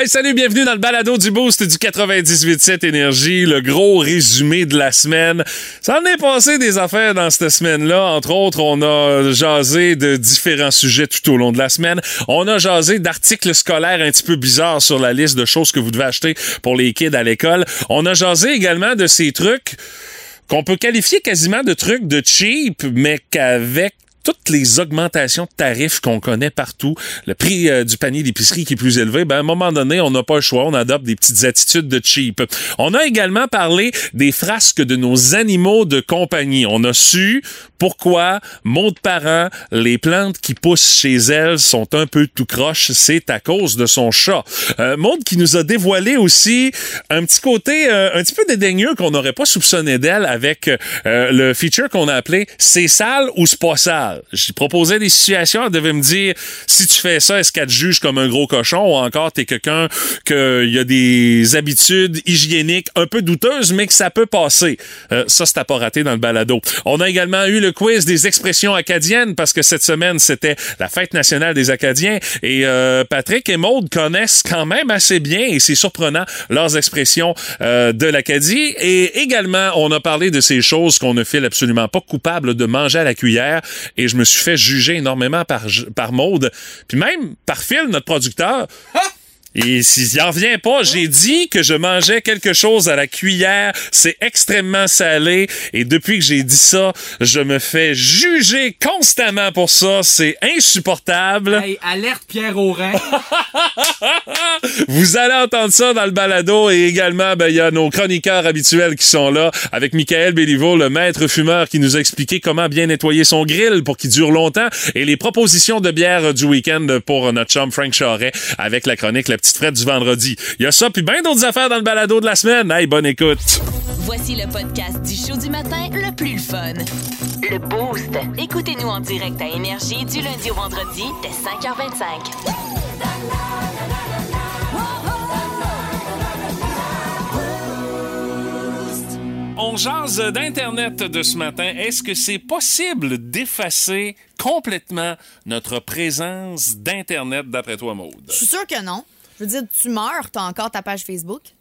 Hey, salut, bienvenue dans le balado du Boost du 98.7 Énergie, le gros résumé de la semaine. Ça en est passé des affaires dans cette semaine-là. Entre autres, on a jasé de différents sujets tout au long de la semaine. On a jasé d'articles scolaires un petit peu bizarres sur la liste de choses que vous devez acheter pour les kids à l'école. On a jasé également de ces trucs qu'on peut qualifier quasiment de trucs de cheap, mais qu'avec toutes les augmentations de tarifs qu'on connaît partout, le prix euh, du panier d'épicerie qui est plus élevé, ben à un moment donné, on n'a pas le choix, on adopte des petites attitudes de cheap. On a également parlé des frasques de nos animaux de compagnie. On a su pourquoi, mon parent, les plantes qui poussent chez elle sont un peu tout croche, c'est à cause de son chat. Euh, Maud qui nous a dévoilé aussi un petit côté euh, un petit peu dédaigneux qu'on n'aurait pas soupçonné d'elle avec euh, le feature qu'on a appelé C'est sale ou c'est pas sale. J'ai proposé des situations, elle devait me dire si tu fais ça, est-ce qu'elle te juge comme un gros cochon ou encore t'es quelqu'un qu'il y a des habitudes hygiéniques un peu douteuses, mais que ça peut passer. Euh, ça, c'était pas raté dans le balado. On a également eu le quiz des expressions acadiennes parce que cette semaine, c'était la fête nationale des Acadiens et euh, Patrick et Maude connaissent quand même assez bien et c'est surprenant leurs expressions euh, de l'Acadie. Et également, on a parlé de ces choses qu'on ne fait absolument pas coupable de manger à la cuillère et je me suis fait juger énormément par, par Maude, puis même par Phil, notre producteur. Et s'il en revient pas, j'ai dit que je mangeais quelque chose à la cuillère. C'est extrêmement salé. Et depuis que j'ai dit ça, je me fais juger constamment pour ça. C'est insupportable. Hey, alerte Pierre Aurin. Vous allez entendre ça dans le balado. Et également, ben, il y a nos chroniqueurs habituels qui sont là. Avec Michael Béliveau, le maître fumeur qui nous a expliqué comment bien nettoyer son grill pour qu'il dure longtemps. Et les propositions de bière du week-end pour notre chum Frank Charret avec la chronique La Petite Frette du vendredi. Il y a ça puis bien d'autres affaires dans le balado de la semaine. Hey, bonne écoute. Voici le podcast du show du matin le plus fun. Le Boost. Écoutez-nous en direct à Énergie du lundi au vendredi dès 5h25. On jase d'Internet de ce matin. Est-ce que c'est possible d'effacer complètement notre présence d'Internet d'après toi, Maude? Je suis sûre que non. Je veux dire, tu meurs, t'as encore ta page Facebook.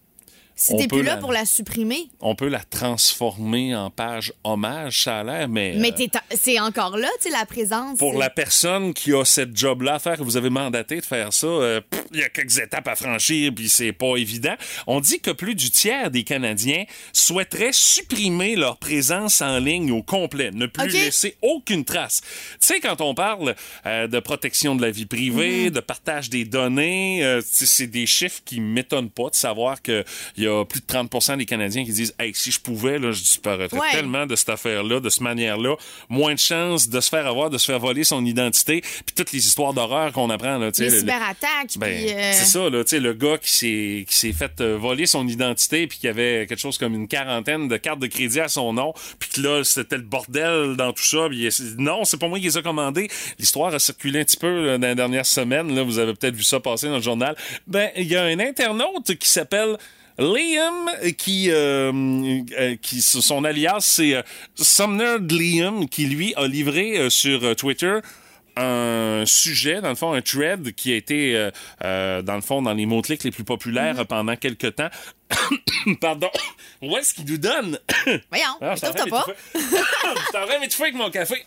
Si t'es plus là la- pour la supprimer, On peut la transformer en page hommage, ça a l'air, mais... mais euh, c'est encore là, tu sais, la présence. pour la personne qui a cette job-là à faire, que vous avez mandaté de faire ça, euh, il y a quelques étapes à franchir, puis c'est pas évident. On dit que plus du tiers des Canadiens souhaiteraient supprimer leur présence en ligne au complet, ne plus laisser aucune trace. Tu sais, quand on parle euh, de protection de la vie privée, de partage des données, c'est des chiffres qui m'étonnent pas de savoir qu'il y a plus de 30% des Canadiens qui disent Hey, si je pouvais, là, je disparaîtrais Ouais. tellement de cette affaire-là, de cette manière-là, moins de chances de se faire avoir, de se faire voler son identité, puis toutes les histoires d'horreur qu'on apprend. Là, les le- le- cyberattaques, ben, euh, c'est ça, là, tu sais, le gars qui s'est, qui s'est fait euh, voler son identité puis qui avait quelque chose comme une quarantaine de cartes de crédit à son nom, puis que là, c'était le bordel dans tout ça. Puis il- non, c'est pas moi qui les ai commandés. L'histoire a circulé un petit peu là, dans les dernières semaines. Là, vous avez peut-être vu ça passer dans le journal. Ben, il y a un internaute qui s'appelle Liam, qui, euh, euh, qui son alias, c'est euh, Sumner Liam, qui lui a livré sur Twitter un sujet, dans le fond, un thread qui a été, euh, euh, dans le fond, dans les mots-clics les plus populaires euh, pendant quelques temps. Pardon. Où est-ce qu'il nous donne? Voyons, Ah, je suis en train étouffe-toi pas. Je m'étouffer avec mon café.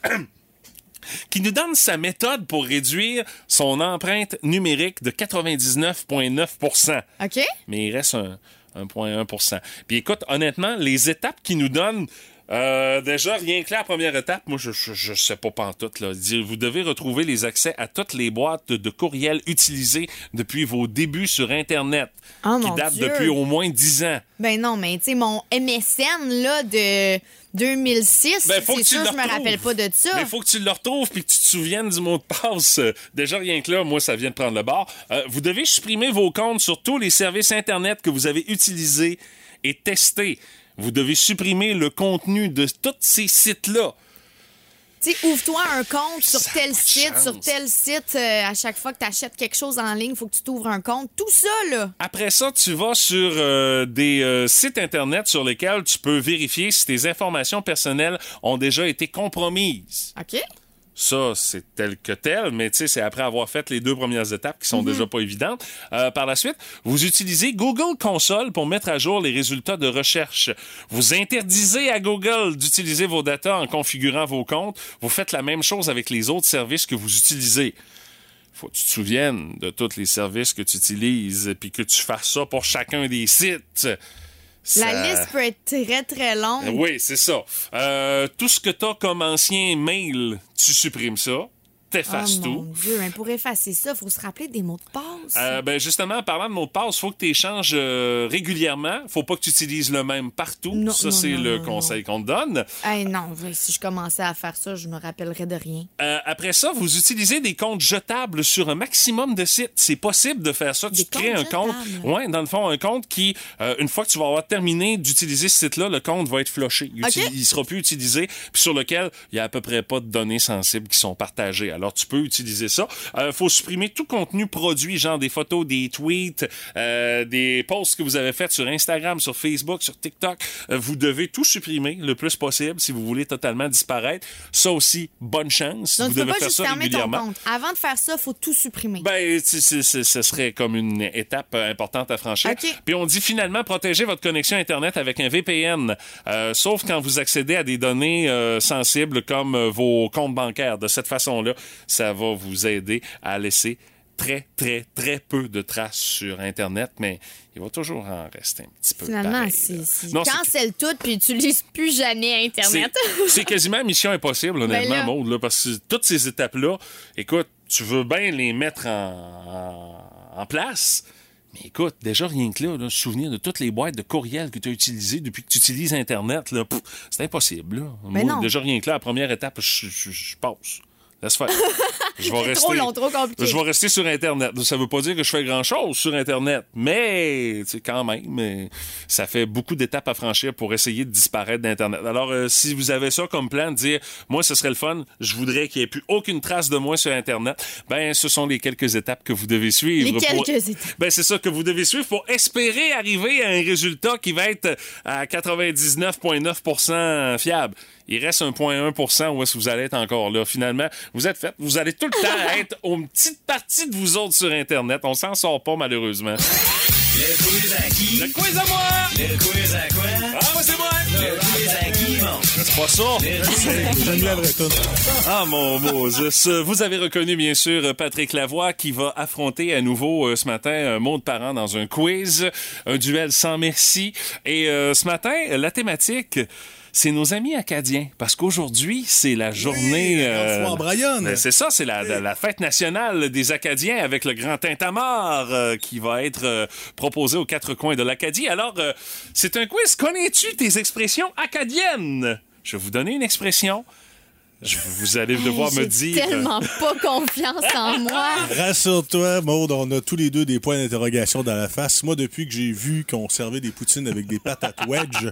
qui nous donne sa méthode pour réduire son empreinte numérique de 99,9% OK? mais il reste un, 1,1% Puis écoute, honnêtement, les étapes qu'il nous donne, euh, déjà, rien que là, la première étape, moi, je, je, je sais pas pantoute, là. Vous devez retrouver les accès à toutes les boîtes de, courriel utilisées depuis vos débuts sur Internet, Oh, qui datent Dieu. depuis au moins 10 ans. Ben non, mais tu sais, mon MSN, là, de 2006, Ben, c'est sûr, je me rappelle pas de ça. Mais il faut que tu le retrouves puis que tu te souviennes du mot de passe. Euh, Déjà, rien que là, moi, ça vient de prendre le bord. Euh, vous devez supprimer vos comptes sur tous les services Internet que vous avez utilisés et testés. Vous devez supprimer le contenu de tous ces sites-là. Tu ouvre-toi un compte sur Ça tel site, chance. sur tel site. euh, à chaque fois que tu achètes quelque chose en ligne, il faut que tu t'ouvres un compte. Tout ça, là. Après ça, tu vas sur euh, des euh, sites Internet sur lesquels tu peux vérifier si tes informations personnelles ont déjà été compromises. OK? Ça, c'est tel que tel, mais tu sais, c'est après avoir fait les deux premières étapes qui sont déjà pas évidentes. Euh, par la suite, vous utilisez Google Console pour mettre à jour les résultats de recherche. Vous interdisez à Google d'utiliser vos datas en configurant vos comptes. Vous faites la même chose avec les autres services que vous utilisez. Faut que tu te souviennes de tous les services que tu utilises, puis que tu fasses ça pour chacun des sites. La liste peut être très, très longue. oui, c'est ça. Euh, tout ce que tu as comme ancien mail, tu supprimes ça. T'effaces oh, tout. Mon Dieu, mais pour effacer ça, il faut se rappeler des mots de passe. Euh, ben justement, en parlant de mots de passe, faut que tu échanges euh, régulièrement. Faut pas que tu utilises le même partout. Non, ça, c'est le non, conseil qu'on te donne. Hey, non, si je commençais à faire ça, je me rappellerais de rien. Euh, après ça, vous utilisez des comptes jetables sur un maximum de sites. C'est possible de faire ça. Des tu te crées un compte. Ouais, dans le fond, un compte qui, euh, une fois que tu vas avoir terminé d'utiliser ce site-là, le compte va être flushé. Il, OK. uti- il sera plus utilisé, puis sur lequel il y a à peu près pas de données sensibles qui sont partagées. Alors, tu peux utiliser ça. Euh, faut supprimer tout contenu produit, genre des photos, des tweets, euh, des posts que vous avez faits sur Instagram, sur Facebook, sur TikTok. Euh, vous devez tout supprimer le plus possible si vous voulez totalement disparaître. Ça aussi, bonne chance. Donc, vous devez pas faire juste ça régulièrement. compte. Avant de faire ça, il faut tout supprimer. Ben, ce serait comme une étape importante à franchir. OK. Puis on dit finalement protéger votre connexion Internet avec un VPN, euh, sauf quand vous accédez à des données euh, sensibles comme vos comptes bancaires. De cette façon-là, ça va vous aider à laisser très, très, très peu de traces sur Internet, mais il va toujours en rester un petit peu. Finalement, là. c'est- Non, cancelle tout puis utilise plus jamais Internet. c'est- quasiment mission impossible, honnêtement, Ben là. Maude, là, parce que toutes ces étapes-là, écoute, tu veux bien les mettre en, en, en place. Mais écoute, déjà rien que là, là, souvenir de toutes les boîtes de courriel que tu as utilisées depuis que tu utilises Internet, c'est impossible. Là. Mais Moi, non. Déjà rien que là, la première étape, je, je- je passe. Laisse faire. Je vais rester, trop long, trop compliqué. Je vais rester sur Internet. Ça veut pas dire que je fais grand-chose sur Internet, mais quand même, mais ça fait beaucoup d'étapes à franchir pour essayer de disparaître d'Internet. Alors, euh, si vous avez ça comme plan, de dire, moi, ce serait le fun, je voudrais qu'il n'y ait plus aucune trace de moi sur Internet, ben, ce sont les quelques étapes que vous devez suivre. Les pour- quelques étapes. Ben, c'est ça que vous devez suivre pour espérer arriver à un résultat qui va être à 99,9% fiable. Il reste un 0,1% où est-ce que vous allez être encore là. Finalement, vous êtes fait. Vous allez tout le temps être aux petites parties de vous autres sur Internet. On s'en sort pas, malheureusement. Le quiz à qui? Le quiz à moi! Le quiz à quoi? Ah, moi, c'est moi! Le quiz à qui, mon? C'est pas ça! Je me lèverai tout. Ah mon Moses. Vous avez reconnu bien sûr Patrick Lavoie qui va affronter à nouveau euh, ce matin un mot de parent dans un quiz, un duel sans merci. Et euh, ce matin, la thématique, c'est nos amis acadiens. Parce qu'aujourd'hui, c'est la journée... euh, ben, c'est ça, c'est la, fête nationale des Acadiens avec le grand tintamarre euh, qui va être euh, proposé aux quatre coins de l'Acadie. Alors, c'est un quiz. Connais-tu tes expressions acadiennes? Je vais vous donner une expression. Je- vous allez devoir me J'ai dire... tellement pas confiance en moi. Rassure-toi, Maude, on a tous les deux des points d'interrogation dans la face. Moi, depuis que j'ai vu qu'on servait des poutines avec des patates wedge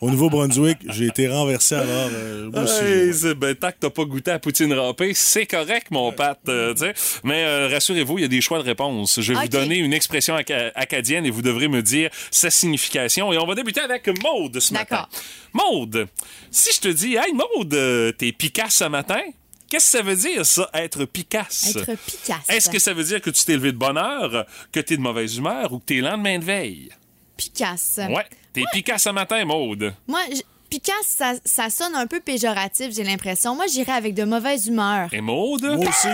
au Nouveau-Brunswick, j'ai été renversé alors. euh, moi aussi, ouais. ben, tant que t'as pas goûté à poutine râpée, c'est correct, mon Pat. euh, tu sais. Mais euh, rassurez-vous, il y a des choix de réponse. Je vais vous donner une expression aca- acadienne et vous devrez me dire sa signification. Et on va débuter avec Maude ce matin. D'accord. Maude, si je te dis, hey Maude, euh, t'es picasse ce matin, qu'est-ce que ça veut dire, ça, être picasse? Être picasse. Est-ce que ça veut dire que tu t'es levé de bonne heure, que t'es de mauvaise humeur ou que t'es lendemain de veille? Picasse. Ouais, t'es picasse ce matin, Maude. Moi, je- picasse, ça, ça sonne un peu péjoratif, j'ai l'impression. Moi, j'irais avec de mauvaise humeur. Et Maude? Moi aussi.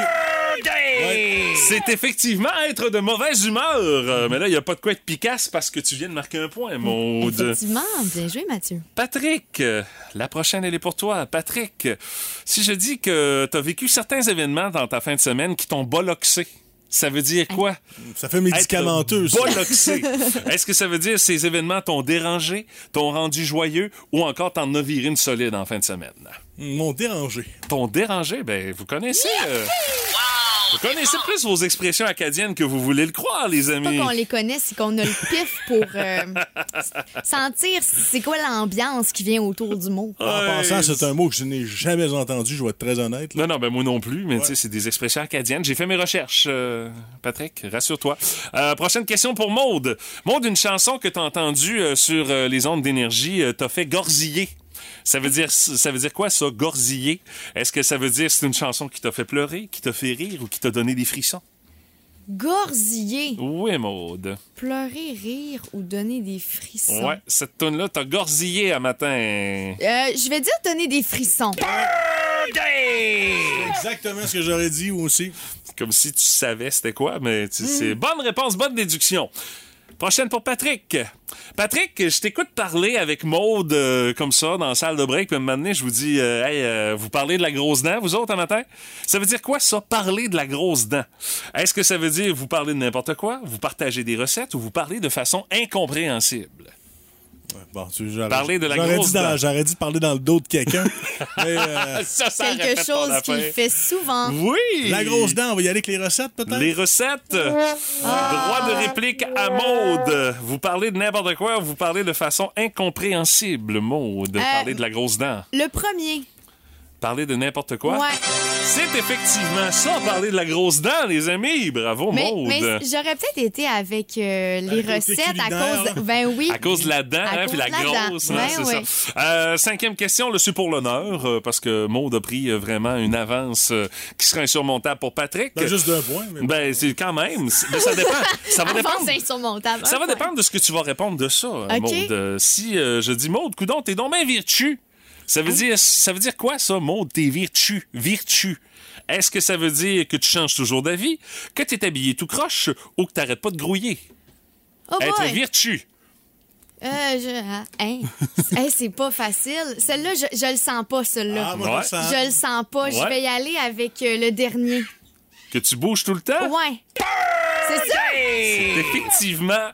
C'est effectivement être de mauvaise humeur. Euh, mais là, il n'y a pas de quoi être picasse parce que tu viens de marquer un point, Maude. Effectivement, bien joué, Mathieu. Patrick, euh, la prochaine, elle est pour toi. Patrick, euh, si je dis que tu as vécu certains événements dans ta fin de semaine qui t'ont bolloxé, ça veut dire quoi? Ça fait médicamenteux, bolloxé. Est-ce que ça veut dire que ces événements t'ont dérangé, t'ont rendu joyeux ou encore t'en as viré une solide en fin de semaine? M'ont dérangé. T'ont dérangé? Ben, vous connaissez... euh, vous connaissez plus vos expressions acadiennes que vous voulez le croire, les Pas amis. qu'on les connaît, c'est qu'on a le pif pour euh, sentir c'est quoi l'ambiance qui vient autour du mot. En Ouais, passant, c'est un mot que je n'ai jamais entendu, je vais être très honnête. là. Non, non, ben moi non plus, mais tu sais, c'est des expressions acadiennes. J'ai fait mes recherches, euh, Patrick, rassure-toi. Euh, prochaine question pour Maude. Maude, une chanson que t'as entendue euh, sur euh, les ondes d'énergie euh, t'a fait gorziller. Ça veut dire, ça veut dire quoi, ça, gorziller? Est-ce que ça veut dire c'est une chanson qui t'a fait pleurer, qui t'a fait rire ou qui t'a donné des frissons? Gorziller. Oui, Maude. Pleurer, rire ou donner des frissons? Ouais, cette tune-là, t'as gorzillé à matin. Euh, je vais dire donner des frissons. Exactement ce que j'aurais dit aussi. Comme si tu savais c'était quoi, mais tu- c'est bonne réponse, bonne déduction. Prochaine pour Patrick. Patrick, je t'écoute parler avec Maude euh, comme ça dans la salle de break, puis un moment je vous dis, euh, hey, euh, vous parlez de la grosse dent, vous autres, un matin? Ça veut dire quoi, ça, parler de la grosse dent? Est-ce que ça veut dire vous parlez de n'importe quoi, vous partagez des recettes ou vous parlez de façon incompréhensible? Bon, Parler de la j'aurais grosse dit dans- dent. J'aurais dit parler dans le dos de quelqu'un. Mais, euh, Ça, ça Quelque chose qu'il fait souvent. Oui! la grosse dent, on va y aller avec les recettes, peut-être? Les recettes. Droit de réplique à Maude. Vous parlez de n'importe quoi, vous parlez de façon incompréhensible, Maude. Parlez de la grosse dent. Le premier. Parler de n'importe quoi? Ouais. C'est effectivement ça, parler de la grosse dent, les amis. Bravo, Mais, Maude. mais j'aurais peut-être été avec euh, les recettes à cause. Ben oui. À cause de la dent, hein, cause puis la de la dent. grosse, hein, ouais. ça. Euh, cinquième question, le c'est pour l'honneur, euh, parce que Maude a pris euh, vraiment une avance euh, qui sera insurmontable pour Patrick. Ben, juste d'un point. Mais Ben, c'est quand même. Mais ça dépend. Ça va dépendre. insurmontable. Ça va point. dépendre de ce que tu vas répondre de ça, Maude. Si euh, je dis Maude, coudon, t'es donc bien virtu. Ça veut, dire, ça veut dire quoi, ça, Maude? T'es virtu. Virtu. Est-ce que ça veut dire que tu changes toujours d'avis, que t'es habillé tout croche ou que t'arrêtes pas de grouiller? Oh Être boy. virtu. Euh, je... ah, hein? Hey, c'est pas facile. Celle-là, je, je le sens pas, celle-là. Ah, moi, Ouais. je le sens. Je le sens pas. Je Ouais. vais y aller avec euh, le dernier. Que tu bouges tout le temps? Ouais. C'est ça? C'est effectivement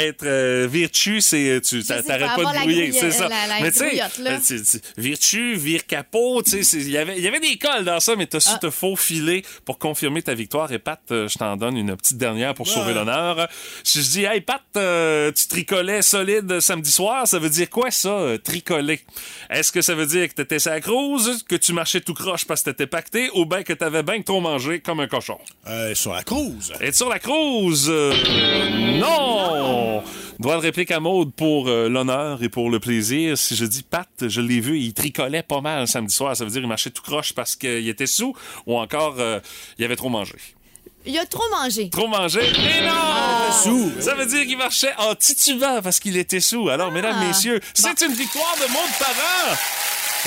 être euh, virtu, c'est euh, tu t'arrêtes pas de la grouiller, grouille- c'est ça. la- la mais tu sais, euh, tu- tu- virtu, vire capot, tu sais, c'est- il y avait il y avait des cols dans ça, mais t'as su Ah. te faufiler pour confirmer ta victoire. Et Pat, euh, je t'en donne une petite dernière pour sauver l'honneur. Si je dis, hey Pat, euh, tu tricolais solide samedi soir, ça veut dire quoi ça, euh, tricoler? Est-ce que ça veut dire que t'étais sa cruise, que tu marchais tout croche parce que t'étais pacté, ou bien que t'avais bien trop mangé comme un cochon? Euh, sur la cruise. être sur la cruise? Euh, non! Droit de réplique à Maude pour euh, l'honneur et pour le plaisir. Si je dis Pat, je l'ai vu, il tricolait pas mal samedi soir. Ça veut dire qu'il marchait tout croche parce qu'il était sous ou encore euh, il avait trop mangé. Il a trop mangé. Trop mangé? Mais non! Sous. Ça veut dire qu'il marchait en titubant parce qu'il était sous. Alors, mesdames, messieurs, c'est une victoire de Maude Parent!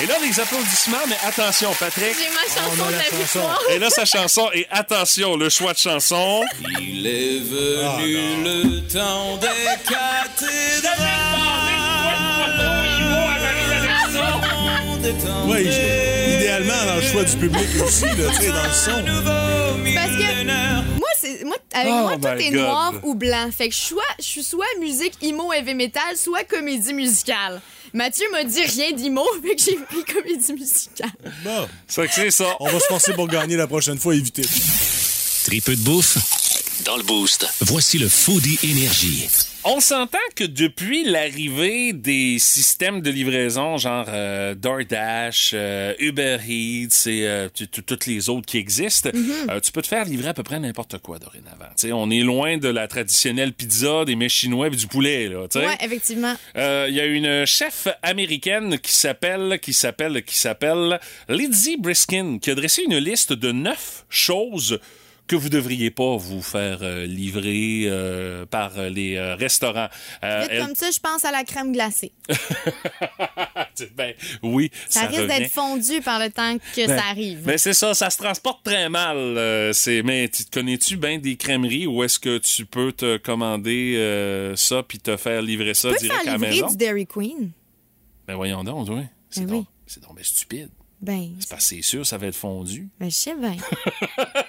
Et là, les applaudissements, mais attention, Patrick. J'ai ma chanson On a de la la chanson. victoire. Et là, sa chanson, et attention, le choix de chanson. Il est venu le temps des cathédrales. Des idéalement, dans le choix du public aussi, là, tu sais, dans le son. Avec Oh moi, tout est God. noir ou blanc. Fait que je suis soit, je suis soit musique emo heavy metal, soit comédie musicale. Mathieu m'a dit rien d'emo, fait que j'ai pris comédie musicale. Bon, C'est que c'est ça. on va se forcer pour gagner la prochaine fois, éviter. Tripeux de bouffe? Dans le boost, voici le Foodie Énergie. On s'entend que depuis l'arrivée des systèmes de livraison, genre euh, DoorDash, euh, Uber Eats et euh, toutes les autres qui existent, Mm-hmm. euh, tu peux te faire livrer à peu près n'importe quoi dorénavant. On est loin de la traditionnelle pizza, des mets chinois et du poulet. Ouais, effectivement. Il y a une chef américaine qui s'appelle, qui s'appelle, qui s'appelle Lizzie Briskin, qui a dressé une liste de neuf choses que vous devriez pas vous faire euh, livrer euh, par euh, les restaurants. Euh, elle- comme ça, je pense à la crème glacée. ben oui, Ça, ça, risque d'être fondu par le temps que Ben, ça arrive. Mais c'est ça, ça se transporte très mal. euh, c'est, mais tu- connais-tu bien des crèmeries où est-ce que tu peux te commander ça puis te faire livrer ça direct à faire la livrer maison? du Dairy Queen? Ben voyons donc, oui. C'est Ben donc, oui. c'est donc ben stupide. Ben, C'est parce que c'est sûr, ça va être fondu. ben je sais bien.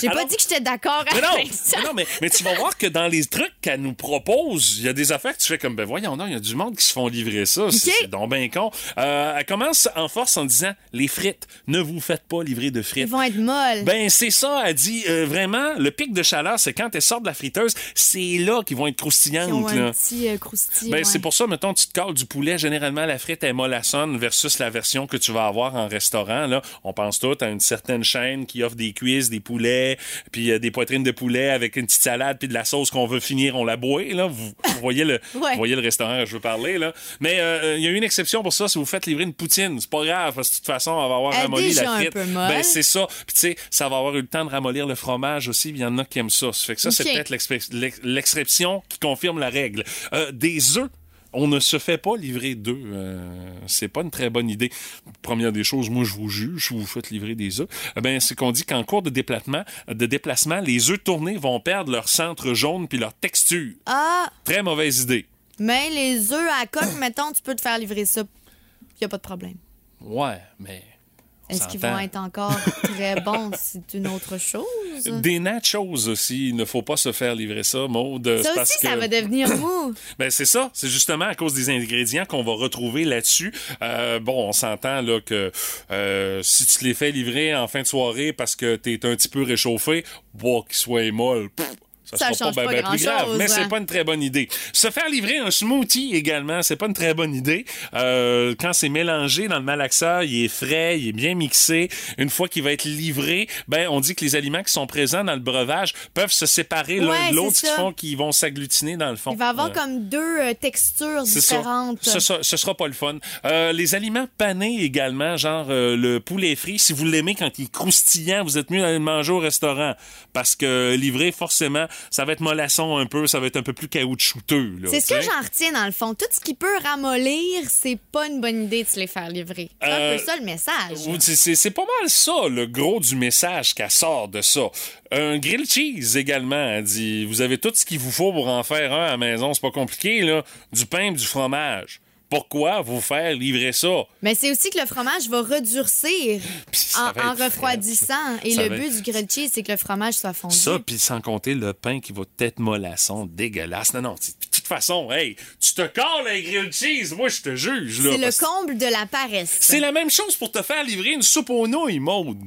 J'ai pas dit que j'étais d'accord non, avec ça. mais non, mais, mais tu vas voir que dans les trucs qu'elle nous propose, il y a des affaires que tu fais comme, ben voyons non, il y a du monde qui se font livrer ça. C'est donc ben con. Euh, elle commence en force en disant, les frites, ne vous faites pas livrer de Ils frites. vont être molles. Ben c'est ça, elle dit euh, vraiment le pic de chaleur, c'est quand elles sortent de la friteuse, c'est là qu'ils vont être Ils ont croustillantes. un là. petit euh, croustillant. Ben, ouais. c'est pour ça, mettons, tu te cales du poulet. Généralement, la frite est mollassonne versus la version que tu vas avoir en restaurant. Là. On pense tout à une certaine chaîne qui offre des cuisses, des poulets poulet, puis euh, des poitrines de poulet avec une petite salade, puis de la sauce qu'on veut finir, on la boit. Là, vous, vous voyez le, Ouais. vous voyez le restaurant que je veux parler là. Mais euh, il y a une exception pour ça. Si vous faites livrer une poutine, c'est pas grave parce que de toute façon, on va avoir Elle ramolli déjà la frite. Ben c'est ça. Puis tu sais, ça va avoir eu le temps de ramollir le fromage aussi. Il y en a qui aiment ça. Ça fait que ça, c'est peut-être l'exception qui confirme la règle. Euh, des œufs. On ne se fait pas livrer d'œufs. Euh, c'est pas une très bonne idée. Première des choses, moi je vous juge, vous vous faites livrer des œufs. Eh ben c'est qu'on dit qu'en cours de déplacement, de déplacement, les œufs tournés vont perdre leur centre jaune puis leur texture. Ah, Très mauvaise idée. mais les œufs à coque, mettons, tu peux te faire livrer ça. Y a pas de problème. Ouais, mais Est-ce qu'ils vont être encore très bons? C'est une autre chose? Des nachos aussi, il ne faut pas se faire livrer ça, Maud. Ça parce aussi, ça va devenir mou. Ben c'est ça, c'est justement à cause des ingrédients qu'on va retrouver là-dessus. Euh, bon, on s'entend là que euh, si tu te les fais livrer en fin de soirée parce que t'es un petit peu réchauffé, bois qu'ils soient molles. pff, Ça, Ça sera change pas, ben, pas ben plus grand-chose, mais hein. c'est pas une très bonne idée. Se faire livrer un smoothie également, c'est pas une très bonne idée. Euh, quand c'est mélangé dans le malaxeur, il est frais, il est bien mixé. Une fois qu'il va être livré, ben on dit que les aliments qui sont présents dans le breuvage peuvent se séparer l'un Ouais, de l'autre, qui font qu'ils vont s'agglutiner dans le fond. Il va avoir comme deux euh, textures C'est ça. différentes. Ce, sera- ce sera pas le fun. Euh, les aliments panés également, genre euh, le poulet frit, si vous l'aimez quand il est croustillant, vous êtes mieux d'aller le manger au restaurant. Parce que livré, forcément, ça va être mollasson un peu, ça va être un peu plus caoutchouteux. C'est ce que j'en retiens dans le fond. Tout ce qui peut ramollir, c'est pas une bonne idée de se les faire livrer. C'est un Euh, peu ça le message. C'est- pas mal ça, le gros du message qu'elle sort de ça. Un grill cheese également, elle dit. Vous avez tout ce qu'il vous faut pour en faire un à la maison. C'est pas compliqué, là. Du pain, et du fromage. Pourquoi vous faire livrer ça? Mais c'est aussi que le fromage va redurcir en, va en être refroidissant. Et Ça le but être- du grilled cheese, c'est que le fromage soit fondu. Ça, puis sans compter le pain qui va être mollasson, dégueulasse. Non, non, de toute façon, hey, tu te colles un grilled cheese, moi, je te juge, c'est le comble de la paresse. C'est la même chose pour te faire livrer une soupe aux nouilles, Maude.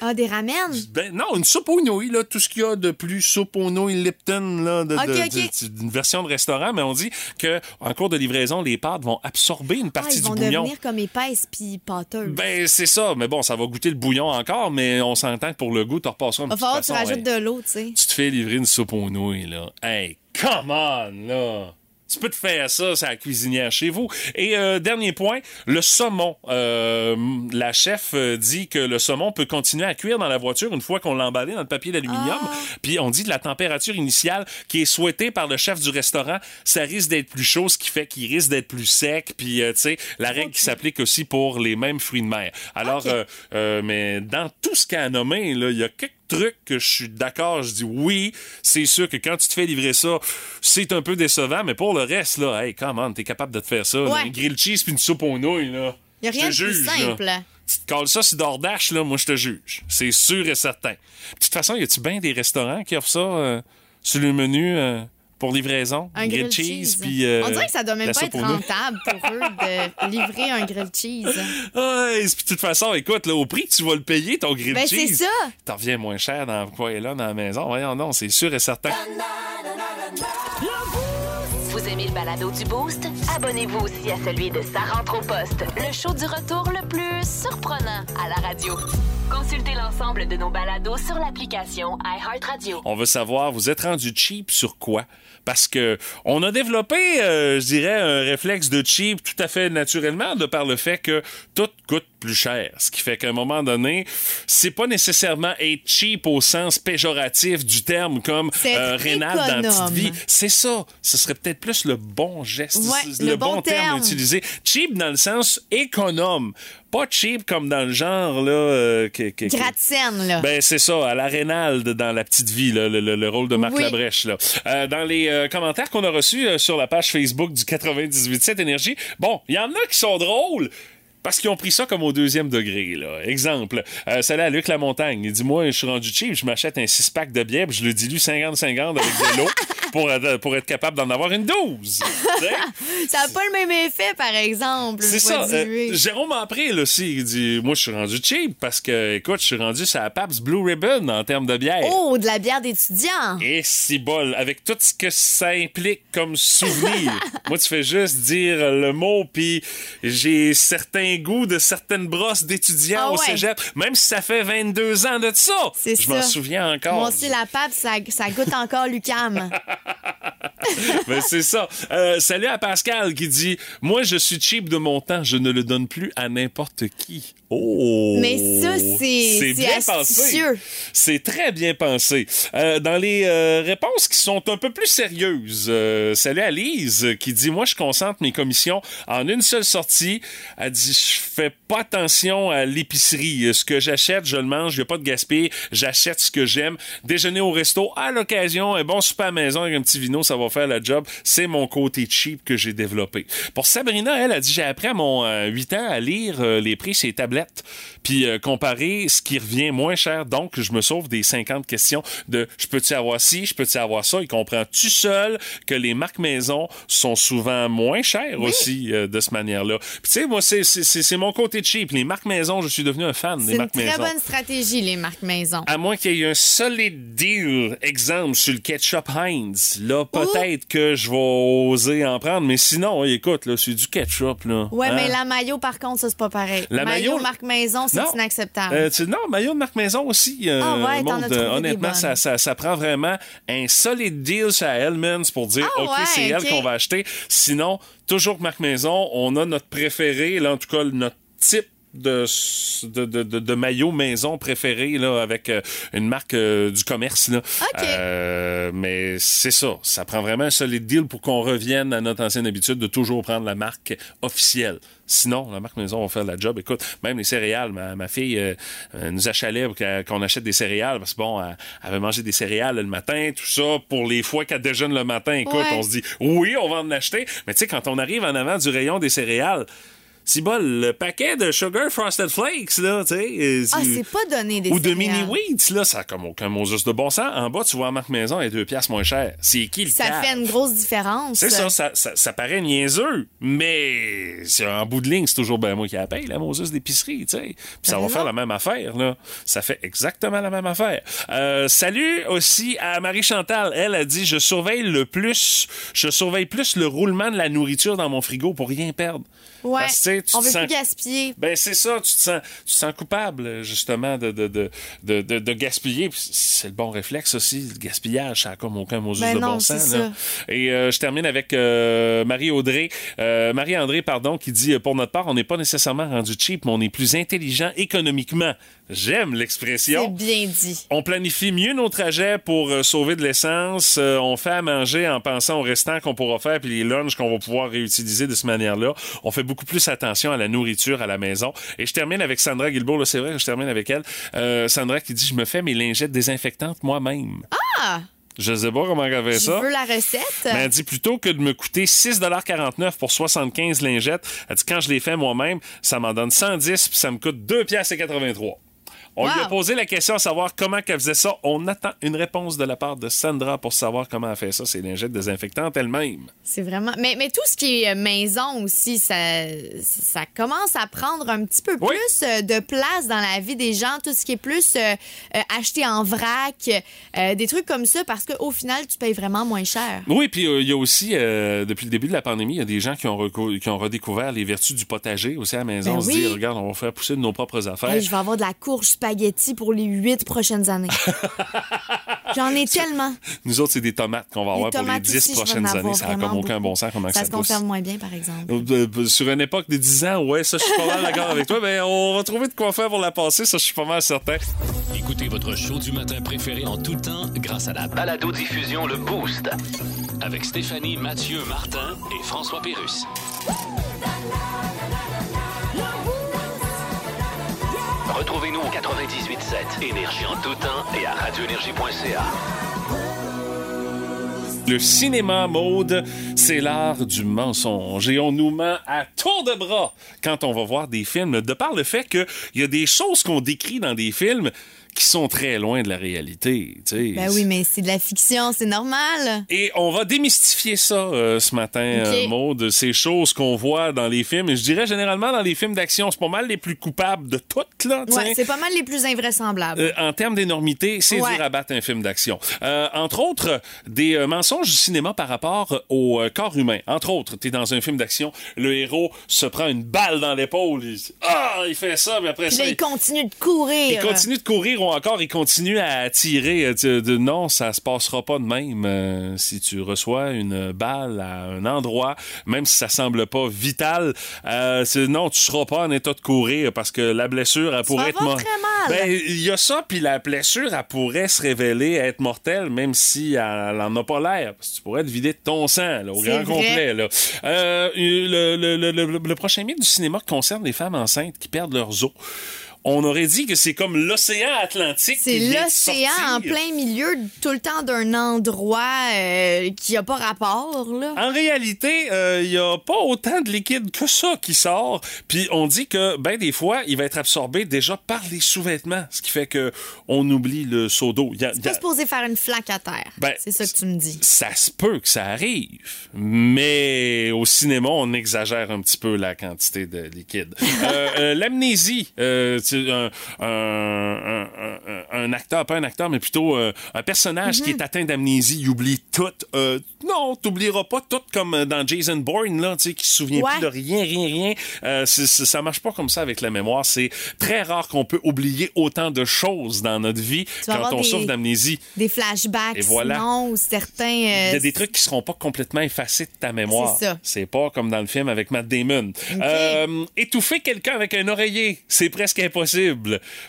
Ah, des ramen? Ben, non, une soupe aux nouilles, là, tout ce qu'il y a de plus soupe aux nouilles Lipton, là, de, Ok, de- ok. de- d'une version de restaurant, mais on dit que en cours de livraison, les pâtes vont absorber une Ah, partie ils du vont bouillon. devenir comme épaisses puis pâteuses. Ben, c'est ça, mais bon, ça va goûter le bouillon encore, mais on s'entend que pour le goût, tu repasseras une Va petite falloir que tu rajoutes hey. de l'eau, tu sais. tu te fais livrer une soupe aux nouilles, là. Hey, come on, là! Tu peux te faire ça, c'est la cuisinière chez vous. Et euh, dernier point, le saumon. Euh, la chef euh, dit que le saumon peut continuer à cuire dans la voiture une fois qu'on l'a emballé dans le papier d'aluminium. Ah. Puis on dit que la température initiale qui est souhaitée par le chef du restaurant, ça risque d'être plus chaud, ce qui fait qu'il risque d'être plus sec. Puis euh, tu sais, la règle qui s'applique aussi pour les mêmes fruits de mer. Alors, mais dans tout ce qu'elle a nommé, il y a quelques trucs que je suis d'accord. Je dis oui, c'est sûr que quand tu te fais livrer ça, c'est un peu décevant, mais pour le reste, là, hey, come on, t'es capable de te faire ça. là. Ouais. Un grilled cheese puis une soupe aux nouilles, là. Y a rien de plus juge, là. simple. Tu te colles ça sur DoorDash, là, moi, je te juge. C'est sûr et certain. De toute façon, y a-tu bien des restaurants qui offrent ça euh, sur le menu euh, pour livraison? Un grilled cheese. puis, euh, On dirait que ça doit même la pas être rentable pour eux de livrer un grilled cheese. Ouais, puis de toute façon, écoute, là, au prix que tu vas le payer, ton grilled Ben, cheese. c'est ça. T'en reviens moins cher dans quoi est là dans la maison. Voyons, non, c'est sûr et certain. Vous aimez le balado du Boost? Abonnez-vous aussi à celui de Sa rentre au poste, le show du retour le plus surprenant à la radio. Consultez l'ensemble de nos balados sur l'application iHeartRadio. On veut savoir, vous êtes rendu cheap sur quoi? Parce que on a développé, euh, je dirais, un réflexe de cheap tout à fait naturellement de par le fait que tout coûte plus cher. Ce qui fait qu'à un moment donné, c'est pas nécessairement être cheap au sens péjoratif du terme comme euh, rénal dans la petite vie. C'est ça. Ce serait peut-être plus le bon geste, Ouais, c'est le bon terme terme. à utiliser. Cheap dans le sens économe. Pas cheap comme dans le genre, là. euh, que- Gratte-scène, là. ben, c'est ça, à la Rénalde dans La Petite Vie, là, le, le- le rôle de Marc Oui. Labrèche. Là. Euh, dans les euh, commentaires qu'on a reçus euh, sur la page Facebook du 98.7 Énergie, bon, il y en a qui sont drôles. Parce qu'ils ont pris ça comme au deuxième degré, là. Exemple, euh, salut à Luc Lamontagne. Il dit, moi, je suis rendu cheap, je m'achète un six-pack de bière, puis je le dilue 50-50 avec de l'eau. pour, être- pour être capable d'en avoir une 12. tu sais? Ça n'a pas le même effet, par exemple. C'est ça. Euh. Jérôme April aussi, il dit Moi, je suis rendu cheap parce que, écoute, je suis rendu sur la Pabst Blue Ribbon en termes de bière. Oh, de la bière d'étudiant. Et si bol, avec tout ce que ça implique comme souvenir. Moi, tu fais juste dire le mot, puis j'ai certains goûts de certaines brosses d'étudiants Ah au ouais. cégep, même si ça fait 22 ans de ça. C'est Je m'en souviens encore. Moi aussi, la pâte, ça, ça goûte encore Lucam. Ben, c'est ça. Euh, salut à Pascal qui dit Moi, je suis cheap de mon temps, je ne le donne plus à n'importe qui. Oh! Mais ça, c'est- bien pensé. C'est très bien pensé. Euh, dans les euh, réponses qui sont un peu plus sérieuses, euh, salut à Lise qui dit Moi, je concentre mes commissions en une seule sortie. Elle dit Je fais pas attention à l'épicerie. Ce que j'achète, je le mange. Il n'y a pas de gaspille. J'achète ce que j'aime. Déjeuner au resto à l'occasion, un bon souper à la maison avec un petit vino, ça va faire la job. C'est mon côté cheap que j'ai développé. Pour Sabrina, elle a dit J'ai appris à mon euh, 8 ans à lire euh, les prix sur les tablettes, rätt. Puis euh, comparer ce qui revient moins cher. Donc, je me sauve des 50 questions de je peux-tu avoir ci, je peux-tu avoir ça. Il comprend tout seul que les marques maison sont souvent moins chères aussi euh, de cette manière-là? Puis, tu sais, moi, c'est- c'est c'est- c'est mon côté cheap. Les marques maison, je suis devenu un fan C'est des une marques très maison. bonne stratégie, les marques maison. À moins qu'il y ait un solide deal, exemple, sur le ketchup Heinz. Là, peut-être que je vais oser en prendre. Mais sinon, écoute, là, c'est du ketchup, là. Ouais, Hein? mais la maillot, par contre, ça, c'est pas pareil. La maillot, maillot- marque maison, c'est Non. inacceptable. Euh, tu- non, maillot de marque maison aussi. euh, Ah ouais, trouvé des honnêtement, ça, ça, ça prend vraiment un solide deal sur Hellman's pour dire, Ah OK, ouais, c'est elle qu'on va acheter. Sinon, toujours marque maison, on a notre préféré, là, en tout cas, notre type de, de, de, maillot maison préféré là, avec euh, une marque euh, du commerce. Là. Euh, mais c'est ça. Ça prend vraiment un solide deal pour qu'on revienne à notre ancienne habitude de toujours prendre la marque officielle. Sinon, la marque maison va faire la job. Écoute, même les céréales, ma, ma fille euh, nous achalait qu'on achète des céréales parce que bon, elle, elle avait mangé des céréales le matin, tout ça, pour les fois qu'elle déjeune le matin. Écoute, Ouais. on se dit oui, on va en acheter. Mais tu sais, quand on arrive en avant du rayon des céréales, c'est bol, le paquet de Sugar Frosted Flakes, là, tu sais. ah, c'est pas donné des ou de mini wheats là, ça a comme aucun Moses de bon sens. En bas, tu vois la marque maison est deux piastres moins cher. C'est qui le Ça fait une grosse différence. C'est ça, ça, ça, ça paraît niaiseux, mais c'est en bout de ligne, c'est toujours ben moi qui la paye, la Moses d'épicerie, tu sais. Puis ça Ben va non. faire la même affaire, là. Ça fait exactement la même affaire. Euh, salut aussi à Marie Chantal. Elle a dit, je surveille le plus, je surveille plus le roulement de la nourriture dans mon frigo pour rien perdre. Ouais. Parce tu On veut sens- plus gaspiller. ben c'est ça, tu te sens, tu te sens coupable justement de, de, de, de, gaspiller. C'est le bon réflexe aussi, le gaspillage, ça a comme aucun mot Ben de non, bon sens. là. Et euh, je termine avec euh, Marie-Audrey, euh, Marie-André, pardon, qui dit, pour notre part, on n'est pas nécessairement rendu cheap, mais on est plus intelligent économiquement. J'aime C'est l'expression. bien dit. On planifie mieux nos trajets pour euh, sauver de l'essence. Euh, on fait à manger en pensant au restant qu'on pourra faire puis les lunchs qu'on va pouvoir réutiliser de cette manière-là. On fait beaucoup plus attention à la nourriture à la maison. Et je termine avec Sandra Guilbeault. Là, c'est vrai que je termine avec elle. Euh, Sandra qui dit, je me fais mes lingettes désinfectantes moi-même. Ah! Je sais pas comment elle fait Je ça. veux la recette. Mais elle dit plutôt que de me coûter 6,49 pour 75 lingettes, elle dit quand je les fais moi-même, ça m'en donne 110 puis ça me coûte 2 pièces et 83. On lui a posé la question à savoir comment qu'elle faisait ça. On attend une réponse de la part de Sandra pour savoir comment elle fait ça, ces lingettes désinfectantes elle-même. C'est vraiment. Mais, mais tout ce qui est euh, maison aussi, ça, ça commence à prendre un petit peu Oui. plus euh, de place dans la vie des gens. Tout ce qui est plus euh, acheté en vrac, euh, des trucs comme ça, parce qu'au final, tu payes vraiment moins cher. Oui, puis euh, il y a aussi, depuis le début de la pandémie, il y a des gens qui ont, qui ont redécouvert les vertus du potager aussi à la maison. Ben on se dit, regarde, on va faire pousser de nos propres affaires. Hey, je vais avoir de la courge spaghetti pour les huit prochaines années. J'en ai tellement. Nous autres, c'est des tomates qu'on va avoir Les pour les tomates 10 aussi, je vais en prochaines années. Ça n'a comme aucun beaucoup. bon sens comment Ça ça se conserve moins bien, par exemple. Euh, euh, Sur une époque de 10 ans, ouais, ça, je suis pas mal d'accord avec toi, mais on va trouver de quoi faire pour la passer, ça, je suis pas mal certain. Écoutez votre show du matin préféré en tout temps grâce à la balado-diffusion Le Boost. Avec Stéphanie, Mathieu, Martin et François Pérus. Retrouvez-nous au 98.7 Énergie en tout temps et à radioénergie.ca. Le cinéma mode, c'est l'art du mensonge et on nous ment à tour de bras quand on va voir des films, de par le fait qu'il y a des choses qu'on décrit dans des films qui sont très loin de la réalité. Ben oui, mais c'est de la fiction, c'est normal. Et on va démystifier ça euh, ce matin, euh, Maud, de ces choses qu'on voit dans les films. Et je dirais généralement dans les films d'action, c'est pas mal les plus coupables de toutes, là. Ouais, c'est pas mal les plus invraisemblables. Euh, en termes d'énormité, c'est Ouais. dur à battre un film d'action. Euh, entre autres, des euh, mensonges du cinéma par rapport au euh, corps humain. Entre autres, t'es dans un film d'action, le héros se prend une balle dans l'épaule, il ah, il fait ça, mais après Puis ça, là, il, il continue de courir. il continue de courir ou encore il continue à tirer. euh, de, non, ça se passera pas de même euh, si tu reçois une balle à un endroit, même si ça semble pas vital. Euh, non, tu seras pas en état de courir parce que la blessure, elle pourrait être avoir mo- très mal. Ben, il y a ça, puis la blessure, elle pourrait se révéler être mortelle, même si elle en a pas l'air. Parce que tu pourrais te vider de ton sang, là, au grand vrai. complet. Là. Euh, le, le- le- le- le prochain mythe du cinéma concerne les femmes enceintes qui perdent leurs os. On aurait dit que c'est comme l'océan Atlantique. C'est l'océan en plein milieu tout le temps d'un endroit euh, qui a pas rapport, là. En réalité, il n'y a pas autant de liquide que ça qui sort. Puis on dit que, ben des fois, il va être absorbé déjà par les sous-vêtements, ce qui fait que on oublie le seau d'eau. Y Pas supposé faire une flaque à terre. Ben, c'est ça que tu me dis. ça se peut que ça arrive, mais au cinéma, on exagère un petit peu la quantité de liquide. Euh, euh, L'amnésie, euh, tu- un, un, un- un- un acteur, pas un acteur, mais plutôt euh, un personnage qui est atteint d'amnésie, il oublie tout. Euh, non, t'oublieras pas tout comme dans Jason Bourne, là, tu sais, qui se souvient Ouais. plus de rien, rien, rien. Euh, c'est- c'est- ça marche pas comme ça avec la mémoire. C'est très rare qu'on peut oublier autant de choses dans notre vie quand on des- souffre d'amnésie. Des flashbacks, Et voilà. sinon, ou certains... euh, Il y a des trucs qui seront pas complètement effacés de ta mémoire. C'est ça. C'est pas comme dans le film avec Matt Damon. Euh, étouffer quelqu'un avec un oreiller, c'est presque impossible.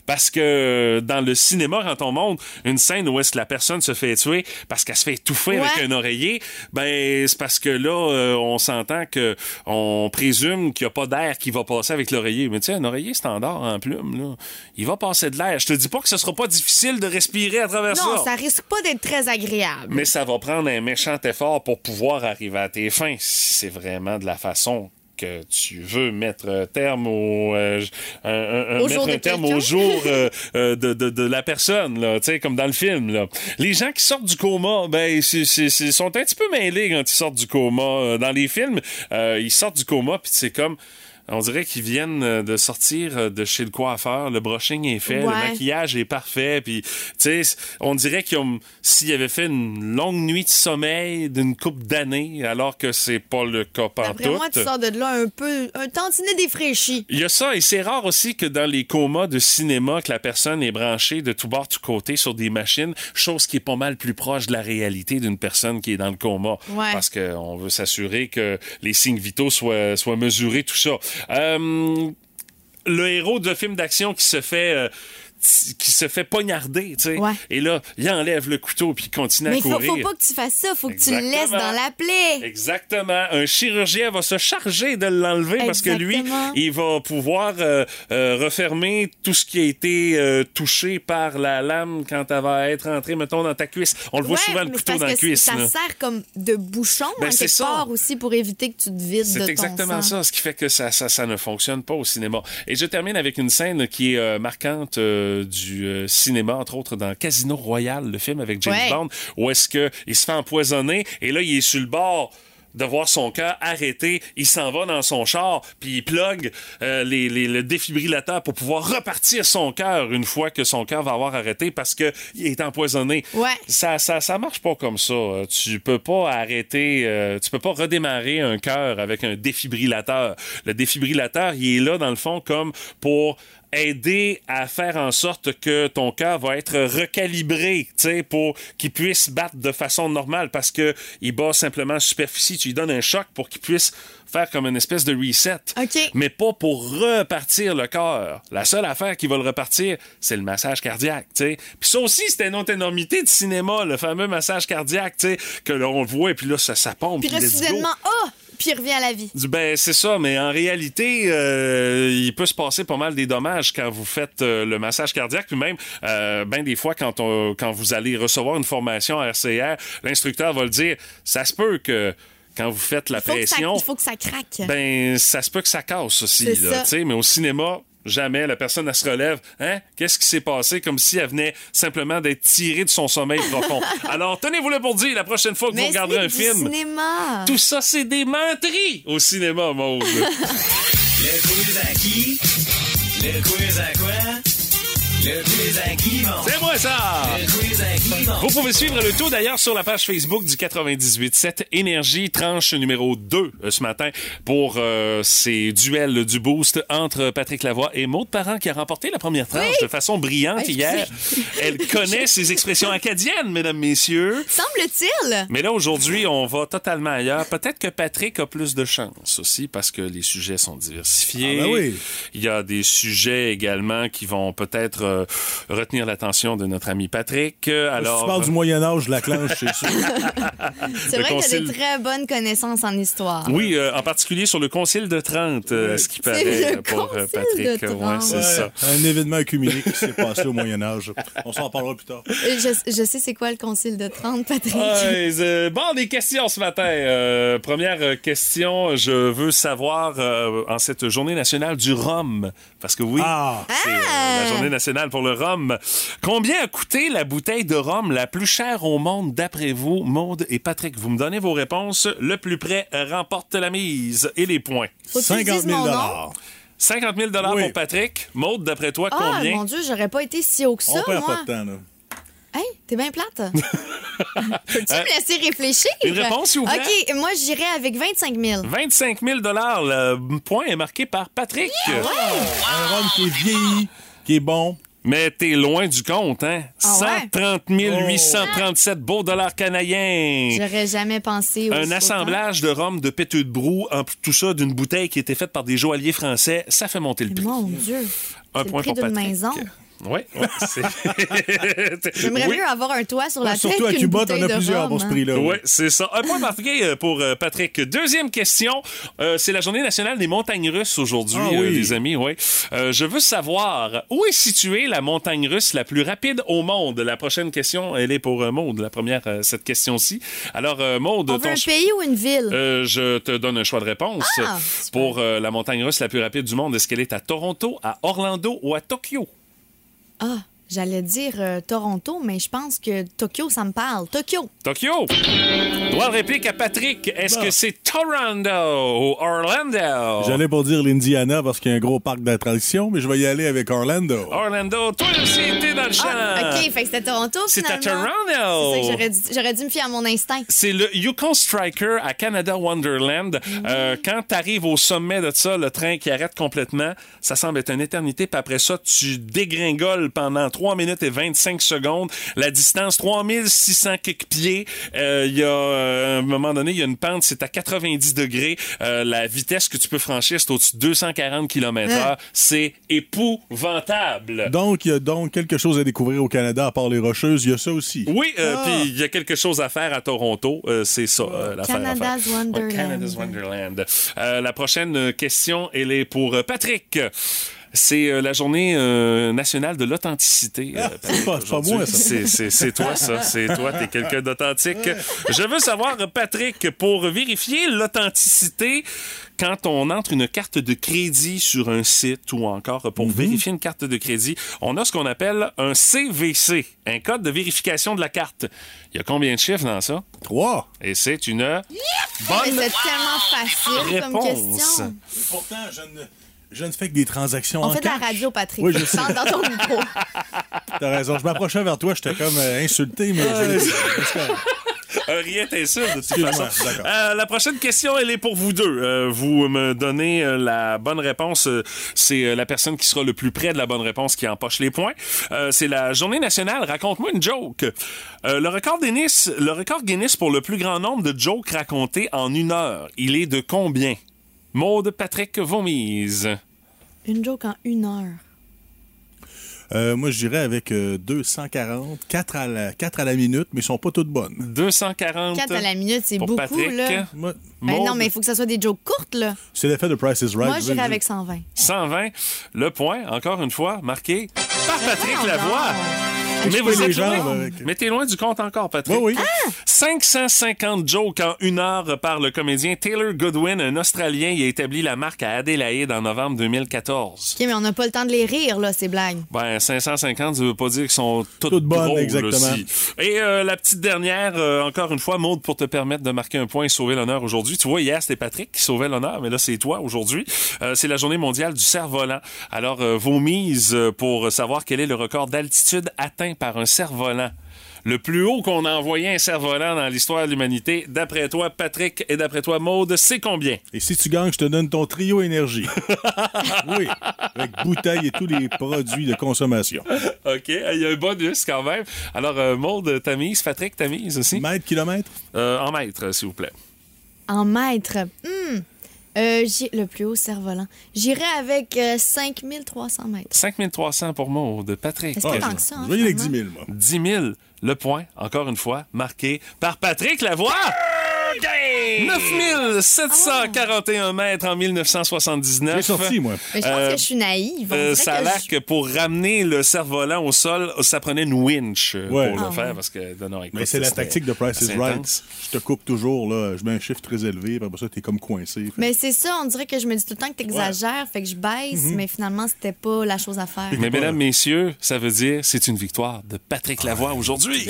Parce que dans le cinéma, quand on montre une scène où est-ce que la personne se fait tuer parce qu'elle se fait étouffer avec un oreiller, ben c'est parce que là, euh, on s'entend que on présume qu'il n'y a pas d'air qui va passer avec l'oreiller. Mais tu sais, un oreiller standard en plume, là, il va passer de l'air. Je te dis pas que ce sera pas difficile de respirer à travers Non, ça risque pas d'être très agréable. mais ça va prendre un méchant effort pour pouvoir arriver à tes fins, c'est vraiment de la façon que tu veux mettre terme au, euh, un- un- Au mettre un terme au jour euh, euh, de, de, de la personne là, tu sais comme dans le film là. Les gens qui sortent du coma, ben c'est c'est- c'est- sont un petit peu mêlés quand ils sortent du coma Euh, dans les films, euh, ils sortent du coma puis c'est comme on dirait qu'ils viennent euh, de sortir euh, de chez le coiffeur, le brushing est fait, le maquillage est parfait, puis tu sais, on dirait qu'ils ont s'ils avaient fait une longue nuit de sommeil d'une coupe d'années, alors que c'est pas le cas D'après moi, tu sors de là un peu... un tantinet défraîchi. Il y a ça, et c'est rare aussi que dans les comas de cinéma, que la personne est branchée de tout bord, tout côté sur des machines, chose qui est pas mal plus proche de la réalité d'une personne qui est dans le coma. Ouais. Parce qu'on veut s'assurer que les signes vitaux soient, soient mesurés, tout ça. Euh, le héros de film d'action qui se fait... qui se fait poignarder, tu sais. Ouais. Et là, il enlève le couteau puis il continue Mais à faut, courir. faut pas que tu fasses ça, faut que tu le laisses dans la plaie. Exactement. Un chirurgien va se charger de l'enlever parce que lui, il va pouvoir euh, euh, refermer tout ce qui a été euh, touché par la lame quand elle va être entrée, mettons, dans ta cuisse. On le voit Ouais, souvent, le mais couteau dans la cuisse. Ça là. sert comme de bouchon Ben, en c'est quelque ça. part aussi pour éviter que tu te vides de C'est exactement ça, ce qui fait que ça, ça, ça ne fonctionne pas au cinéma. Et je termine avec une scène qui est marquante euh, du euh, cinéma, entre autre dans Casino Royale, le film avec James Ouais. Bond, où est-ce que il se fait empoisonner et là il est sur le bord de voir son cœur arrêté, il s'en va dans son char, puis il plug euh, les, les- le défibrillateur pour pouvoir repartir son cœur une fois que son cœur va avoir arrêté parce que il est empoisonné. Ouais. Ça, ça, ça marche pas comme ça. Tu peux pas arrêter, euh, tu peux pas redémarrer un cœur avec un défibrillateur. Le défibrillateur, il est là dans le fond comme pour aider à faire en sorte que ton cœur va être recalibré, tu sais, pour qu'il puisse battre de façon normale parce que il bat simplement en superficie. Tu lui donnes un choc pour qu'il puisse faire comme une espèce de reset. OK. Mais pas pour repartir le cœur. La seule affaire qui va le repartir, c'est le massage cardiaque, tu sais. Puis ça aussi, c'était une autre énormité de cinéma, le fameux massage cardiaque, tu sais, que l'on le voit et puis là, ça, ça pompe. Puis là, soudainement! Puis il revient à la vie. Ben, c'est ça, mais en réalité, euh, il peut se passer pas mal des dommages quand vous faites euh, le massage cardiaque. Puis même, euh, ben des fois, quand, on, quand vous allez recevoir une formation à RCR, l'instructeur va le dire, ça se peut que quand vous faites la Il ça, pression, il faut que ça craque. ben ça se peut que ça casse aussi. Là, ça. tu sais, mais au cinéma, Jamais. La personne, elle se relève. Hein? Qu'est-ce qui s'est passé? Comme si elle venait simplement d'être tirée de son sommeil profond. Alors, tenez-vous le pour dire, la prochaine fois que vous regarderez un du film, cinéma. tout ça, c'est des menteries au cinéma, Maude. Le quiz à qui? Le quiz à quoi? Le quiz à qui, mon? c'est moi, ça! Le quiz à qui, mon? Vous pouvez suivre le tout d'ailleurs sur la page Facebook du 98.7 Énergie, tranche numéro 2 euh, ce matin pour euh, ces duels du boost entre Patrick Lavoie et Maude Parent qui a remporté la première tranche de façon brillante Hey, hier. Elle connaît ses expressions acadiennes, mesdames, messieurs. Semble-t-il. Mais là, aujourd'hui, on va totalement ailleurs. Peut-être que Patrick a plus de chance aussi parce que les sujets sont diversifiés. Ah ben oui. Il y a des sujets également qui vont peut-être euh, retenir l'attention de notre ami Patrick. Euh, si Alors, tu parles du Moyen-Âge, je la clenche, c'est sûr. C'est vrai que t'as concile- des très bonnes connaissances en histoire. Oui, euh, en particulier sur le Concile de Trente, à ce qui paraît le pour Patrick. de Ouais, c'est Trente. ça. Un événement œcuménique qui s'est passé au Moyen-Âge. On s'en parlera plus tard. Je, je sais c'est quoi le concile de 30, Patrick. Ouais, bon, des questions ce matin. Euh, première question, je veux savoir euh, en cette journée nationale du rhum, parce que oui, Ah! c'est euh, la journée nationale pour le rhum. Combien a coûté la bouteille de rhum la plus chère au monde d'après vous, Maude et Patrick? Vous me donnez vos réponses. Le plus près remporte la mise et les points. Faut que tu 50 dises 000 mon nom? 50 000 Oui. pour Patrick. Maude, d'après toi, Ah, combien? mon Dieu, j'aurais pas été si haut que On ça, perd moi. pas de temps, là. Hey, t'es bien plate? Peux-tu me laisser réfléchir? Une réponse, s'il vous plaît? OK, moi, j'irais avec 25 000. 25 000 Le point est marqué par Patrick. Un rhum qui est vieilli, qui est bon. Mais t'es loin du compte, hein? Ah ouais? 130 837 beaux dollars canadiens. J'aurais jamais pensé au Un assemblage de rhum de péteux de brou, en plus, tout ça d'une bouteille qui était faite par des joailliers français, ça fait monter le prix. Mon Dieu. Un C'est le point prix pour Patrick. maison. Oui, ouais, c'est- J'aimerais Oui. mieux avoir un toit sur la Ouais, tête surtout à Cuba, t'en as de plusieurs rhum, pour ce hein. prix-là. Oui, c'est ça. Un point marqué euh, pour euh, Patrick. Deuxième question. Euh, c'est la journée nationale des montagnes russes aujourd'hui, Ah oui. euh, les amis. Oui. Euh, je veux savoir où est située la montagne russe la plus rapide au monde? La prochaine question, elle est pour euh, Maude. La première, euh, cette question-ci. Alors, euh, Maude, On veut ton un pays ou une ville? euh, je te donne un choix de réponse. Ah, pour euh, la montagne russe la plus rapide du monde, est-ce qu'elle est à Toronto, à Orlando ou à Tokyo? Ah, j'allais dire euh, Toronto, mais je pense que Tokyo, ça me parle. Tokyo. Tokyo! Droit de réplique à Patrick. Est-ce que c'est Toronto ou Orlando? J'allais pour dire l'Indiana parce qu'il y a un gros parc d'attractions, mais je vais y aller avec Orlando. Orlando, toi aussi, t'es dans le champ. Ah, OK, fait que c'était Toronto, C'est à finalement. Toronto. C'est ça que j'aurais dû, j'aurais dû me fier à mon instinct. C'est le Yukon Striker à Canada Wonderland. Euh, quand t'arrives au sommet de ça, le train qui arrête complètement, ça semble être une éternité. Puis après ça, tu dégringoles pendant 3 minutes et 25 secondes. La distance, 3600 quelques pieds. Euh, Il y a, euh, à un moment donné, il y a une pente, c'est à 90 degrés. Euh, la vitesse que tu peux franchir, c'est au-dessus de 240 km h C'est épouvantable. Donc, il y a donc quelque chose à découvrir au Canada, à part les Rocheuses. Il y a ça aussi. Oui, euh, Ah. puis il y a quelque chose à faire à Toronto. Euh, c'est ça, euh, l'affaire Canada's. Wonderland. Ouais, Canada's Wonderland. Euh, la prochaine question, elle est pour Patrick. C'est euh, la journée euh, nationale de l'authenticité. euh, Patrick, c'est pas- c'est pas aujourd'hui. moi, ça. C'est- C'est c'est toi, ça. C'est toi, t'es quelqu'un d'authentique. Je veux savoir, Patrick, pour vérifier l'authenticité, quand on entre une carte de crédit sur un site ou encore pour vérifier une carte de crédit, on a ce qu'on appelle un CVC, un code de vérification de la carte. Il y a combien de chiffres dans ça? Trois. Et c'est une bonne c'est tellement facile comme réponse. question. Pourtant, je ne, je ne fais que des transactions On en fait de la cash. radio, Patrick. Oui, je sais. Dans ton micro. T'as raison. Je m'approchais vers toi, j'étais comme euh, insulté, mais je- Euh, rien t'insulte, de toute façon. d'accord. Euh, la prochaine question, elle est pour vous deux. Euh, vous me donnez euh, la bonne réponse. Euh, C'est euh, la personne qui sera le plus près de la bonne réponse qui empoche les points. Euh, C'est la journée nationale. Raconte-moi une joke. Euh, le record Guinness, le record Guinness pour le plus grand nombre de jokes racontés en une heure, il est de combien? Maude Patrick Vomise. Une joke en une heure. Euh, moi, je dirais avec euh, 240, 4 à, la, 4 à la minute, mais ils sont pas toutes bonnes. 240. 4 à la minute, c'est beaucoup, Patrick. là. Moi, Ben non, mais il faut que ça soit des jokes courtes, là. c'est l'effet de Price is Right. Moi, je j'irais avec dire. 120. 120. Le point, encore une fois, marqué par Patrick Lavoie. Mais vous êtes loin. avec- Mais t'es loin du compte encore, Patrick. Oui, oui. 550 jokes en une heure par le comédien Taylor Goodwin, un Australien. Il a établi la marque à Adélaïde en novembre 2014. OK, mais on n'a pas le temps de les rire, là, ces blagues. Ben, 550, ça veut pas dire qu'ils sont toutes, Toutes bonnes, drôles exactement. aussi. Et euh, la petite dernière, euh, encore une fois, Maude, pour te permettre de marquer un point et sauver l'honneur aujourd'hui. Tu vois, hier, c'était Patrick qui sauvait l'honneur, mais là, c'est toi aujourd'hui. Euh, c'est la journée mondiale du cerf-volant. Alors, euh, vos mises pour savoir quel est le record d'altitude atteint par un cerf-volant. Le plus haut qu'on a envoyé un cerf-volant dans l'histoire de l'humanité, d'après toi, Patrick, et d'après toi, Maude, c'est combien? Et si tu gagnes, je te donne ton trio énergie. oui, avec bouteilles et tous les produits de consommation. OK, il y a un bonus quand même. Alors, euh, Maude, ta mise, Patrick, ta mise aussi? Mètre, kilomètre? Euh, en mètres, s'il vous plaît. En mètres. Hmm. Euh, j'ai- le plus haut cerf-volant. J'irai avec euh, 5300 mètres. 5300 pour Maude. Patrick. C'est pas Ah, tant je- que ça. Je vais y aller avec 10 finalement. 000, moi. 10 000. Le point, encore une fois, marqué par Patrick Lavoie. 9741 mètres en 1979. J'ai sorti, moi. Mais je pense Euh, que je suis naïve. Euh, ça a que l'air je- que pour ramener le cerf-volant au sol, ça prenait une winch euh, Ouais. pour le Ah faire ouais. parce que non, non, écoute, Mais c'est la tactique de Price is Right. Je te coupe toujours, là. Je mets un chiffre très élevé, puis après ça, t'es comme coincé. Fait- Mais c'est ça, on dirait que je me dis tout le temps que t'exagères, fait que je baisse, Mhm. mais finalement, c'était pas la chose à faire. Mais mesdames, messieurs, ça veut dire c'est une victoire de Patrick Lavoie aujourd'hui.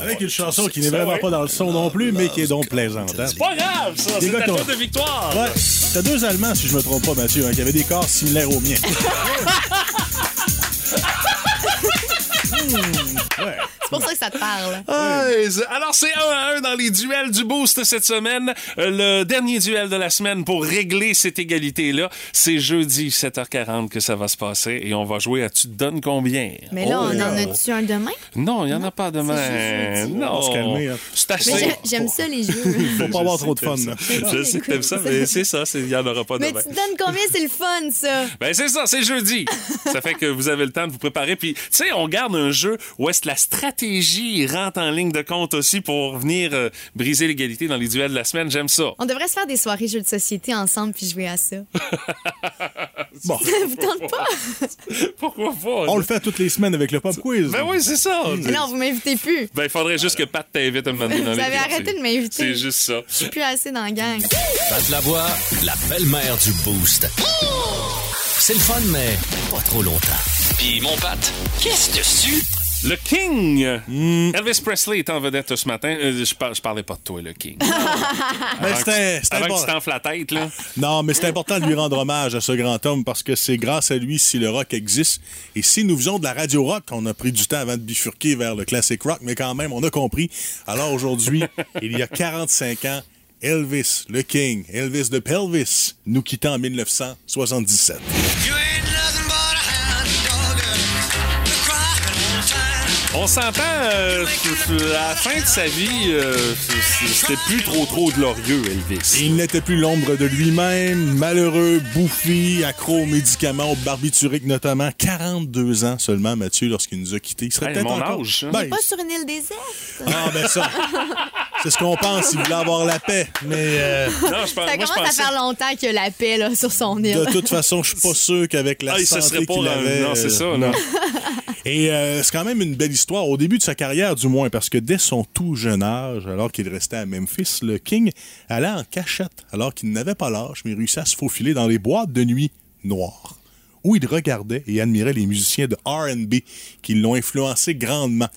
Avec une chanson qui n'est vraiment pas dans le son non plus, mais qui est donc plaisante. hein? Pas grave, ça, Des c'est ta faute de victoire. Ouais, t'as deux Allemands, si je me trompe pas, Mathieu, hein, qui avaient des corps similaires aux miens. ouais. C'est pour ça que ça te parle. Ouais, Alors, c'est 1 à 1 dans les duels du Boost cette semaine. Euh, le dernier duel de la semaine pour régler cette égalité-là, c'est jeudi 7h40 que ça va se passer et on va jouer à Tu te donnes combien? Mais là, Oh, on en wow. a-tu un demain? Non, il n'y en a pas demain. Non. On va se calmer, hein. C'est Mais assez. j'ai- j'aime ça, les jeux. Faut pas avoir trop de fun. Je sais que t'aimes ça, mais c'est ça, il n'y en aura pas mais demain. tu te donnes combien? C'est le fun, ça. Ben c'est ça, c'est jeudi. ça fait que vous avez le temps de vous préparer. Puis, tu sais, on garde un jeu où est-ce que la stratégie rentre en ligne de compte aussi pour venir euh, briser l'égalité dans les duels de la semaine? J'aime ça. On devrait se faire des soirées jeux de société ensemble puis jouer à ça. Bon, Ça vous tente pas? Pourquoi pas? on le fait toutes les semaines avec le pop quiz. Ben oui, c'est ça. Mais non, vous m'invitez plus. Ben, il faudrait juste que Pat t'invite à me demander dans Vous avez arrêté de m'inviter. C'est juste ça. Je suis plus assez dans la gang. Pat Lavoie, la belle-mère du Boost. C'est le fun, mais pas trop longtemps. Puis mon Pat, qu'est-ce dessus? Le King. Elvis Presley est en vedette ce matin. Euh, je, par- je parlais pas de toi, le King. Avant c'était- avant que tu t'enfles la tête, là. Non, mais c'est important de lui rendre hommage à ce grand homme parce que c'est grâce à lui si le rock existe. Et si nous faisons de la radio rock, on a pris du temps avant de bifurquer vers le classic rock, mais quand même, on a compris. Alors aujourd'hui, il y a 45 ans, Elvis, le King, Elvis de Pelvis, nous quittant en 1977. On s'entend, euh, à la fin de sa vie, euh, c'était plus trop trop glorieux, Elvis. Il n'était plus l'ombre de lui-même, malheureux, bouffi, accro aux médicaments, aux barbituriques notamment. 42 ans seulement, Mathieu, lorsqu'il nous a quittés. Il serait Hey, peut-être mon encore... âge, hein. Ben, Pas sur une île déserte. Ah, ben ça. C'est ce qu'on pense, il voulait avoir la paix. Mais euh, Non, je pense, Ça moi, je commence pensais... à faire longtemps qu'il y a la paix là, sur son île. de toute façon, je suis pas sûr qu'avec la Ah, santé serait pas qu'il avait... non, c'est euh, ça, non. Et euh, c'est quand même une belle histoire, au début de sa carrière du moins, parce que dès son tout jeune âge, alors qu'il restait à Memphis, le King allait en cachette, alors qu'il n'avait pas l'âge, mais réussit à se faufiler dans les boîtes de nuit noires, où il regardait et admirait les musiciens de R&B qui l'ont influencé grandement.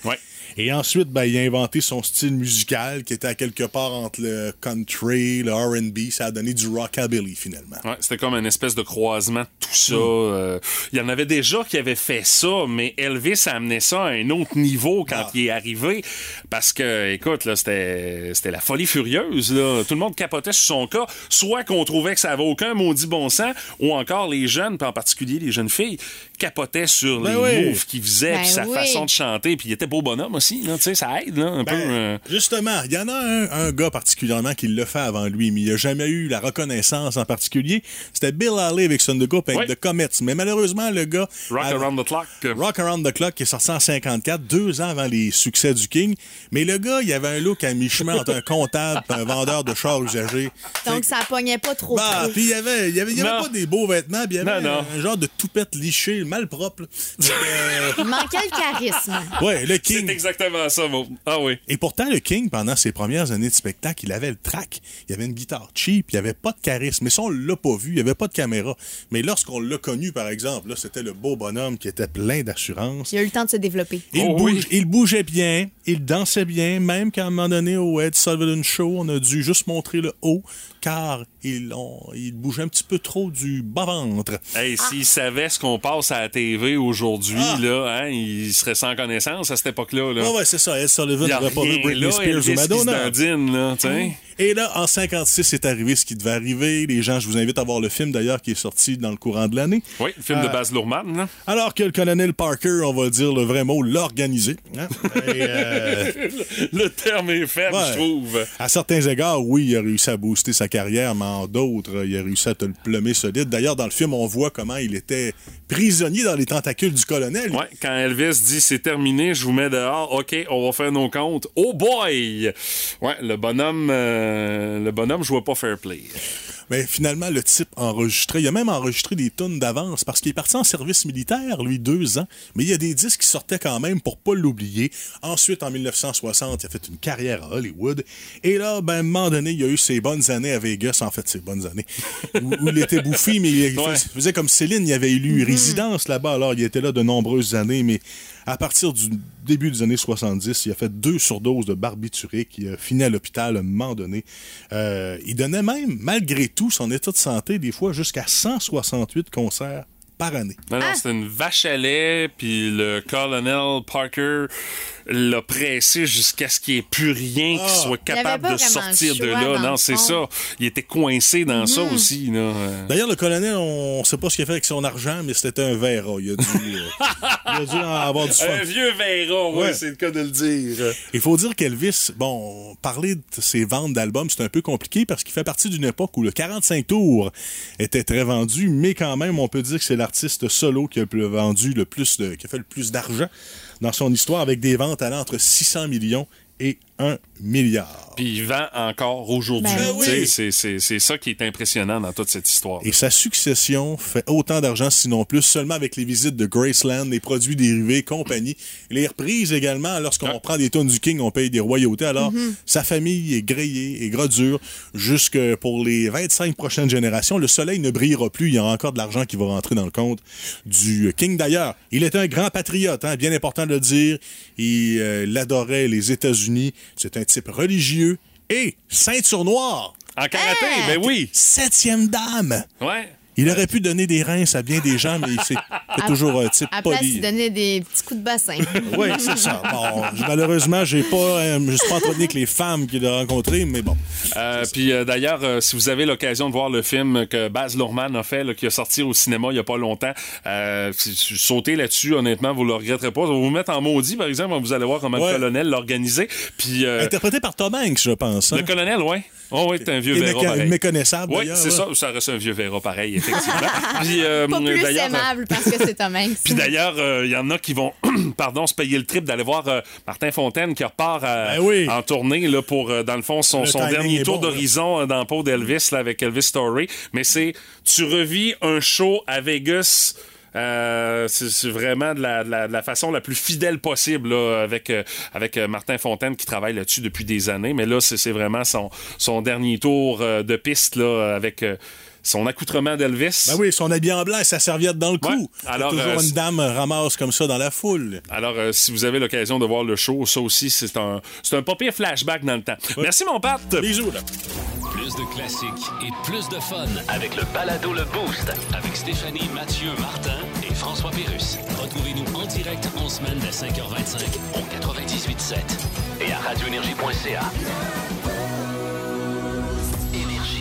Et ensuite, ben, il a inventé son style musical qui était à quelque part entre le country, le R&B. Ça a donné du rockabilly finalement. Ouais, c'était comme une espèce de croisement de tout ça. Hmm. Euh, Il y en avait déjà qui avaient fait ça, mais Elvis a amené ça à un autre niveau quand Ah. il est arrivé. Parce que, écoute, là, c'était c'était la folie furieuse. Là. Tout le monde capotait sur son cas. Soit qu'on trouvait que ça avait aucun maudit bon sens, ou encore les jeunes, puis en particulier les jeunes filles, capotaient sur Ben les oui. moves qu'il faisait, Ben puis sa oui. façon de chanter. Puis il était beau bonhomme aussi. Là, ça aide là, un peu. Ben, euh, Justement, il y en a un, un gars particulièrement qui l'a fait avant lui, mais il n'a jamais eu la reconnaissance en particulier. C'était Bill Haley avec Son de Group avec Oui. The Comets. Mais malheureusement, le gars. Rock avait- Around the Clock. Rock Around the Clock qui est sorti en 54, deux ans avant les succès du King. Mais le gars, il avait un look à mi-chemin entre un comptable et un vendeur de chars usagés. Donc, ça pognait pas trop Bah, trop. puis il y avait, il y avait, il y avait Non. pas des beaux vêtements, puis il y avait Non, non. un genre de toupette lichée, mal propre. Euh, Il manquait le charisme. ouais, le C'est King. Exactement ça, mon. Ah oui. Et pourtant, le King, pendant ses premières années de spectacle, il avait le track. Il avait une guitare cheap, il n'y avait pas de charisme. Mais ça, on l'a pas vu, il n'y avait pas de caméra. Mais lorsqu'on l'a connu, par exemple, là, c'était le beau bonhomme qui était plein d'assurance. Il a eu le temps de se développer. Il, Oh bouge- oui. il bougeait bien, il dansait bien, même qu'à un moment donné, au Ed Sullivan Show, on a dû juste montrer le haut, car il, on- il bougeait un petit peu trop du bas-ventre. Hey, s'il savait ce qu'on passe à la TV aujourd'hui, Ah. là, hein, il serait sans connaissance à cette époque-là. Là. Ah ouais, c'est ça, Ed Sullivan n'avait pas vu Britney là, Spears ou Madonna. dandine, là, sais. Et là, en 56, est arrivé ce qui devait arriver. Les gens, je vous invite à voir le film d'ailleurs qui est sorti dans le courant de l'année. Oui, le film de Euh, Baz Luhrmann, là. Alors que le colonel Parker, on va dire le vrai mot, l'a organisé. hein. Euh, Le terme est faible, Ouais. je trouve. À certains égards, oui, il a réussi à booster sa carrière, mais d'autres, il a réussi à te le plumer solide. D'ailleurs, dans le film, on voit comment il était prisonnier dans les tentacules du colonel. Ouais, quand Elvis dit c'est terminé, je vous mets dehors, ok, on va faire nos comptes. Oh boy! Ouais, le bonhomme, euh, le bonhomme jouait pas fair play. Mais finalement, le type enregistré, il a même enregistré des tonnes d'avance parce qu'il est parti en service militaire, lui, deux ans. Mais il y a des disques qui sortaient quand même pour pas l'oublier. Ensuite, en 1960, il a fait une carrière à Hollywood. Et là, ben, à un moment donné, il a eu ses bonnes années à Vegas, en fait, ses bonnes années, où, où il était bouffi, mais il Ouais. faisait comme Céline, il avait élu résidence là-bas. Alors, il était là de nombreuses années, mais à partir du début des années 70, il a fait deux surdoses de barbiturique. Il a fini à l'hôpital à un moment donné. Euh, il donnait même, malgré tout, son état de santé, des fois jusqu'à 168 concerts par année. Non, non, c'était une vache à lait, puis le colonel Parker l'a pressé jusqu'à ce qu'il n'y ait plus rien qui Ah. soit capable de sortir de là. Non, c'est ça. Il était coincé dans ça aussi. Là. Euh, D'ailleurs, le colonel, on ne sait pas ce qu'il a fait avec son argent, mais c'était un verre. Il a dû, euh, il a dû en avoir du fun. Un vieux Véron, oui, Ouais. c'est le cas de le dire. Il faut dire qu'Elvis, bon, parler de ses ventes d'albums, c'est un peu compliqué parce qu'il fait partie d'une époque où le 45 tours était très vendu, mais quand même, on peut dire que c'est l'artiste solo qui a le vendu le plus de, qui a fait le plus d'argent dans son histoire avec des ventes allant entre 600 millions et 1 milliard. Puis il vend encore aujourd'hui. Ben oui. c'est- ça qui est impressionnant dans toute cette histoire. Et sa succession fait autant d'argent, sinon plus, seulement avec les visites de Graceland, les produits dérivés, compagnie. Les reprises également, lorsqu'on Ah. prend des tonnes du King, on paye des royautés. Alors, sa famille est grillée et gras dur jusque pour les 25 prochaines générations. Le soleil ne brillera plus. Il y aura encore de l'argent qui va rentrer dans le compte du King. D'ailleurs, il était un grand patriote, hein, bien important de le dire. Il, euh, il adorait les États-Unis. C'est un type religieux et ceinture noire. En karaté, ben oui. Septième dame. Ouais. Il aurait pu donner des reins à bien des gens, mais il s'est c'est toujours un type À place, poli. il donnait des petits coups de bassin. Oui, c'est ça. Bon, malheureusement, j'ai pas, euh, je suis pas entretenu avec les femmes qu'il a rencontrées, mais bon. Euh, Puis euh, d'ailleurs, euh, si vous avez l'occasion de voir le film que Baz Luhrmann a fait, là, qui a sorti au cinéma il y a pas longtemps, euh, sautez là-dessus, honnêtement, vous le regretterez pas. Va vous mettre en maudit, par exemple, vous allez voir comment Ouais. le colonel l'a organisé. Puis euh, Interprété par Tom Hanks, je pense. hein. le colonel, ouais. Oh, oui, c'est un vieux méca- pareil. méconnaissable, Oui, c'est là. ça. Ça reste un vieux Véra pareil, effectivement. Puis, euh, Pas plus d'ailleurs, aimable parce que c'est Tom Hanks. Puis d'ailleurs, euh, il y en a qui vont, pardon, se payer le trip d'aller voir euh, Martin Fontaine qui repart à- Ben oui. en tournée là, pour, euh, dans le fond, son, Le son timing dernier tour bon, d'horizon euh, dans le pot d'Elvis là, avec Elvis Story. Mais c'est, tu revis un show à Vegas. euh, c'est c'est vraiment de la, de la- de la façon la plus fidèle possible là, avec, euh, avec euh, Martin Fontaine qui travaille là-dessus depuis des années. Mais là, c'est c'est vraiment son, son dernier tour euh, de piste là, avec euh, son accoutrement d'Elvis. Ben oui, son habit en blanc et sa serviette dans le cou. Ouais. Alors, toujours euh, une dame ramasse comme ça dans la foule. Alors, euh, si vous avez l'occasion de voir le show, ça aussi, c'est un, c'est un pas pire flashback dans le temps. Merci, mon Pat. Bisous, là. Plus de classiques et plus de fun avec le balado Le Boost avec Stéphanie, Mathieu, Martin et François Pérus. Retrouvez-nous en direct en semaine dès 5h25 au 98.7 et à radioénergie.ca.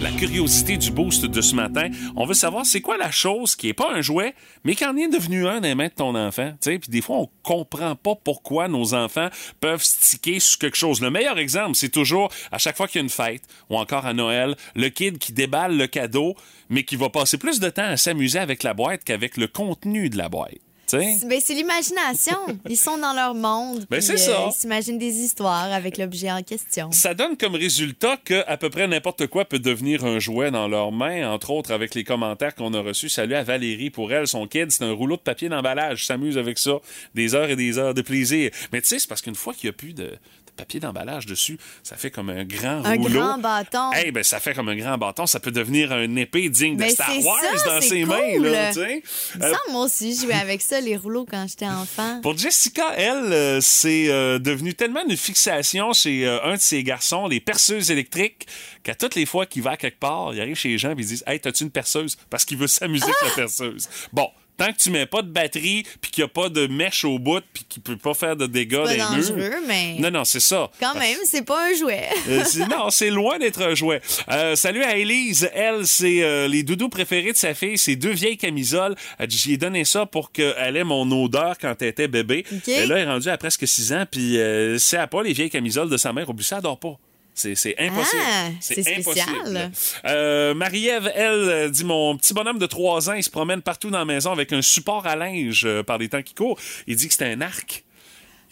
La curiosité du boost de ce matin, on veut savoir c'est quoi la chose qui est pas un jouet, mais qui en est devenu un des mains de ton enfant. Puis des fois on comprend pas pourquoi nos enfants peuvent sticker sur quelque chose. Le meilleur exemple, c'est toujours à chaque fois qu'il y a une fête ou encore à Noël, le kid qui déballe le cadeau, mais qui va passer plus de temps à s'amuser avec la boîte qu'avec le contenu de la boîte. Ben, c'est l'imagination. Ils sont dans leur monde. Ben, c'est ça. Ils s'imaginent des histoires avec l'objet en question. Ça donne comme résultat que à peu près n'importe quoi peut devenir un jouet dans leurs mains, entre autres avec les commentaires qu'on a reçus. Salut à Valérie pour elle, son kid, c'est un rouleau de papier d'emballage. S'amuse avec ça, des heures et des heures de plaisir. Mais tu sais, c'est parce qu'une fois qu'il n'y a plus de papier d'emballage dessus, ça fait comme un grand Un rouleau. grand bâton. Eh ben, ça fait comme un grand bâton. Ça peut devenir un épée digne de Star Wars ça, dans ses cool. mains, là, tu sais. Il Euh, moi aussi, je jouais avec ça, les rouleaux, quand j'étais enfant. pour Jessica, elle, euh, c'est euh, devenu tellement une fixation chez euh, un de ses garçons, les perceuses électriques, qu'à toutes les fois qu'il va quelque part, il arrive chez les gens et ils disent Hey, t'as-tu une perceuse Parce qu'il veut s'amuser avec la perceuse. Bon. Tant que tu mets pas de batterie, puis qu'il n'y a pas de mèche au bout, puis qu'il peut pas faire de dégâts Pas dans les murs. mais Non, non, c'est ça. quand même, c'est pas un jouet. Euh, c'est- non, c'est loin d'être un jouet. Euh, salut à Elise. Elle, c'est euh, les doudous préférés de sa fille. C'est deux vieilles camisoles. Elle dit, J'y ai donné ça pour qu'elle ait mon odeur quand elle était bébé. Et là, elle est rendue à presque 6 ans. Puis, elle n'a pas les vieilles camisoles de sa mère, au plus, ça elle dort pas. C'est impossible. Ah, c'est spécial. impossible. Euh, Marie-Ève, elle, euh, dit Mon petit bonhomme de 3 ans, il se promène partout dans la maison avec un support à linge euh, par les temps qui courent. Il dit que c'est un arc.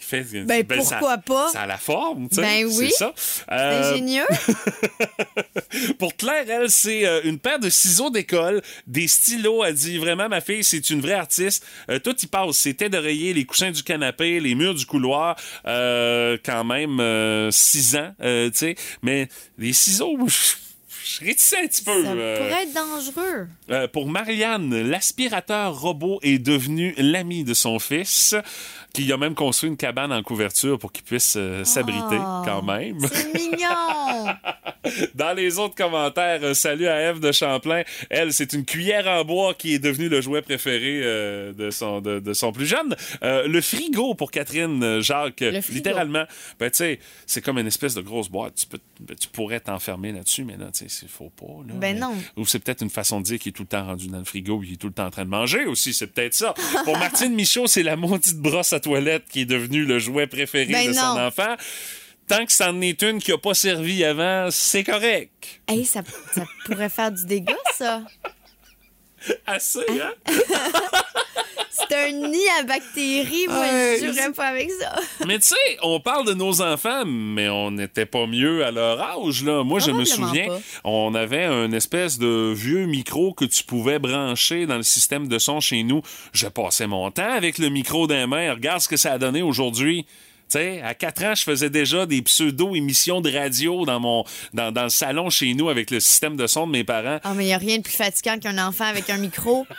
Fait, Ben, ça- pourquoi pas? Ça a la forme, tu sais. Ben oui. C'est ça. C'est Euh, ingénieux. pour Claire, elle, c'est euh, une paire de ciseaux d'école, des stylos. Elle dit vraiment, ma fille, c'est une vraie artiste. Euh, tout y passe. Ses têtes d'oreiller, les coussins du canapé, les murs du couloir. Euh, quand même, 6 ans, euh, tu sais. Mais les ciseaux, je suis réticent un petit peu. Ça euh, pourrait être dangereux. euh, pour Marianne, l'aspirateur robot est devenu l'ami de son fils, qui a même construit une cabane en couverture pour qu'il puisse euh, s'abriter Oh, quand même. C'est mignon. Dans les autres commentaires, salut à Eve de Champlain. Elle, c'est une cuillère en bois qui est devenue le jouet préféré de, son, de, de son plus jeune. Le frigo pour Catherine Jacques, littéralement. Ben, tu sais, c'est comme une espèce de grosse boîte. Tu, peux, ben, tu pourrais t'enfermer là-dessus, mais là, tu sais, il faut pas. là. Ben Mais- non. Ou c'est peut-être une façon de dire qu'il est tout le temps rendu dans le frigo et qu'il est tout le temps en train de manger aussi. C'est peut-être ça. Pour Martine Michaud, c'est la maudite brosse à toilette qui est devenue le jouet préféré Ben de son enfant. Tant que ça en est une qui a pas servi avant, c'est correct. Hey, ça, ça pourrait faire du dégât, ça. Assez, hein? C'est un nid à bactéries. Moi, Ouais, je jouerais pas avec ça. mais tu sais, on parle de nos enfants, mais on n'était pas mieux à leur âge, là. Moi, je me souviens, pas. on avait un espèce de vieux micro que tu pouvais brancher dans le système de son chez nous. Je passais mon temps avec le micro des mains. Regarde ce que ça a donné aujourd'hui. Tu sais, à 4 ans, je faisais déjà des pseudo-émissions de radio dans mon dans, dans le salon chez nous avec le système de son de mes parents. Ah, mais il n'y a rien de plus fatigant qu'un enfant avec un micro.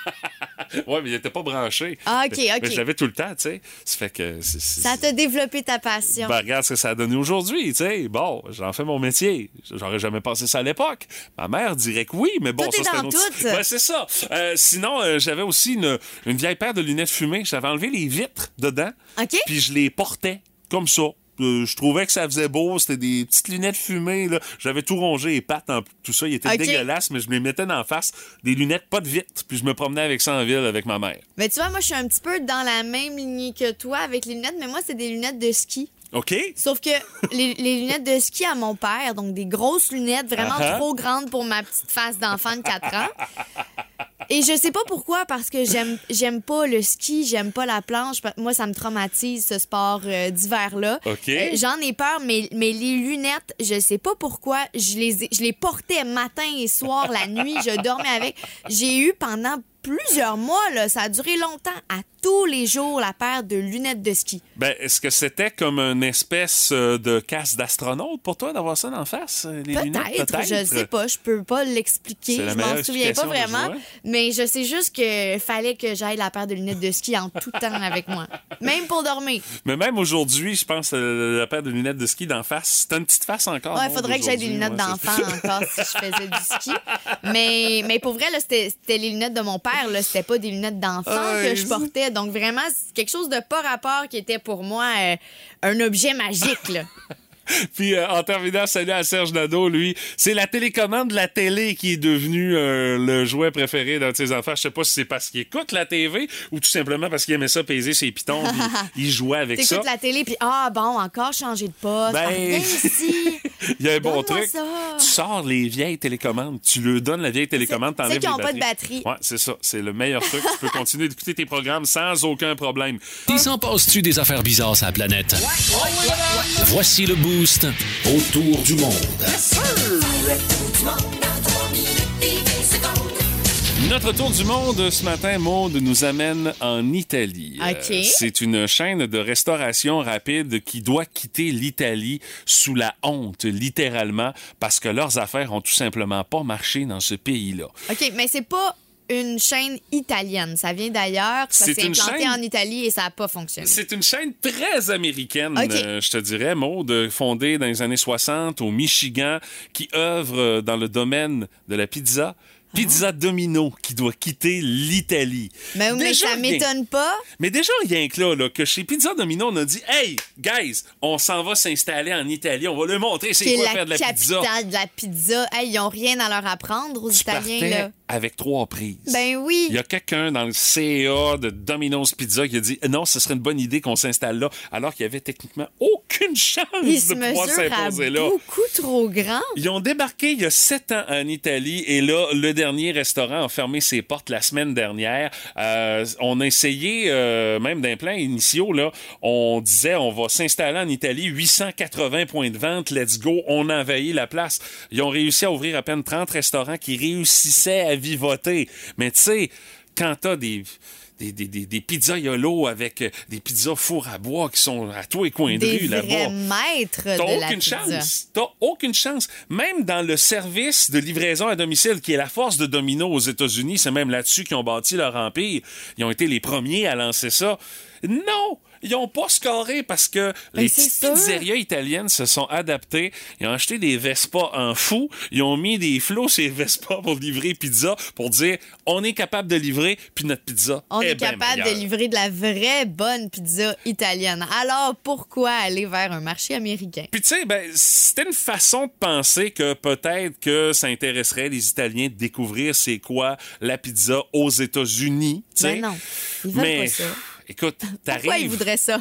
Ouais, mais il était pas branché. Ah, OK, OK. Mais je l'avais tout le temps, tu sais. Ça fait que... Ça t'a développé ta passion. Ben, regarde ce que ça a donné aujourd'hui, tu sais. Bon, j'en fais mon métier. J'aurais jamais pensé ça à l'époque. Ma mère dirait que oui, mais bon, Tout ça, est c'est un autre... Ben, c'est ça. Euh, sinon, euh, j'avais aussi une, une vieille paire de lunettes fumées. J'avais enlevé les vitres dedans. OK? Puis je les portais comme ça. Euh, je trouvais que ça faisait beau, c'était des petites lunettes fumées. là. J'avais tout rongé les pattes, en- tout ça, il était dégueulasse, mais je me les mettais en face, des lunettes pas de vitres, puis je me promenais avec ça en ville avec ma mère. Mais tu vois, moi, je suis un petit peu dans la même lignée que toi avec les lunettes, mais moi, c'est des lunettes de ski. OK? Sauf que les, les lunettes de ski à mon père, donc des grosses lunettes vraiment ah. trop grandes pour ma petite face d'enfant de 4 ans. Et je sais pas pourquoi, parce que j'aime j'aime pas le ski, j'aime pas la planche. Moi, ça me traumatise, ce sport euh, d'hiver-là. OK. Euh, J'en ai peur, mais, mais les lunettes, je sais pas pourquoi, je les, ai- je les portais matin et soir, la nuit, je dormais avec. J'ai eu pendant plusieurs mois, là, ça a duré longtemps, à tous les jours, la paire de lunettes de ski. Ben, est-ce que c'était comme une espèce euh, de casse d'astronaute pour toi d'avoir ça d'en face, euh, les lunettes? Peut-être, je sais pas, je peux pas l'expliquer, C'est la je m'en souviens pas vraiment, mais je sais juste que fallait que j'aille la paire de lunettes de ski en tout temps avec moi, même pour dormir. Mais même aujourd'hui, je pense que la paire de lunettes de ski d'en face, t'as une petite face encore. Ouais, non, faudrait que j'aie des lunettes ouais, c'est- d'enfant encore si je faisais du ski. Mais, mais pour vrai, c'était les lunettes de mon père, là, c'était pas des lunettes d'enfant que je portais. Donc vraiment, c'est quelque chose de pas rapport qui était pour moi euh, un objet magique. Là. Puis euh, en terminant, salut à Serge Nadeau, lui. C'est la télécommande de la télé qui est devenue euh, le jouet préféré d'un de ses enfants. Je sais pas si c'est parce qu'il écoute la TV ou tout simplement parce qu'il aimait ça peser ses pitons puis il jouait avec ça. La télé, puis ah bon, encore changer de poste. Ben- Ah, viens ici. Il y a un bon truc. ça. Tu sors les vieilles télécommandes. Tu leur donnes la vieille télécommande, C'est- t'enlèves ceux qui les ont pas de batterie. Ouais, c'est ça. C'est le meilleur truc. tu peux continuer d'écouter tes programmes sans aucun problème. Il s'en passe-tu des affaires bizarres sur la planète? Voici le boost autour du monde. Notre tour du monde ce matin, Maude, nous amène en Italie. Euh, c'est une chaîne de restauration rapide qui doit quitter l'Italie sous la honte, littéralement, parce que leurs affaires ont tout simplement pas marché dans ce pays-là. OK, mais c'est pas une chaîne italienne. Ça vient d'ailleurs. Ça C'est s'est implanté chaîne- en Italie et ça n'a pas fonctionné. C'est une chaîne très américaine, OK. euh, je te dirais, Maude, fondée dans les années 60 au Michigan, qui œuvre euh, dans le domaine de la pizza. Pizza Domino qui doit quitter l'Italie. Mais, mais ça m'étonne pas. Mais déjà, rien que là, là, que chez Pizza Domino, on a dit Hey, guys, on s'en va s'installer en Italie, on va leur montrer c'est C'est quoi la faire de la pizza. capitale de la pizza. Hey, ils ont rien à leur apprendre aux Tu Italiens, partais là. Avec trois prises. Ben oui. Il y a quelqu'un dans le CA de Domino's Pizza qui a dit non, ce serait une bonne idée qu'on s'installe là, alors qu'il y avait techniquement aucune chance Ils se de pouvoir s'imposer là. beaucoup trop grand. Ils ont débarqué il y a sept ans en Italie et là, le dernier restaurant a fermé ses portes la semaine dernière. Euh, on a essayé, euh, même d'un plan initiaux, là, on disait on va s'installer en Italie, 880 points de vente, let's go, on a envahi la place. Ils ont réussi à ouvrir à peine 30 restaurants qui réussissaient à vivoter. Mais tu sais, quand t'as des... Des, des, des, des pizzas yolo avec euh, des pizzas four à bois qui sont à tous les coins de Des rue là-bas. maîtres T'as de aucune chance. T'as aucune chance. Même dans le service de livraison à domicile, qui est la force de Domino aux États-Unis, c'est même là-dessus qu'ils ont bâti leur empire. Ils ont été les premiers à lancer ça. Non! Ils ont pas scoré parce que Ben, les petites sûr. pizzerias italiennes se sont adaptées. Ils ont acheté des Vespa en fou. Ils ont mis des flots sur les Vespa pour livrer pizza, pour dire on est capable de livrer, puis notre pizza On est bien capable de livrer de la vraie bonne pizza italienne. Alors, pourquoi aller vers un marché américain? Puis tu sais, ben, c'était une façon de penser que peut-être que ça intéresserait les Italiens de découvrir c'est quoi la pizza aux États-Unis. Ben non, ils veulent Mais pas ça. Écoute, Pourquoi ils t'arrives. voudraient ça?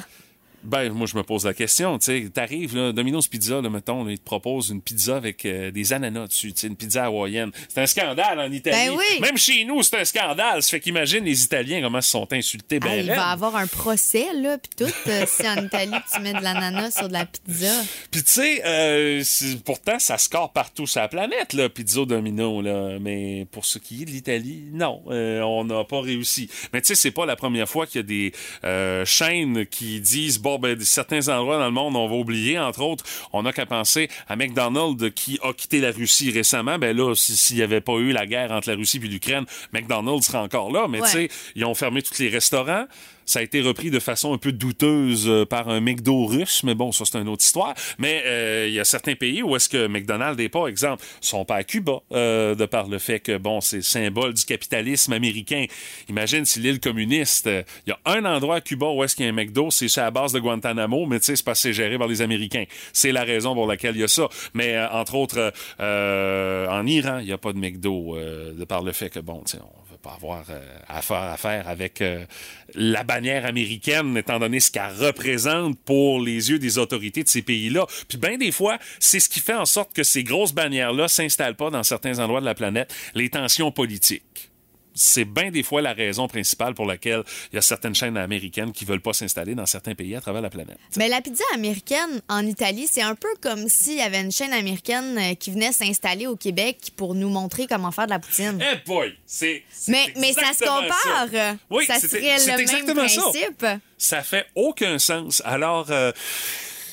Ben, moi, je me pose la question. Tu sais, t'arrives, là, Domino's Pizza, là, mettons, là, ils te proposent une pizza avec euh, des ananas dessus, tu sais, une pizza hawaïenne. C'est un scandale en Italie. Ben oui. Même chez nous, c'est un scandale. Ça fait qu'imagine les Italiens comment ils se sont insultés. Ben, Ah, il va avoir un procès, là, puis tout, euh, si en Italie, tu mets de l'ananas sur de la pizza. Puis tu sais, euh, pourtant, ça score partout sur la planète, là, Pizza Domino, là. Mais pour ce qui est de l'Italie, non, on n'a pas réussi. Mais tu sais, c'est pas la première fois qu'il y a des chaînes qui disent, bon, ben, certains endroits dans le monde, on va oublier. Entre autres, on n'a qu'à penser à McDonald's qui a quitté la Russie récemment. Ben là, si- s'il n'y avait pas eu la guerre entre la Russie et l'Ukraine, McDonald's serait encore là. Mais Ouais. tu sais, ils ont fermé tous les restaurants. Ça a été repris de façon un peu douteuse euh, par un McDo russe, mais bon, ça c'est une autre histoire. Mais euh, il y a certains pays où est-ce que McDonald's est pas, exemple, sont pas à Cuba, euh, de par le fait que bon, c'est le symbole du capitalisme américain. Imagine si l'île communiste, il y a un endroit à Cuba où est-ce qu'il y a un McDo, c'est sur la base de Guantanamo, mais tu sais, c'est parce que c'est géré par les Américains. C'est la raison pour laquelle il y a ça. Mais euh, entre autres, euh, en Iran, il n'y a pas de McDo, de par le fait que bon, on avoir euh, affaire à faire avec euh, la bannière américaine, étant donné ce qu'elle représente pour les yeux des autorités de ces pays-là. Puis bien des fois, c'est ce qui fait en sorte que ces grosses bannières-là s'installent pas dans certains endroits de la planète, les tensions politiques. C'est bien des fois la raison principale pour laquelle il y a certaines chaînes américaines qui veulent pas s'installer dans certains pays à travers la planète. Mais la pizza américaine en Italie, c'est un peu comme s'il y avait une chaîne américaine euh, qui venait s'installer au Québec pour nous montrer comment faire de la poutine. Eh boy, c'est Mais, mais ça se compare. ça. Oui, ça c'est- serait c'est le même exactement ça. principe. Ça fait aucun sens. Alors, euh,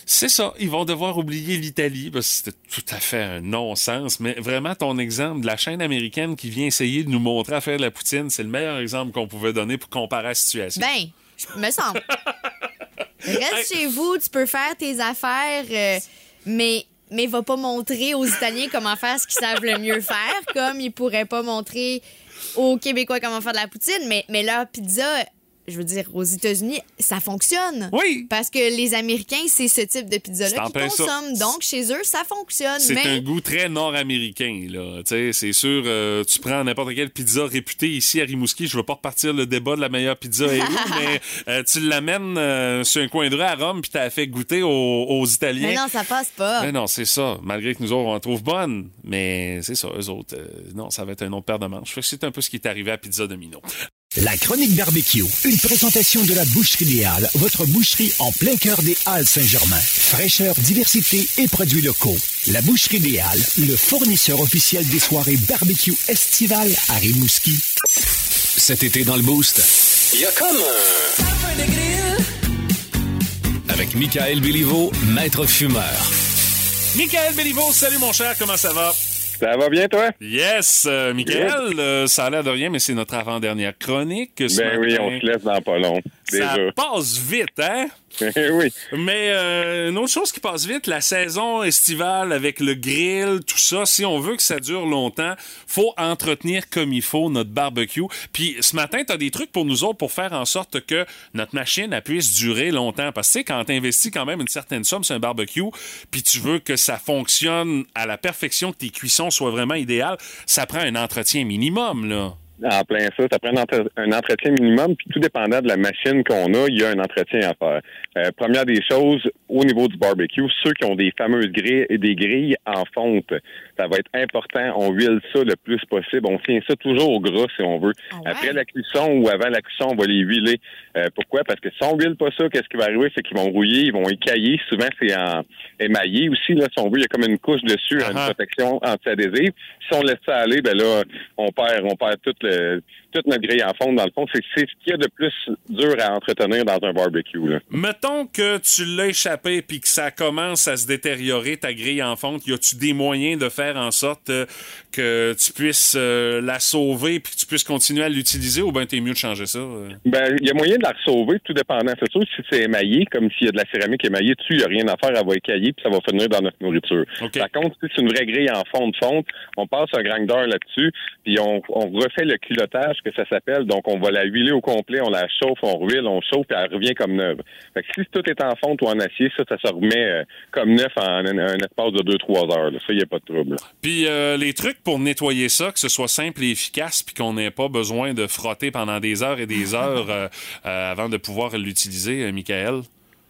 c'est ça. Ils vont devoir oublier l'Italie parce que c'était tout à fait un non-sens. Mais vraiment, ton exemple de la chaîne américaine qui vient essayer de nous montrer à faire de la poutine, c'est le meilleur exemple qu'on pouvait donner pour comparer la situation. Ben, me semble. Reste chez vous, tu peux faire tes affaires, euh, mais mais va pas montrer aux Italiens comment faire ce qu'ils savent le mieux faire, comme ils pourraient pas montrer aux Québécois comment faire de la poutine, mais, mais leur pizza je veux dire, aux États-Unis, ça fonctionne. Oui. Parce que les Américains, c'est ce type de pizza-là en qu'ils ça. consomment. Donc, chez eux, ça fonctionne. C'est Mais un goût très nord-américain, là. Tu sais, c'est sûr, euh, tu prends n'importe quelle pizza réputée ici à Rimouski, je veux pas repartir le débat de la meilleure pizza et où, mais euh, tu l'amènes euh, sur un coin de rue à Rome puis t'as fait goûter aux, aux Italiens. Mais non, ça passe pas. Mais non, c'est ça. Malgré que nous autres, on la trouve bonne. Mais c'est ça, eux autres, non, ça va être un autre paire de manches. C'est un peu ce qui est arrivé à Pizza Domino. La chronique barbecue, une présentation de la Boucherie des Halles, votre boucherie en plein cœur des Halles Saint-Germain. Fraîcheur, diversité et produits locaux. La Boucherie des Halles, le fournisseur officiel des soirées barbecue estivales à Rimouski. Cet été dans le Boost, il y a comme un... Avec Michael Béliveau, maître fumeur. Michael Béliveau, salut mon cher, comment ça va? Ça va bien, toi? Yes, euh, Michael, euh, ça a l'air de rien, mais c'est notre avant-dernière chronique. Ben oui, on se laisse dans pas long. Ça Déjà. passe vite, hein? oui. Mais euh, une autre chose qui passe vite, la saison estivale avec le grill, tout ça, si on veut que ça dure longtemps, faut entretenir comme il faut notre barbecue. Puis ce matin, tu as des trucs pour nous autres pour faire en sorte que notre machine elle puisse durer longtemps. Parce que tu sais, quand tu investis quand même une certaine somme sur un barbecue, puis tu veux que ça fonctionne à la perfection, que tes cuissons soient vraiment idéales, ça prend un entretien minimum, là. En plein ça, ça prend un, entre- un entretien minimum, puis tout dépendant de la machine qu'on a, il y a un entretien à faire. Euh, première des choses, au niveau du barbecue, ceux qui ont des fameuses grilles et des grilles en fonte, ça va être important. On huile ça le plus possible. On tient ça toujours au gras si on veut. Ah ouais? Après la cuisson ou avant la cuisson, on va les huiler. Euh, pourquoi? Parce que si on huile pas ça, qu'est-ce qui va arriver? C'est qu'ils vont rouiller, ils vont écailler. Souvent, c'est en émaillé aussi. Là, si on veut, il y a comme une couche dessus, une Ah ah. protection anti-adhésive. Si on laisse ça aller, ben là, on perd, on perd toute, le, toute notre grille en fonte. Dans le fond, c'est ce qu'il y a de plus dur à entretenir dans un barbecue. Là. Mettons que tu l'as échappé puis que ça commence à se détériorer ta grille en fonte, y a-tu des moyens de faire en sorte euh, que tu puisses euh, la sauver puis que tu puisses continuer à l'utiliser ou ben t'es mieux de changer ça? euh? Ben, il y a moyen de la sauver, tout dépendant. C'est sûr, si c'est émaillé, comme s'il y a de la céramique émaillée dessus, il n'y a rien à faire, elle va écailler, puis ça va finir dans notre nourriture. Par contre, si c'est une vraie grille en fond de fonte, on passe un grinder là-dessus, puis on, on refait le culottage, que ça s'appelle. Donc, on va la huiler au complet, on la chauffe, on ruile, on chauffe, puis elle revient comme neuve. Fait que si tout est en fonte ou en acier, ça, ça se remet euh, comme neuf en un, un espace de 2-3 heures. là. Ça, il n'y a pas de trouble. Puis euh, les trucs pour nettoyer ça, que ce soit simple et efficace puis qu'on n'ait pas besoin de frotter pendant des heures et des heures euh, euh, avant de pouvoir l'utiliser, euh, Michael?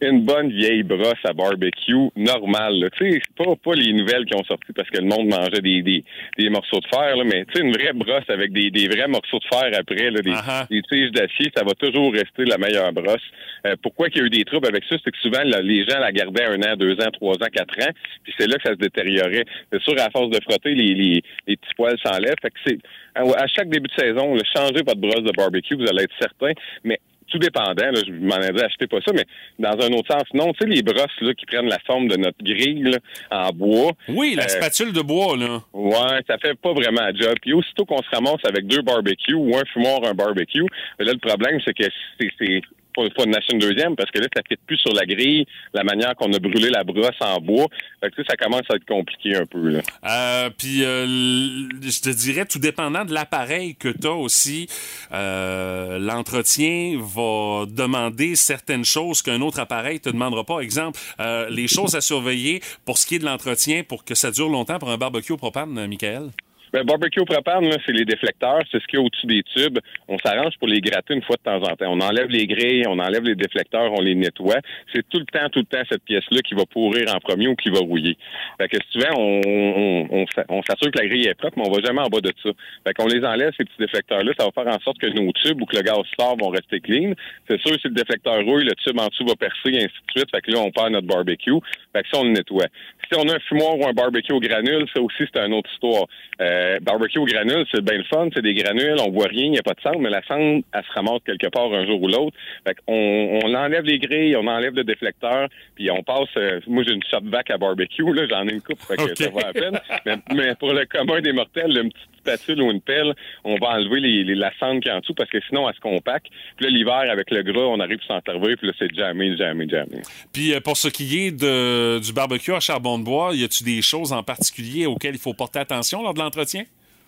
Une bonne vieille brosse à barbecue normale. Tu sais, c'est pas, pas les nouvelles qui ont sorti parce que le monde mangeait des, des, des morceaux de fer, là, mais tu sais, une vraie brosse avec des, des vrais morceaux de fer après, là, des, des tiges d'acier, ça va toujours rester la meilleure brosse. Euh, pourquoi qu'il y a eu des troubles avec ça? C'est que souvent, là, les gens la gardaient un an, deux ans, trois ans, quatre ans, puis c'est là que ça se détériorait. C'est sûr, à force de frotter, les, les, les petits poils s'enlèvent. Fait que c'est, à, à chaque début de saison, là, changez votre brosse de barbecue, vous allez être certain, mais tout dépendant, là, je m'en ai dit achetez pas ça, mais dans un autre sens, non, tu sais, les brosses là, qui prennent la forme de notre grille là, en bois, Oui, la Euh, spatule de bois, là. ouais, ça fait pas vraiment un job. Puis aussitôt qu'on se ramasse avec deux barbecues ou un fumoir, un barbecue, là, le problème, c'est que c'est pas une une deuxième parce que là, ça ne plus sur la grille, la manière qu'on a brûlé la brosse en bois. Fait que, ça commence à être compliqué un peu. Euh, puis euh, je te dirais, tout dépendant de l'appareil que tu as aussi, euh, l'entretien va demander certaines choses qu'un autre appareil te demandera pas. Exemple, euh, les choses à surveiller pour ce qui est de l'entretien pour que ça dure longtemps pour un barbecue au propane, Michael? Ben, barbecue au propane, c'est les déflecteurs, c'est ce qu'il y a au-dessus des tubes. On s'arrange pour les gratter une fois de temps en temps. On enlève les grilles, on enlève les déflecteurs, on les nettoie. C'est tout le temps, tout le temps cette pièce-là qui va pourrir en premier ou qui va rouiller. Fait que souvent, on, on, on, on s'assure que la grille est propre, mais on va jamais en bas de ça. Fait qu'on les enlève, ces petits déflecteurs-là, ça va faire en sorte que nos tubes ou que le gaz sort vont rester clean. C'est sûr, si le déflecteur rouille, le tube en dessous va percer, et ainsi de suite. Fait que là, on perd notre barbecue. Fait que ça, on le nettoie. Si on a un fumoir ou un barbecue au granule, ça aussi, c'est une autre histoire. Euh, barbecue au granule, c'est bien le fun, c'est des granules, on voit rien, il n'y a pas de cendre, mais la cendre, elle se ramasse quelque part un jour ou l'autre. Fait qu'on on enlève les grilles, on enlève le déflecteur, puis on passe, euh, moi j'ai une shop vac à barbecue, là, j'en ai une coupe, fait que ça va à peine. Mais, mais pour le commun des mortels, une petite spatule ou une pelle, on va enlever les, la cendre qui est en dessous parce que sinon elle se compacte. Puis là, l'hiver, avec le gras, on arrive à s'en servir, puis là, c'est jamais, jamais, jamais. Puis euh, pour ce qui est du barbecue à charbon de bois, y a-tu des choses en particulier auxquelles il faut porter attention lors de l'entretien?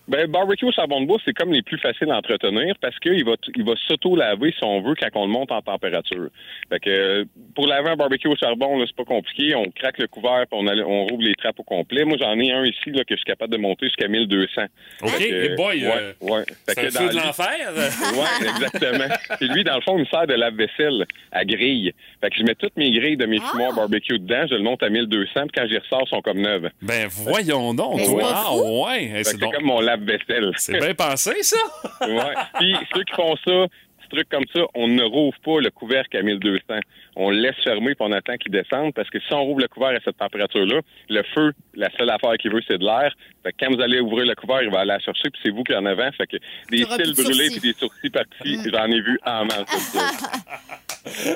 Ben, barbecue au charbon de bois, c'est comme les plus faciles à entretenir parce qu'il va, il va s'auto-laver si on veut quand on le monte en température. Fait que, pour laver un barbecue au charbon, là, c'est pas compliqué. On craque le couvert puis on, on rouvre les trappes au complet. Moi, j'en ai un ici, là, que je suis capable de monter jusqu'à 1200. OK, que, hey boy, ouais, euh, ouais. Fait C'est que un dans feu de l'enfer. Ouais, exactement. Et lui, dans le fond, il me sert de lave-vaisselle à grille. Fait que je mets toutes mes grilles de mes Ah! fumoirs barbecue dedans, je le monte à 1200, puis quand j'y ressors, ils sont comme neuves. Ben, voyons donc, c'est pas Ah, ouais. C'est comme mon lave-vaisselle. C'est bien pensé, ça. ouais. Puis ceux qui font ça, petit truc comme ça, on ne rouvre pas le couvercle à 1200. On le laisse fermer puis on attend qu'il descende parce que si on rouvre le couvercle à cette température-là, le feu, la seule affaire qu'il veut, c'est de l'air. Fait que quand vous allez ouvrir le couvercle, il va aller la chercher puis c'est vous qui en avant. Fait que des cils de brûlés sourcils. puis des sourcils partis, j'en ai vu en masse.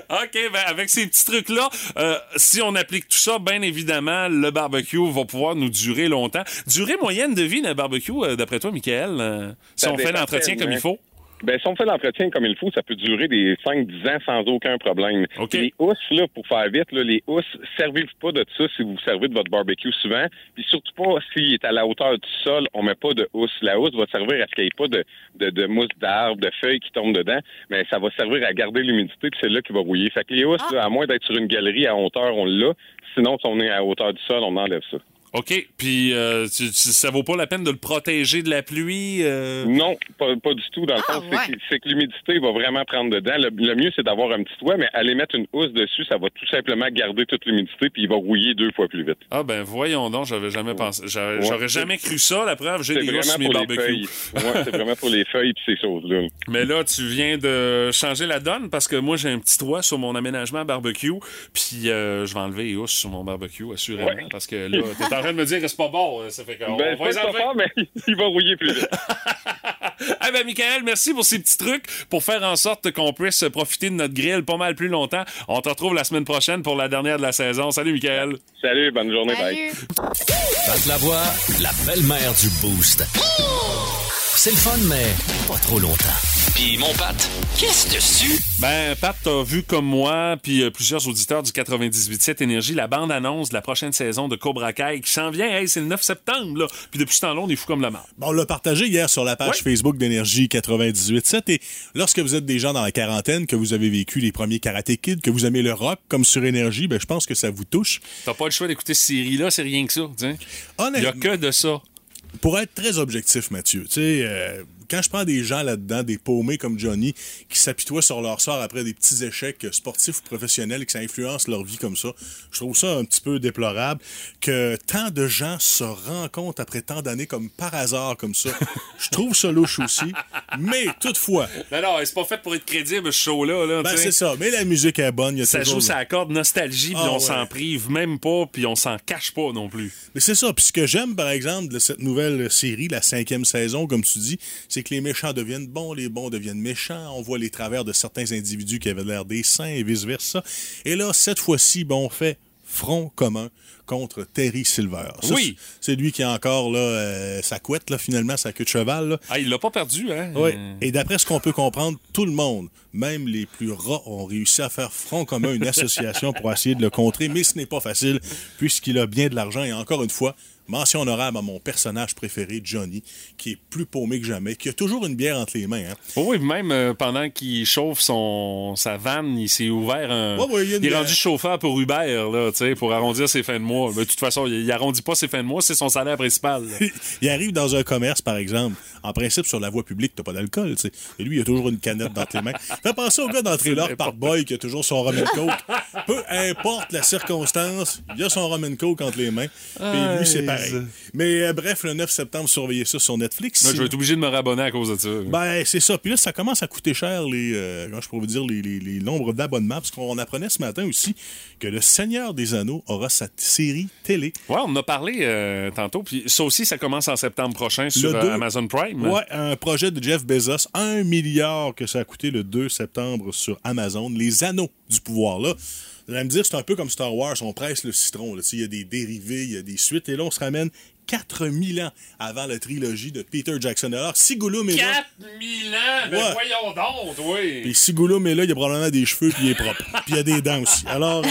OK, ben avec ces petits trucs-là, euh, si on applique tout ça, bien évidemment, le barbecue va pouvoir nous durer longtemps. Durée moyenne de vie d'un barbecue, euh, d'après toi, Michael, euh, si Ça on fait l'entretien comme il faut? Ben, si on fait l'entretien comme il faut, ça peut durer des 5-10 ans sans aucun problème. OK. Les housses, là, pour faire vite, là, les housses, servez-vous pas de ça si vous servez de votre barbecue souvent. Puis surtout pas s'il est à la hauteur du sol, on met pas de housse. La housse va servir à ce qu'il n'y ait pas de, de, de mousse d'arbre, de feuilles qui tombent dedans, mais ça va servir à garder l'humidité, puis c'est là qui va rouiller. Fait que les housses, là, à moins d'être sur une galerie à hauteur, on l'a. Sinon, si on est à hauteur du sol, on enlève ça. OK, puis euh, tu- tu- ça vaut pas la peine de le protéger de la pluie? euh? Non, pas, pas du tout. Dans le Ah, fond, c'est ouais. que- c'est que l'humidité va vraiment prendre dedans. Le, le mieux, c'est d'avoir un petit toit, mais aller mettre une housse dessus, ça va tout simplement garder toute l'humidité, puis il va rouiller deux fois plus vite. Ah ben voyons donc, j'avais jamais pensé. J'aurais Ouais. jamais cru ça, la preuve, j'ai des sur mes pour les barbecues. feuilles. Ouais, c'est vraiment pour les feuilles puis ces choses-là. Mais là, tu viens de changer la donne parce que moi, j'ai un petit toit sur mon aménagement barbecue. Puis euh, je vais enlever les housses sur mon barbecue, assurément. Ouais. Parce que là, t'es en train de me dire que c'est pas bon. hein, Ça fait qu'on Ben, va les pas enlever. fort, mais il va rouiller plus vite. Ah ben, Michael, merci pour ces petits trucs pour faire en sorte qu'on puisse profiter de notre grill pas mal plus longtemps. On te retrouve la semaine prochaine pour la dernière de la saison. Salut, Michael. Salut, bonne journée, bye. Salut. Pat Lavoie, la belle-mère du Boost. C'est le fun, mais pas trop longtemps. Puis mon Pat, qu'est-ce dessus? Ben, Pat, t'as vu comme moi, puis euh, plusieurs auditeurs du 98.7 Énergie, la bande-annonce de la prochaine saison de Cobra Kai qui s'en vient. Hey, c'est le 9 septembre, là. Puis depuis ce temps-là, on est fou comme la marde. Bon, on l'a partagé hier sur la page Ouais. Facebook d'Énergie 98.7 et lorsque vous êtes des gens dans la quarantaine, que vous avez vécu les premiers Karate Kid, que vous aimez le rock comme sur Énergie, ben, je pense que ça vous touche. T'as pas le choix d'écouter cette série-là, c'est rien que ça. tiens. Il y a Honnêtement, que de ça. pour être très objectif, Mathieu, tu sais, euh, quand je prends des gens là-dedans, des paumés comme Johnny, qui s'apitoient sur leur sort après des petits échecs sportifs ou professionnels et que ça influence leur vie comme ça, je trouve ça un petit peu déplorable que tant de gens se rencontrent après tant d'années comme par hasard comme ça. Je trouve ça louche aussi. Mais toutefois, Non, non, c'est pas fait pour être crédible, ce show-là. Là, ben c'est ça. Mais la musique est bonne. Y a Ça joue sa corde nostalgie, puis Ah, on ouais. s'en prive même pas, puis on s'en cache pas non plus. Mais c'est ça. Puis ce que j'aime, par exemple, de cette nouvelle série, la cinquième saison, comme tu dis, c'est que les méchants deviennent bons, les bons deviennent méchants. On voit les travers de certains individus qui avaient l'air des saints et vice-versa. Et là, cette fois-ci, bon, on fait front commun contre Terry Silver. Ça, Oui. C'est lui qui a encore là, euh, sa couette, là, finalement, sa queue de cheval. Là. Ah, il l'a pas perdu, hein? Oui. Euh, Et d'après ce qu'on peut comprendre, tout le monde, même les plus rats, ont réussi à faire front commun une association pour essayer de le contrer, mais ce n'est pas facile puisqu'il a bien de l'argent. Et encore une fois, mention honorable à mon personnage préféré, Johnny, qui est plus paumé que jamais, qui a toujours une bière entre les mains. Hein. Oh oui, même euh, pendant qu'il chauffe son sa vanne, il s'est ouvert un. Ouais, ouais, il est rendu chauffeur pour Uber, là, pour arrondir ses fins de mois. Mais de toute façon, il, il arrondit pas ses fins de mois, c'est son salaire principal. là. il arrive dans un commerce, par exemple. En principe, sur la voie publique, t'as pas d'alcool. Et lui, il a toujours une canette dans tes mains. Fais penser au gars le trailer par boy qui a toujours son rum and coke. Peu importe la circonstance, il a son rum and coke entre les mains. Puis lui, c'est pareil. Mais euh, bref, le 9 septembre, surveillez ça sur Netflix. Moi, je vais être obligé de me rabonner à cause de ça. Ben, c'est ça. Puis là, ça commence à coûter cher, les, euh, comment je pourrais vous dire, les, les, les nombres d'abonnements, parce qu'on apprenait ce matin aussi que le Seigneur des Anneaux aura sa série télé. Ouais, on en a parlé euh, tantôt. Puis ça aussi, ça commence en septembre prochain sur euh, deux- Amazon Prime. Ouais, un projet de Jeff Bezos, un milliard que ça a coûté le 2 septembre sur Amazon. Les Anneaux du pouvoir, là. Vous allez me dire, c'est un peu comme Star Wars, on presse le citron. Il y a des dérivés, il y a des suites, et là, on se ramène 4000 ans avant la trilogie de Peter Jackson. Alors, si Gollum est là... 4000 ans! Ben Ouais. voyons donc, oui! Puis si Gollum est là, il a probablement des cheveux puis il est propre. puis il a des dents aussi. Alors, euh,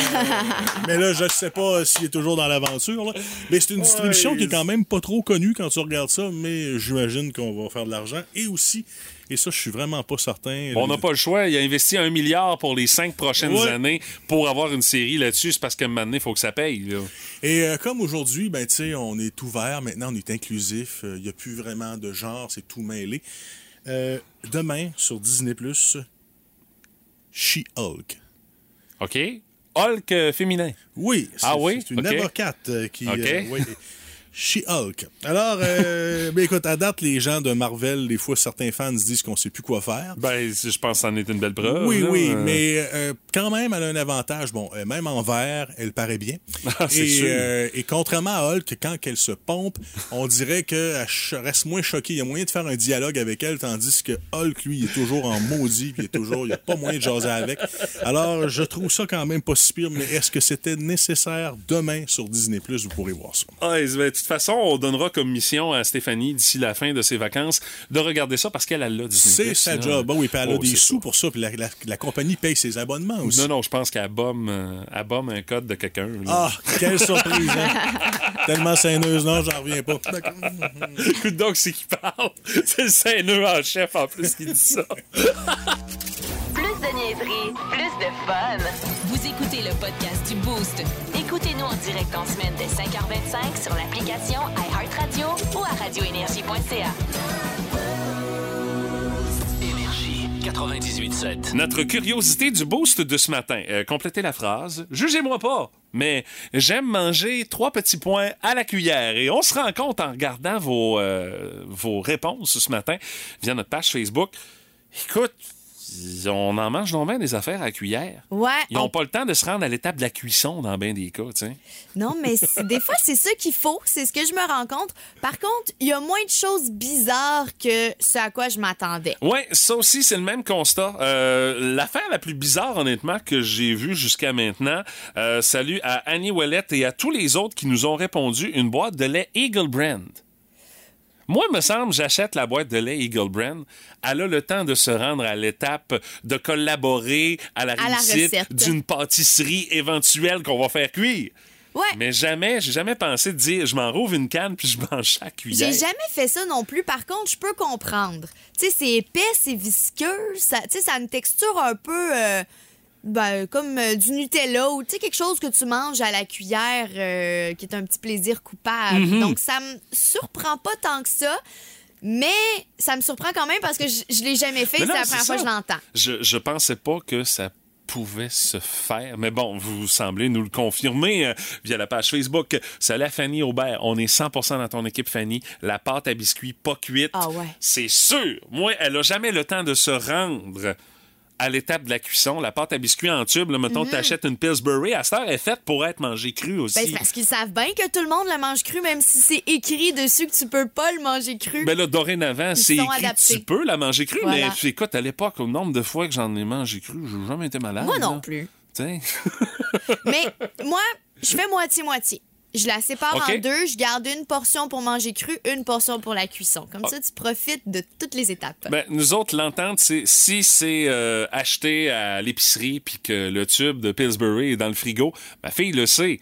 mais là, je sais pas s'il est toujours dans l'aventure. Mais c'est une distribution Ouais. qui est quand même pas trop connue quand tu regardes ça, mais j'imagine qu'on va faire de l'argent. Et aussi, et ça, je suis vraiment pas certain. On n'a pas le choix. Il a investi un milliard pour les cinq prochaines Ouais. années pour avoir une série là-dessus. C'est parce qu'à un moment donné, il faut que ça paye. là. Et euh, comme aujourd'hui, ben, on est ouvert, maintenant on est inclusif, il n'y a plus vraiment de genre, c'est tout mêlé. Euh, demain, sur Disney+, She-Hulk. OK? Hulk euh, féminin. Oui, Ah oui? c'est une avocate euh, qui... OK. euh, oui. She-Hulk. Alors, euh, ben, écoute, à date, les gens de Marvel, des fois, certains fans se disent qu'on sait plus quoi faire. Ben, je pense que c'en est une belle preuve. Oui, là. oui, mais euh, quand même, elle a un avantage. Bon, euh, même en vert, elle paraît bien. Ah, c'est et, sûr. et contrairement à Hulk, quand elle se pompe, on dirait qu'elle reste moins choquée. Il y a moyen de faire un dialogue avec elle, tandis que Hulk, lui, il est toujours en maudit, puis il est toujours, il n'y a pas moyen de jaser avec. Alors, je trouve ça quand même pas si pire, mais est-ce que c'était nécessaire demain sur Disney+, vous pourrez voir ça. Ah, toute façon, on donnera comme mission à Stéphanie d'ici la fin de ses vacances de regarder ça parce qu'elle a là Disney+. C'est sa là. job. Bon, oui, puis elle a Oh, des sous ça. pour ça, puis la, la- la compagnie paye ses abonnements aussi. Non, non, je pense qu'elle bombe, euh, bombe un code de quelqu'un. Ah, quelle surprise, hein? Tellement saineuse, non, j'en reviens pas. Écoute donc, c'est qui parle. C'est le Saint-Neux en chef en plus qui dit ça. Plus de niaiserie, plus de fun. Vous écoutez le podcast du Boost. Écoutez-nous en direct en semaine dès 5h25 sur l'application iHeartRadio ou à radioénergie.ca. Énergie 98.7. Notre curiosité du boost de ce matin. Euh, complétez la phrase. Jugez-moi pas, mais j'aime manger trois petits points à la cuillère. Et on se rend compte en regardant vos, euh, vos réponses ce matin via notre page Facebook. Écoute, on en mange non bien des affaires à cuillère. Ouais. Ils n'ont on- pas le temps de se rendre à l'étape de la cuisson dans bien des cas, tu sais. Non, mais des fois, c'est ça qu'il faut. C'est ce que je me rends compte. Par contre, il y a moins de choses bizarres que ce à quoi je m'attendais. Ouais, ça aussi, c'est le même constat. Euh, L'affaire la plus bizarre, honnêtement, que j'ai vue jusqu'à maintenant, euh, salut à Annie Ouellette et à tous les autres qui nous ont répondu, une boîte de lait Eagle Brand. Moi, me semble, j'achète la boîte de lait Eagle Brand. Elle a le temps de se rendre à l'étape de collaborer à la À réussite d'une pâtisserie éventuelle qu'on va faire cuire. Ouais. Mais jamais, j'ai jamais pensé de dire, je m'en rouvre une canne puis je mange ça cuillère. J'ai jamais fait ça non plus. Par contre, je peux comprendre. Tu sais, c'est épais, c'est visqueux. Ça, tu sais, ça a une texture un peu euh, ben, comme euh, du Nutella ou tu sais, quelque chose que tu manges à la cuillère euh, qui est un petit plaisir coupable. Mm-hmm. Donc, ça me surprend pas tant que ça. Mais ça me surprend quand même parce que je, je l'ai jamais fait. C'est la première fois que je l'entends. Je, je pensais pas que ça pouvait se faire. Mais bon, vous semblez nous le confirmer euh, via la page Facebook. Salut à Fanny Aubert. On est 100% dans ton équipe, Fanny. La pâte à biscuits pas cuite. Ah ouais. C'est sûr. Moi, elle a jamais le temps de se rendre à l'étape de la cuisson. La pâte à biscuits en tube, là, mettons, t'achètes une Pillsbury, à cette heure, elle est faite pour être mangée crue aussi. Ben, c'est parce qu'ils savent bien que tout le monde le mange cru, même si c'est écrit dessus que tu peux pas le manger cru. Ben là, dorénavant, c'est sont écrit, adaptés. tu peux la manger crue, Voilà. mais écoute, à l'époque, au nombre de fois que j'en ai mangé cru, j'ai jamais été malade. Moi non là. plus. T'sais. Mais moi, je fais moitié-moitié. Je la sépare en deux. Je garde une portion pour manger cru, une portion pour la cuisson. Comme ça, tu profites de toutes les étapes. Ben, nous autres, l'entente, c'est si c'est euh, acheté à l'épicerie puis que le tube de Pillsbury est dans le frigo, ma fille le sait.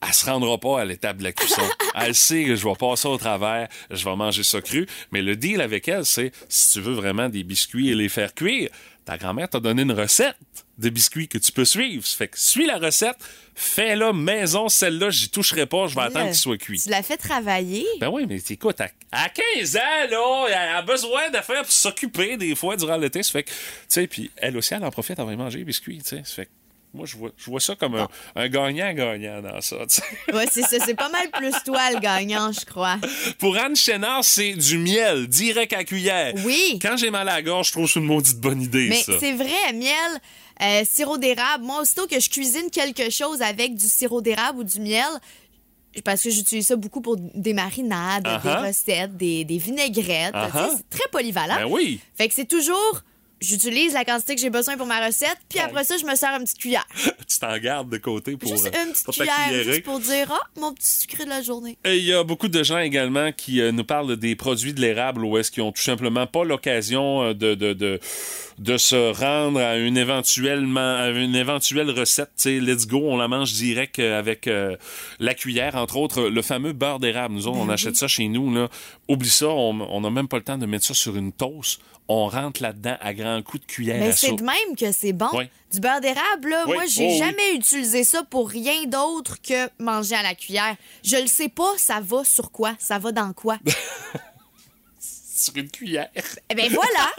Elle se rendra pas à l'étape de la cuisson. elle sait que je vais passer au travers, je vais manger ça cru. Mais le deal avec elle, c'est si tu veux vraiment des biscuits et les faire cuire, ta grand-mère t'a donné une recette de biscuits que tu peux suivre. Ça fait que suis la recette, fais-la maison, celle-là, j'y toucherai pas, je vais attendre qu'il soit cuit. Tu l'as fait travailler. Ben oui, mais écoute, à, à 15 ans, là, elle a besoin de faire pour s'occuper des fois durant l'été. Ça fait que, tu sais, puis elle aussi, elle en profite, va y manger les biscuits, tu sais. Ça fait que, moi, je vois, je vois ça comme un, un gagnant-gagnant dans ça, c'est ça. C'est pas mal plus toi le gagnant, je crois. Pour Anne Chénard, c'est du miel, direct à cuillère. Oui. Quand j'ai mal à la gorge, je trouve que c'est une maudite bonne idée, Mais c'est vrai, miel, euh, sirop d'érable. Moi, aussitôt que je cuisine quelque chose avec du sirop d'érable ou du miel, parce que j'utilise ça beaucoup pour des marinades, des recettes, des, des vinaigrettes. C'est très polyvalent. Ben oui. Fait que c'est toujours j'utilise la quantité que j'ai besoin pour ma recette, puis après ça, je me sers une petite cuillère. Tu t'en gardes de côté pour, Juste euh, une petite pour cuillère, juste pour dire, ah, mon petit sucré de la journée. Et il y a beaucoup de gens également qui euh, nous parlent des produits de l'érable ou est-ce qu'ils ont tout simplement pas l'occasion euh, de, de, de, de se rendre à une, éventuellement, à une éventuelle recette. Tu sais, let's go, on la mange direct avec euh, la cuillère. Entre autres, le fameux beurre d'érable. Nous autres, on achète ça chez nous. Là. Oublie ça, on n'a même pas le temps de mettre ça sur une toast. On rentre là-dedans à grands coups de cuillère Mais c'est de même que c'est bon. Oui. Du beurre d'érable, là, Oui. moi, j'ai Oh, oui. jamais utilisé ça pour rien d'autre que manger à la cuillère. Je le sais pas, ça va sur quoi? Ça va dans quoi? Sur une cuillère. Eh ben voilà!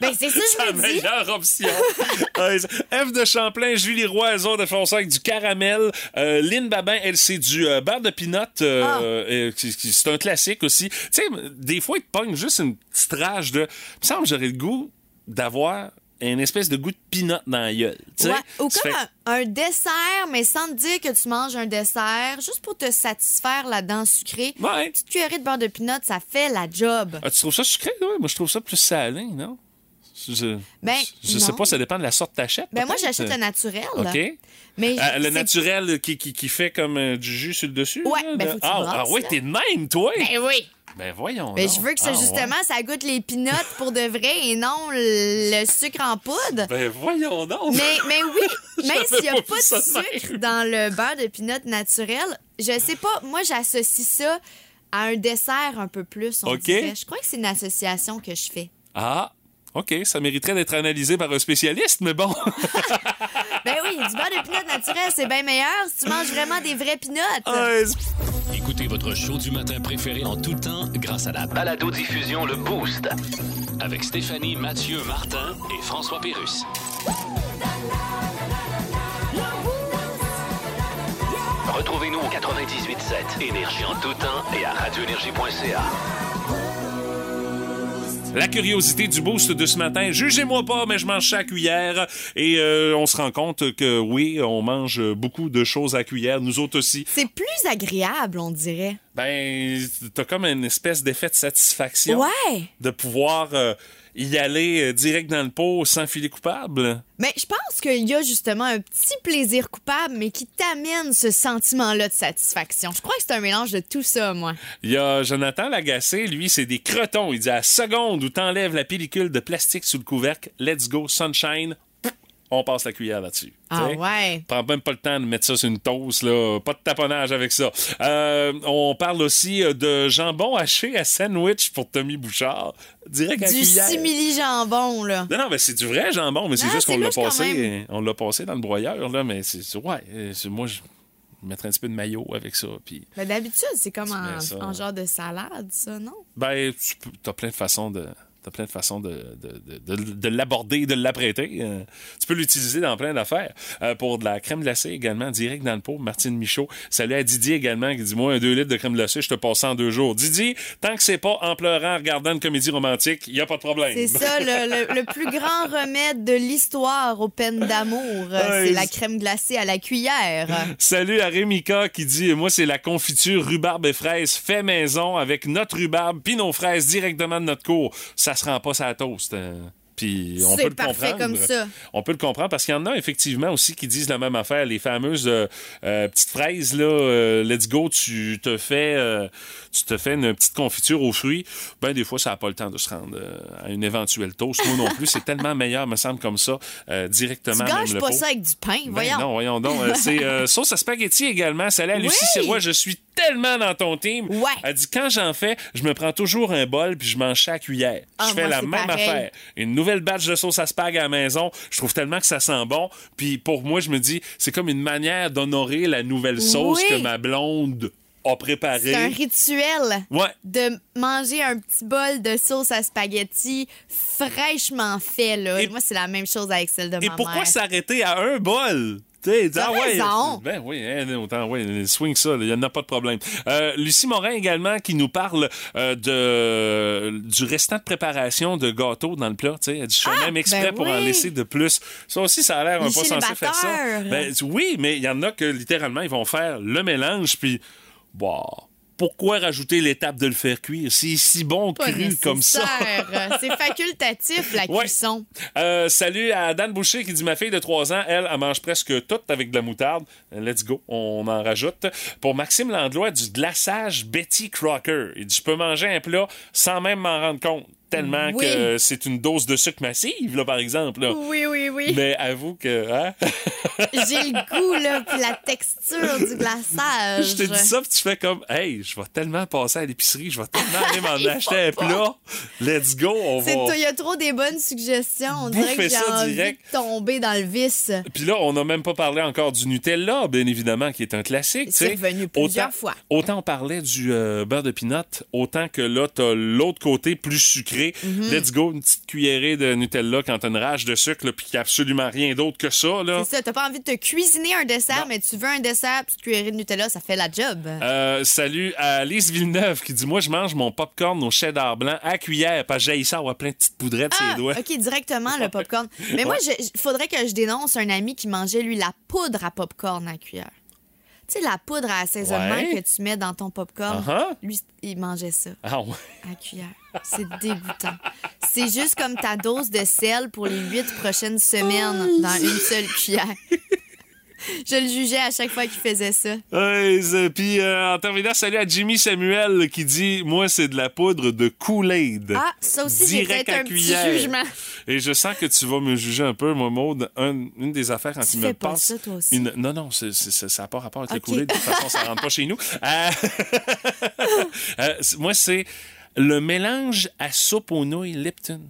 ben c'est ça je me dis. meilleure option. F de Champlain, Julie Roy, elles ont de font ça avec du caramel. Euh, Lynn Babin, elle, c'est du euh, beurre de pinot. euh, Ah. euh, c'est un classique aussi. Tu sais, des fois, ils te pognent juste une petite rage de... Il me semble que j'aurais le goût d'avoir une espèce de goût de pinot dans la gueule. Ouais, Ou comme un, dessert, mais sans te dire que tu manges un dessert, juste pour te satisfaire la dent sucrée. Ouais. Une petite cuillerée de beurre de pinot, ça fait la job. Ah, tu trouves ça sucré? Ouais, moi, je trouve ça plus salé, non? Je, Ben, je, je sais pas, ça dépend de la sorte que t'achètes. Ben moi, j'achète le naturel. OK. Mais Ah, le naturel qui, qui, qui fait comme euh, du jus sur le dessus? Ouais, là, ben, de- faut que tu ah, brasses, ah oui, t'es de même, toi? Ben oui. Ben voyons Mais donc. je veux que ça, Ah, justement, ça goûte les pinottes pour de vrai et non le sucre en poudre. Ben voyons donc. Mais, mais oui, même s'il n'y a pas de même. sucre dans le beurre de pinot naturel, je sais pas, moi j'associe ça à un dessert un peu plus, on. Je crois que c'est une association que je fais. Ah, OK, ça mériterait d'être analysé par un spécialiste, mais bon. Ben oui, du beurre de pinot naturel, c'est bien meilleur si tu manges vraiment des vrais pinottes. Ouais, Écoutez votre show du matin préféré en tout temps grâce à la balado-diffusion Le Boost avec Stéphanie, Mathieu, Martin et François Pérus. Retrouvez-nous au 98.7 Énergie en tout temps et à radioénergie.ca. La curiosité du boost de ce matin, jugez-moi pas, mais je mange ça à cuillère. Et euh, on se rend compte que oui, on mange beaucoup de choses à cuillère, nous autres aussi. C'est plus agréable, on dirait. Ben, t'as comme une espèce d'effet de satisfaction Ouais. de pouvoir euh, y aller euh, direct dans le pot sans filer coupable? Mais je pense qu'il y a justement un petit plaisir coupable, mais qui t'amène ce sentiment-là de satisfaction. Je crois que c'est un mélange de tout ça, moi. Il y a Jonathan Lagacé, lui, c'est des crotons. Il dit à la seconde où t'enlèves la pellicule de plastique sous le couvercle, let's go, sunshine, on passe la cuillère là-dessus. Ah T'sais? ouais. Prends même pas le temps de mettre ça sur une toast, là. Pas de taponnage avec ça. Euh, on parle aussi euh, de jambon haché à sandwich pour Tommy Bouchard. Direct à Du cuillère. simili jambon, là. Non, non, mais c'est du vrai jambon, mais c'est juste qu'on l'a passé, on l'a passé dans le broyeur, là, mais c'est, ouais, euh, c'est- moi, je mettrais un petit peu de maillot avec ça, puis Mais d'habitude, c'est comme en, mets ça. en genre de salade, ça, non? Ben, tu peux- t'as plein de façons de. T'as plein de façons de, de, de, de- de l'aborder, de l'apprêter. Euh, tu peux l'utiliser dans plein d'affaires. Euh, pour de la crème glacée également, direct dans le pot. Martine Michaud. Salut à Didier également qui dit Moi, un 2 litres de crème glacée, je te passe en deux jours. Didier, tant que c'est pas en pleurant, en regardant une comédie romantique, il y a pas de problème. C'est ça, le, le- le plus grand remède de l'histoire aux peines d'amour. euh, Ouais, c'est la crème glacée à la cuillère. Salut à Rémika qui dit Moi, c'est la confiture rhubarbe et fraises fait maison avec notre rhubarbe puis nos fraises directement de notre cour. Ça se rend pas sa toast. Puis on peut le comprendre. comme ça. On peut le comprendre parce qu'il y en a effectivement aussi qui disent la même affaire. Les fameuses euh, euh, petites fraises là, euh, let's go, tu te fais, euh, tu te fais une petite confiture aux fruits. Ben des fois ça n'a pas le temps de se rendre euh, à une éventuelle toast. Moi non plus, c'est tellement meilleur me semble comme ça euh, Tu directement. même gâches le pas ça avec du pain, Ben voyons. non, voyons donc. C'est sauce à spaghetti également. Salut à Lucie! Sirois, je suis tellement dans ton team. Ouais. Elle dit quand j'en fais, je me prends toujours un bol puis je mange chaque cuillère. Ah, je fais moi, la même pareil. affaire. Une nouvelle batch de sauce à spag à la maison. Je trouve tellement que ça sent bon. Puis pour moi, je me dis, c'est comme une manière d'honorer la nouvelle sauce Oui. que ma blonde a préparée. C'est un rituel Ouais. de manger un petit bol de sauce à spaghetti fraîchement fait. Là. Et- Moi, c'est la même chose avec celle de Et ma pourquoi mère. s'arrêter à un bol? Ah ouais. Ben oui, hein, autant, ouais, swing ça, il n'y en a pas de problème. Euh, Lucie Morin également qui nous parle euh, de du restant de préparation de gâteaux dans le plat. Tu sais, elle dit, je fais Ah, même exprès ben pour en oui. laisser de plus. Ça aussi, ça a l'air un peu censé faire ça. Ben, oui, mais il y en a que littéralement, ils vont faire le mélange, puis, bah, pourquoi rajouter l'étape de le faire cuire? C'est si bon Pas cru comme ça. C'est facultatif, la Ouais. cuisson. Euh, salut à Dan Boucher qui dit ma fille de 3 ans, elle, elle mange presque tout avec de la moutarde. Let's go, on en rajoute. Pour Maxime Landlois, du glaçage Betty Crocker. Il dit je peux manger un plat sans même m'en rendre compte. Tellement Oui. que c'est une dose de sucre massive, là, par exemple. Là. Oui, oui, oui. Mais avoue que, hein? J'ai le goût, là, puis la texture du glaçage. je te dis ça, puis tu fais comme, hey, je vais tellement passer à l'épicerie, je vais tellement aller m'en acheter un plat. Let's go, on va. Il y a trop des bonnes suggestions. On dirait que j'ai envie direct. de tomber dans le vice. Puis là, on n'a même pas parlé encore du Nutella, bien évidemment, qui est un classique. C'est revenu plusieurs autant, fois. Autant on parlait du euh, beurre de pinot, autant que là, t'as l'autre côté plus sucré. Mhm. Let's go, une petite cuillerée de Nutella quand t'as une rage de sucre, puis qu'il n'y a absolument rien d'autre que ça. Là. C'est ça, t'as pas envie de te cuisiner un dessert, mais tu veux un dessert, puis cuillerée de Nutella, ça fait la job. Euh, salut à Lise Villeneuve qui dit Moi, je mange mon popcorn au cheddar blanc à cuillère, parce que j'ai ça avoir plein de petites poudrettes Ah, les doigts. OK, directement le popcorn. Mais moi, il faudrait que je dénonce un ami qui mangeait, lui, la poudre à popcorn à cuillère. Tu sais, la poudre à assaisonnement Ouais. que tu mets dans ton popcorn. Uh-huh. Lui, il mangeait ça Ah ouais. à cuillère. C'est dégoûtant. C'est juste comme ta dose de sel pour les huit prochaines semaines dans une seule cuillère. Je le jugeais à chaque fois qu'il faisait ça. Ouais, ça- Puis euh, en terminant, salut à Jimmy Samuel qui dit Moi, c'est de la poudre de Kool-Aid. Ah, ça aussi, j'ai peut-être un petit jugement. Et je sens que tu vas me juger un peu, moi, Maude. Un- une des affaires quand Tu me pas passes. ça, toi aussi? une- Non, non, ça n'a pas rapport avec le Kool-Aid. De toute façon, ça rentre pas chez nous. Euh, euh, moi, c'est le mélange à soupe aux nouilles Lipton.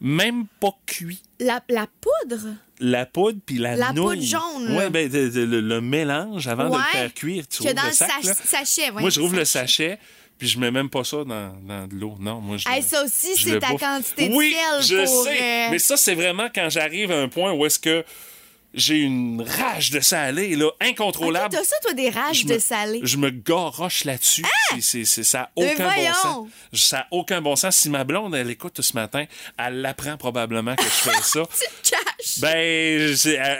Même pas cuit. La, la poudre? La poudre puis la, La nouille. poudre jaune. Ouais, ben, de- de- le, le mélange avant de le faire cuire. Tu Que dans le sac, sachet, ouais, Moi, je rouvre le sachet. puis je mets même pas ça dans, dans de l'eau. Non, moi, je. Hey, ça aussi, je c'est ta bouffe. quantité de oui, sel je pour, sais. euh, Mais ça, c'est vraiment quand j'arrive à un point où est-ce que j'ai une rage de salé, là, incontrôlable. T'as ça, toi, des rages Je de me- salé? Je me garoche là-dessus. C'est- c'est- ça n'a Mais aucun bon sens. Ça n'a aucun bon sens. Si ma blonde, elle écoute ce matin, elle l'apprend probablement que je fais ça. Tu caches. Ben, elle,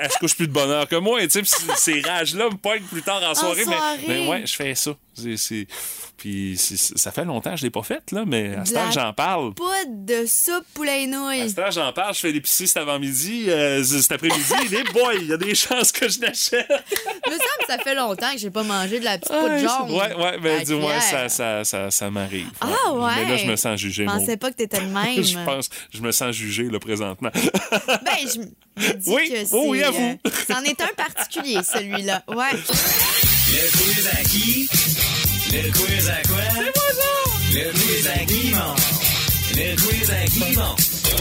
elle se couche plus de bonheur que moi. C- ces rages-là me pognent plus tard en soirée. mais- soirée. Mais, ouais, je fais ça. C'est- Puis ça fait longtemps que je l'ai pas faite, là, mais à ce temps que j'en parle. Poudre de soupe poulet et À ce temps j'en parle, je fais l'épicerie cet avant-midi, euh, cet après-midi. boys, il y a des chances que je l'achète. Me semble que ça fait longtemps que j'ai pas mangé de la petite poudre jaune. Ouais, ouais, ben la du moins, ça, ça, ça, ça m'arrive. Ah ouais? Mais là, je me sens jugé. Je pensais pas que t'étais de même. je pense, je me sens jugé, là, présentement. Ben, je me dis Oui, que c'est... oh oui, à vous. euh, c'en est un particulier, celui-là. Ouais. Le quiz à qui? Le quiz à quoi? C'est moi ça! Le quiz à qui, mon? Quiz?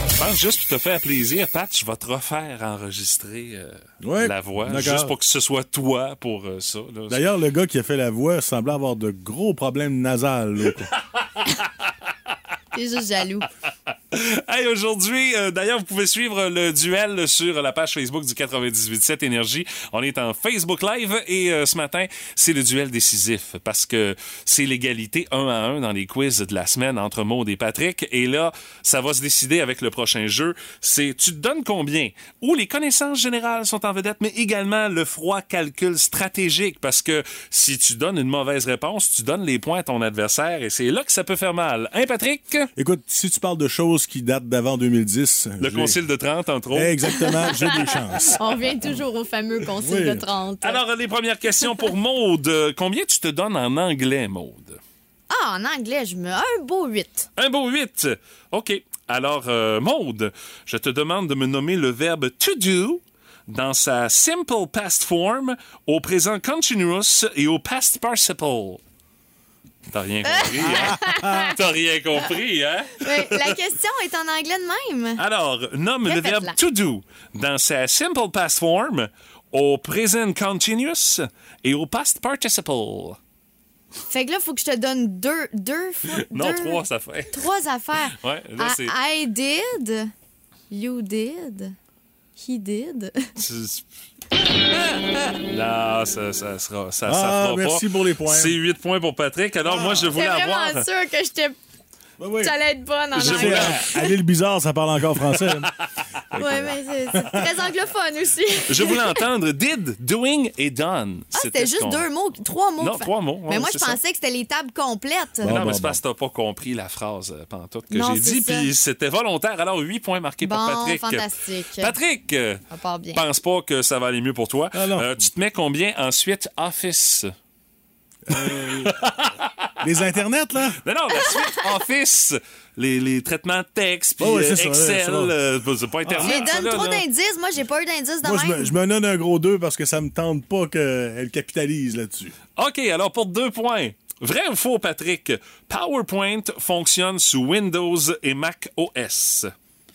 Je pense juste pour te faire plaisir, Pat, je vais te refaire enregistrer euh, Ouais, la voix. Juste pour que ce soit toi pour euh, ça. D'ailleurs, le gars qui a fait la voix semblait avoir de gros problèmes nasales. T'es juste jaloux. Hey, aujourd'hui, euh, d'ailleurs, vous pouvez suivre le duel sur la page Facebook du 98.7 Énergie. On est en Facebook Live et euh, ce matin, c'est le duel décisif parce que c'est l'égalité un à un dans les quiz de la semaine entre Maud et Patrick. Et là, ça va se décider avec le prochain jeu. C'est tu te donnes combien? Où les connaissances générales sont en vedette, mais également le froid calcul stratégique parce que si tu donnes une mauvaise réponse, tu donnes les points à ton adversaire et c'est là que ça peut faire mal. Hein, Patrick? Écoute, si tu parles de choses qui datent d'avant 2010... Le concile de 30, entre autres. Exactement, j'ai des chances. On revient toujours au fameux concile Oui. de 30. Alors, les premières questions pour Maude. Combien tu te donnes en anglais, Maude? Ah, en anglais, je me... Un beau 8. Un beau 8. OK. Alors, euh, Maude, je te demande de me nommer le verbe to do dans sa simple past form, au présent continuous et au past participle. T'as rien compris, hein? T'as rien compris, hein? Mais la question est en anglais de même. Alors, nomme le verbe to do dans sa simple past form, au présent continuous et au past participle. Fait que là, faut que je te donne deux, deux fois. Non, deux- trois, ça fait. Trois affaires. Ouais, là, I- c'est- I did. You did. He did. C'est- Non, ça, ça sera, ça, ça Ah, fera merci pas. pour les points. C'est 8 points pour Patrick. Alors, moi, je J'étais voulais vraiment avoir. sûre que j'étais... Ouais, ouais. j'allais être bonne en Tu anglais. à, l'île bizarre, ça parle encore français. Ouais, mais c'est très anglophone aussi. Je voulais entendre did, doing et done. Ah, c'était juste deux mots, trois mots. Non, trois mots, ouais, mais moi, je pensais que c'était les tables complètes. Mais non, bon, mais c'est bon. parce que t'as pas compris la phrase euh, pantoute que j'ai dit, puis c'était volontaire. Alors, 8 points marqués Bon, pour Patrick. fantastique. Patrick, Ça part bien. pense pas que ça va aller mieux pour toi. Ah. Euh, tu te mets combien ensuite Office? Les internets, là? Non, non, la suite Office, les, les traitements de texte, puis Oh, ouais, euh, c'est Excel, euh, c'est pas Mais Internet. ça, donne là, trop d'indices. Moi, j'ai pas eu d'indices de Moi, je même. je me donne un gros 2 parce que ça me tente pas qu'elle capitalise là-dessus. OK, alors pour deux points. Vrai ou faux, Patrick? PowerPoint fonctionne sous Windows et Mac OS.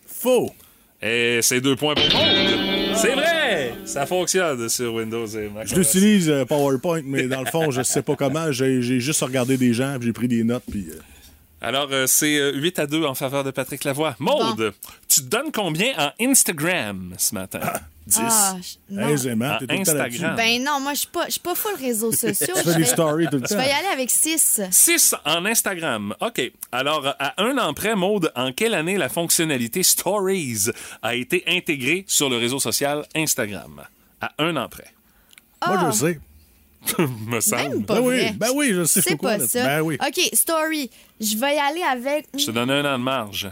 Faux. Et c'est deux points pour Maud. C'est vrai! Ça fonctionne sur Windows et Mac Je l'utilise euh, PowerPoint, mais dans le fond, je sais pas comment. J'ai j'ai juste regardé des gens, puis j'ai pris des notes, puis... euh, Alors, euh, c'est euh, 8 à 2 en faveur de Patrick Lavoie. Maude, tu te donnes combien en Instagram ce matin? 10. Ah, je- non. Aisément, le là-dessus. Instagram. Ben non, moi, je suis pas, je suis pas full réseaux sociaux. Tu Je fais des vais- stories tout le Je temps. vais y aller avec 6. 6 en Instagram. OK. Alors, à un an près, Maude, en quelle année la fonctionnalité Stories a été intégrée sur le réseau social Instagram? À un an près. Moi, Ah. je sais. Me semble. Même pas Ben oui, ben oui, je sais, je C'est quoi, pas ça. Ben oui. OK, story. Je vais y aller avec Je te donne un an de marge.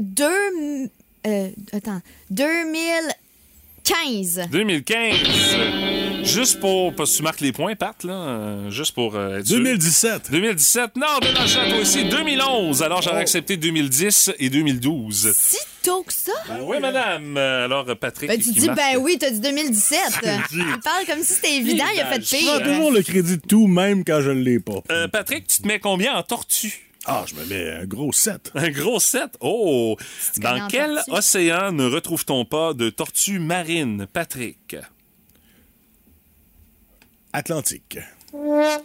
deux... Euh, attends. 2015. 2015. Juste pour. Parce que tu marques les points, Pat, là. euh, Juste pour euh, être sûr. 2017. 2017. Non, de la chatte aussi. 2011. Alors, j'aurais accepté 2010 et 2012. Si tôt que ça? Oui, madame. Euh, Alors, Patrick. Ben, tu dis, marque- ben oui, t'as dit 2017. Il parle comme si c'était évident, il a fait Je prends pire. toujours le crédit de tout, même quand je ne l'ai pas. Euh, Patrick, tu te mets combien en tortue? Ah, je me mets un gros 7. Un gros 7? Oh! Dans quel tortue? océan ne retrouve-t-on pas de tortues marines, Patrick? Atlantique. Un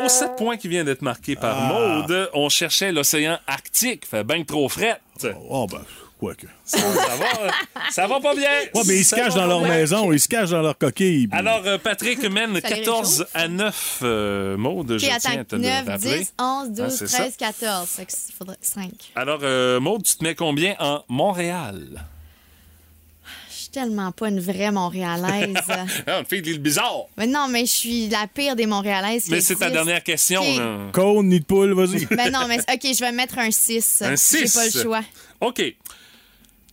beau 7 points qui vient d'être marqué par Ah. Maude. On cherchait l'océan Arctique. Fait bien trop frette. Oh, ben, quoi que. Ça, ça va, ça va pas bien. Ouais, mais ils se Ça cachent dans leur bien. maison, ils se cachent dans leur coquille. puis- Alors, euh, Patrick mène Ça les 14 réchauffe. à 9. Euh, Maude, OK, je tiens à attends. te le 9, rappeler. 10, 11, 12, Ah, c'est 13, 14. Fait il faudrait 5. Alors, euh, Maude, tu te mets combien en Montréal? Je suis tellement pas une vraie Montréalaise. Ah, une fille de l'île bizarre. mais non, mais je suis la pire des Montréalaises. Mais c'est ta dernière question. OK. là. Cône, nid de poule, vas-y. Ben non, mais OK, je vais mettre un 6. Un J'ai 6. pas le choix. OK.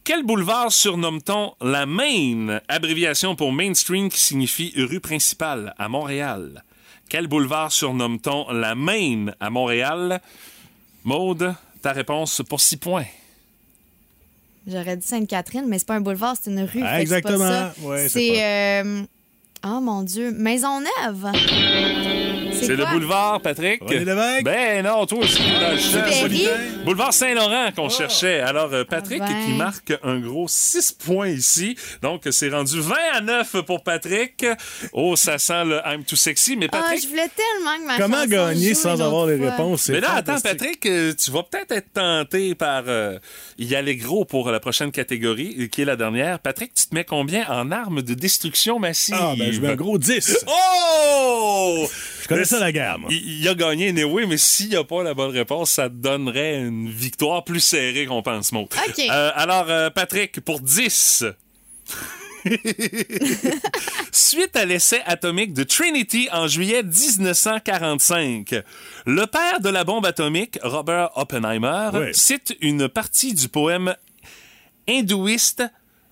Quel boulevard surnomme-t-on la Main, abréviation pour Main Street qui signifie rue principale à Montréal? Quel boulevard surnomme-t-on la Main à Montréal? Maude, ta réponse pour 6 points. J'aurais dit Sainte-Catherine, mais c'est pas un boulevard, c'est une rue. Ah, c'est exactement. Ouais, c'est c'est. euh, Oh mon Dieu, Maisonneuve. C'est le boulevard, Patrick? Ben non, toi aussi, dans le champ. Boulevard Saint-Laurent qu'on cherchait. Alors, euh, Patrick Ah ben. qui marque un gros 6 points ici. Donc, c'est rendu 20 à 9 pour Patrick. Oh, ça sent le I'm too sexy. Mais Ah, Patrick, je voulais tellement que ma Comment gagner sans avoir les fois. réponses? Mais là, attends. Patrick, euh, tu vas peut-être être tenté par euh, y aller gros pour la prochaine catégorie, euh, qui est la dernière. Patrick, tu te mets combien en armes de destruction massive? Ah, ben, je mets un gros 10. Oh! Connais ça, la gamme. Il, il a gagné anyway, mais s'il n'y a pas la bonne réponse, ça donnerait une victoire plus serrée qu'on pense, Maud. OK. Euh, alors, euh, Patrick, pour 10. Suite à l'essai atomique de Trinity en juillet 1945, le père de la bombe atomique, Robert Oppenheimer, cite une partie du poème hindouiste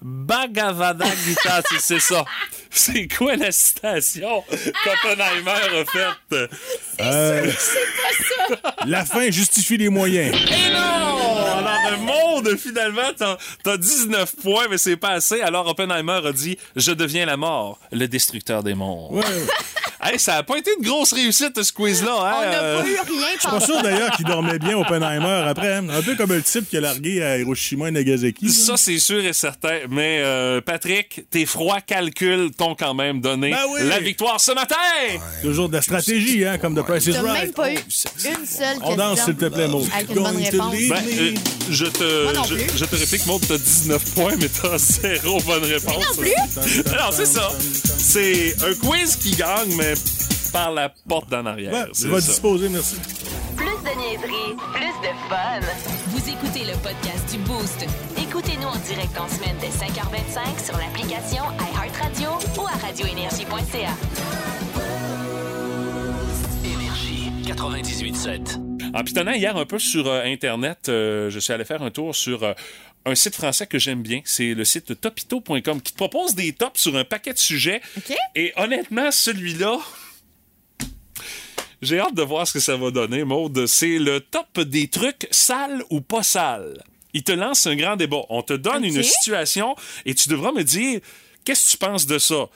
Bhagavada Gita, c'est- c'est ça. C'est quoi la citation qu'Oppenheimer a faite? Euh, La fin justifie les moyens. Et non! Alors, le monde, finalement, t'as t'as 19 points, mais c'est pas assez. Alors, Oppenheimer a dit « Je deviens la mort, le destructeur des mondes Ouais. Hey, ça a pas été une grosse réussite, ce quiz-là. Hein? On n'a Euh, pas eu rien Je suis pas sûr d'ailleurs qu'il dormait bien Oppenheimer après. hein. Un peu comme le type qui a largué à Hiroshima et Nagasaki. Ça, c'est sûr et certain. Mais, euh, Patrick, tes froids calculs t'ont quand même donné Ben oui. la victoire ce matin! Toujours de la stratégie, hein, comme The Price is T'as même Right. pas eu une seule question. On danse, s'il te plaît, Maud. Avec une bonne réponse. Ben, euh, je te, non je, te réplique, Maud, t'as 19 points, mais t'as zéro bonne réponse. non plus. Alors, c'est ça. C'est un quiz qui gagne, mais par la porte d'en arrière. Ouais, disposer, merci. Plus de niaiserie, plus de fun. Vous écoutez le podcast du Boost. Écoutez-nous en direct en semaine dès 5h25 sur l'application iHeartRadio ou à radioénergie.ca. Énergie 98.7. En pitonnant hier un peu sur euh, Internet, euh, je suis allé faire un tour sur euh, un site français que j'aime bien. C'est le site topito.com qui te propose des tops sur un paquet de sujets. Et honnêtement, celui-là, j'ai hâte de voir ce que ça va donner, Maude. C'est le top des trucs sales ou pas sales. Il te lance un grand débat. On te donne une situation et tu devras me dire qu'est-ce que tu penses de ça?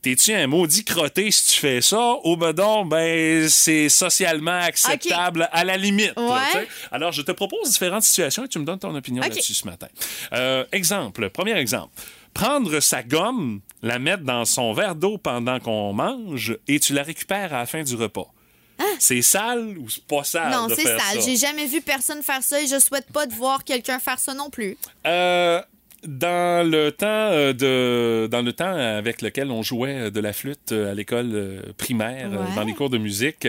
T'es-tu un maudit crotté si tu fais ça? Ou ben donc, ben, c'est socialement acceptable à la limite. Ouais. Alors, je te propose différentes situations et tu me donnes ton opinion là-dessus ce matin. Euh, exemple, premier exemple. Prendre sa gomme, la mettre dans son verre d'eau pendant qu'on mange et tu la récupères à la fin du repas. C'est sale ou c'est pas sale! Non, c'est sale. J'ai jamais vu personne faire ça et je souhaite pas de voir quelqu'un faire ça non plus. Euh, dans le temps euh, de dans le temps avec lequel on jouait de la flûte euh, à l'école euh, primaire euh, Ouais. dans les cours de musique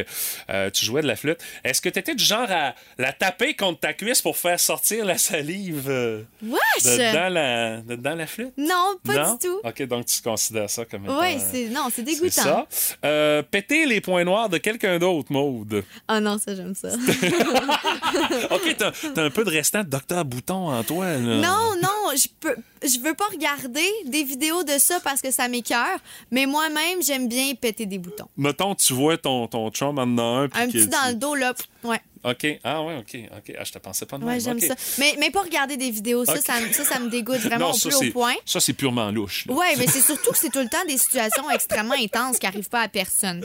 euh, tu jouais de la flûte est-ce que tu étais du genre à la taper contre ta cuisse pour faire sortir la salive euh, de dans la de dans la flûte? Non, pas non? du tout. ok donc tu considères ça comme Oui, euh, c'est non, c'est dégoûtant. ça Euh, péter les points noirs de quelqu'un d'autre Maude Ah non, ça j'aime ça. ok t'as t'as un peu de restant de docteur Bouton en toi là. non, non, je peux je veux pas regarder des vidéos de ça parce que ça m'écœure, mais moi-même, j'aime bien péter des boutons. mettons tu vois ton ton chum en a un Un petit dans le dos là. Ouais. OK. Ah ouais, OK. OK. Ah, je te pensais pas de Ouais, même. j'aime ça. Mais, mais pas regarder des vidéos, ça, ça, me- ça, ça me dégoûte vraiment Non, au ça, plus haut point. Ça, c'est purement louche. là. Ouais, mais c'est surtout que c'est tout le temps des situations extrêmement intenses qui arrivent pas à personne.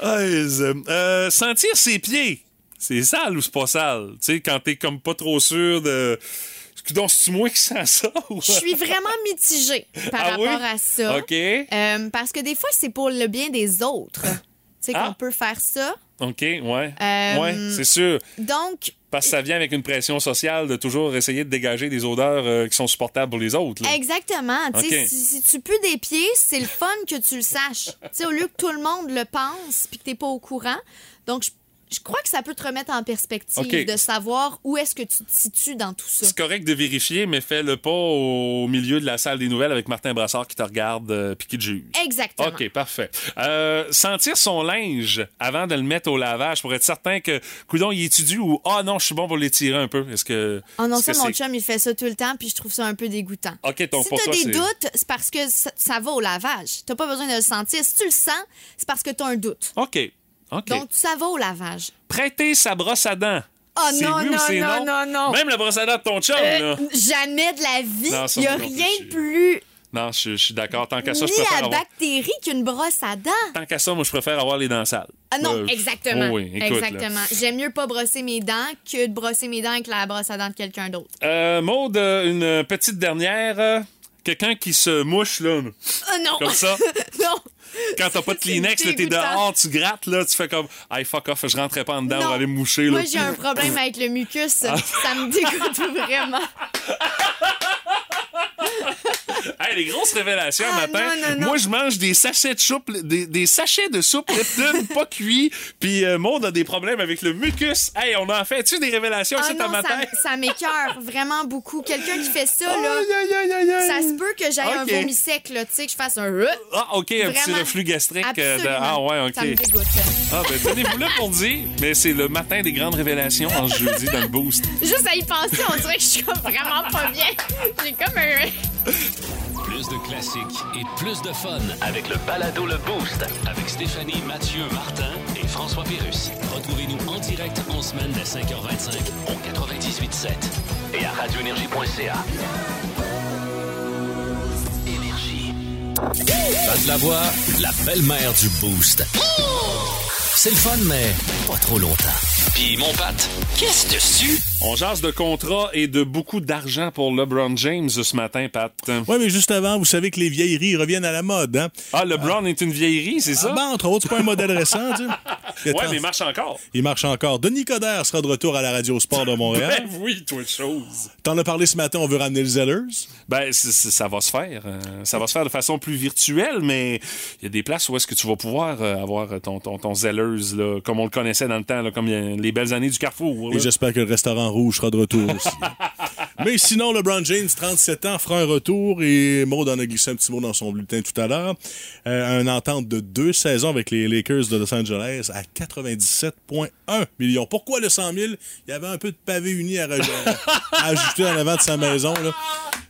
Ah, euh, sentir ses pieds, c'est sale ou c'est pas sale? Tu sais, quand t'es comme pas trop sûr de... Donc, c'est moi qui sens ça? ou- Je suis vraiment mitigée par Ah oui? rapport à ça. OK. Euh, parce que des fois, c'est pour le bien des autres. Tu sais, Ah. qu'on peut faire ça. OK, ouais. Euh, Ouais, c'est sûr. Donc, Parce que ça vient avec une pression sociale de toujours essayer de dégager des odeurs euh, qui sont supportables pour les autres. là. exactement. Tu. Si, si tu pues des pieds, c'est le fun que tu le saches. Tu sais, au lieu que tout le monde le pense puis que t'es pas au courant. Donc, je, je crois que ça peut te remettre en perspective de savoir où est-ce que tu te situes dans tout ça. C'est correct de vérifier, mais fais-le pas au milieu de la salle des nouvelles avec Martin Brassard qui te regarde euh, puis qui te juge. Exactement. OK, parfait. Euh, sentir son linge avant de le mettre au lavage pour être certain que, coudon, il étudie ou, ah non, je suis bon pour l'étirer un peu. Est-ce que. Oh non, ça, mon chum, il fait ça tout le temps, puis je trouve ça un peu dégoûtant. OK, donc si t'as des doutes, c'est parce que ça, ça va au lavage. T'as pas besoin de le sentir. Si tu le sens, c'est parce que t'as un doute. OK. Donc, ça va au lavage. Prêter sa brosse à dents. Oh non, oui non, non, non, non. Même la brosse à dents de ton chum, Euh, là. jamais de la vie. Non, Il n'y a rien de plus Non, je, je suis d'accord. Tant qu'à ça, je préfère à avoir. bactéries qu'une brosse à dents. Tant qu'à ça, moi, je préfère avoir les dents sales. Ah non, Euh, exactement. oh oui, écoute, exactement. J'aime mieux pas brosser mes dents que de brosser mes dents avec la brosse à dents de quelqu'un d'autre. Euh, Maude, euh, une petite dernière. euh, Quelqu'un qui se mouche, là. Oh non! Comme ça. non! Quand t'as pas de Kleenex, là, t'es dehors, tu grattes, là, tu fais comme, hey, fuck off, je rentrais pas en dedans, on va aller me moucher, là. Moi, j'ai un problème avec le mucus. Ça me dégoûte vraiment. Hey, les grosses révélations Ah, matin. non, non, non. Moi, je mange des sachets de soupe, des, des sachets de soupe Lipton pas cuits, puis euh, Maud a des problèmes avec le mucus. Hey, on en fait-tu des révélations Ah cet non, matin? ça, ça m'écœure vraiment beaucoup. Quelqu'un qui fait ça, là, Aïe, aïe, aïe, aïe, aïe. ça se peut que j'aille Ok. un vomi sec, là, tu sais, que je fasse un... euh, Ah, OK, un petit reflux gastrique. euh, de-. Ah, ouais, Ça me OK. dégoûte. Ah, ben, tenez-vous là pour dire, mais c'est le matin des grandes révélations en jeudi dans le boost. Juste à y penser, on dirait que je suis comme vraiment pas bien. J'ai comme un... Plus de classiques et plus de fun avec le balado Le Boost avec Stéphanie, Mathieu, Martin et François Pérus. Retrouvez-nous en direct en semaine dès 5h25 au 98.7 et à radioénergie.ca. Énergie. Pat la voix, la belle-mère du Boost. C'est le fun, mais pas trop longtemps. Puis mon Pat, qu'est-ce dessus? On jase de contrats et de beaucoup d'argent pour LeBron James ce matin, Pat. Oui, mais juste avant, vous savez que les vieilleries reviennent à la mode, hein? Ah, LeBron est une vieillerie, c'est ça? Ah, ben, entre autres, c'est pas un modèle récent, tu sais. Tant- mais il marche encore. Il marche encore. Denis Coderre sera de retour à la Radio Sport de Montréal. Ben oui, toi de chose. T'en as parlé ce matin, on veut ramener le Zellers. Ben, c- c- ça va se faire. Euh, ça va se faire de façon plus virtuelle, mais il y a des places où est-ce que tu vas pouvoir euh, avoir ton, ton, ton là, comme on le connaissait dans le temps, là, comme les belles années du Carrefour. Et j'espère que le restaurant rouge sera de retour aussi. Mais sinon, LeBron James, 37 ans, fera un retour et Maud en a glissé un petit mot dans son bulletin tout à l'heure. Euh, un entente de deux saisons avec les Lakers de Los Angeles à 97,1 millions. Pourquoi le 100 000? Il y avait un peu de pavé uni à, à ajouter en avant de sa maison. Là.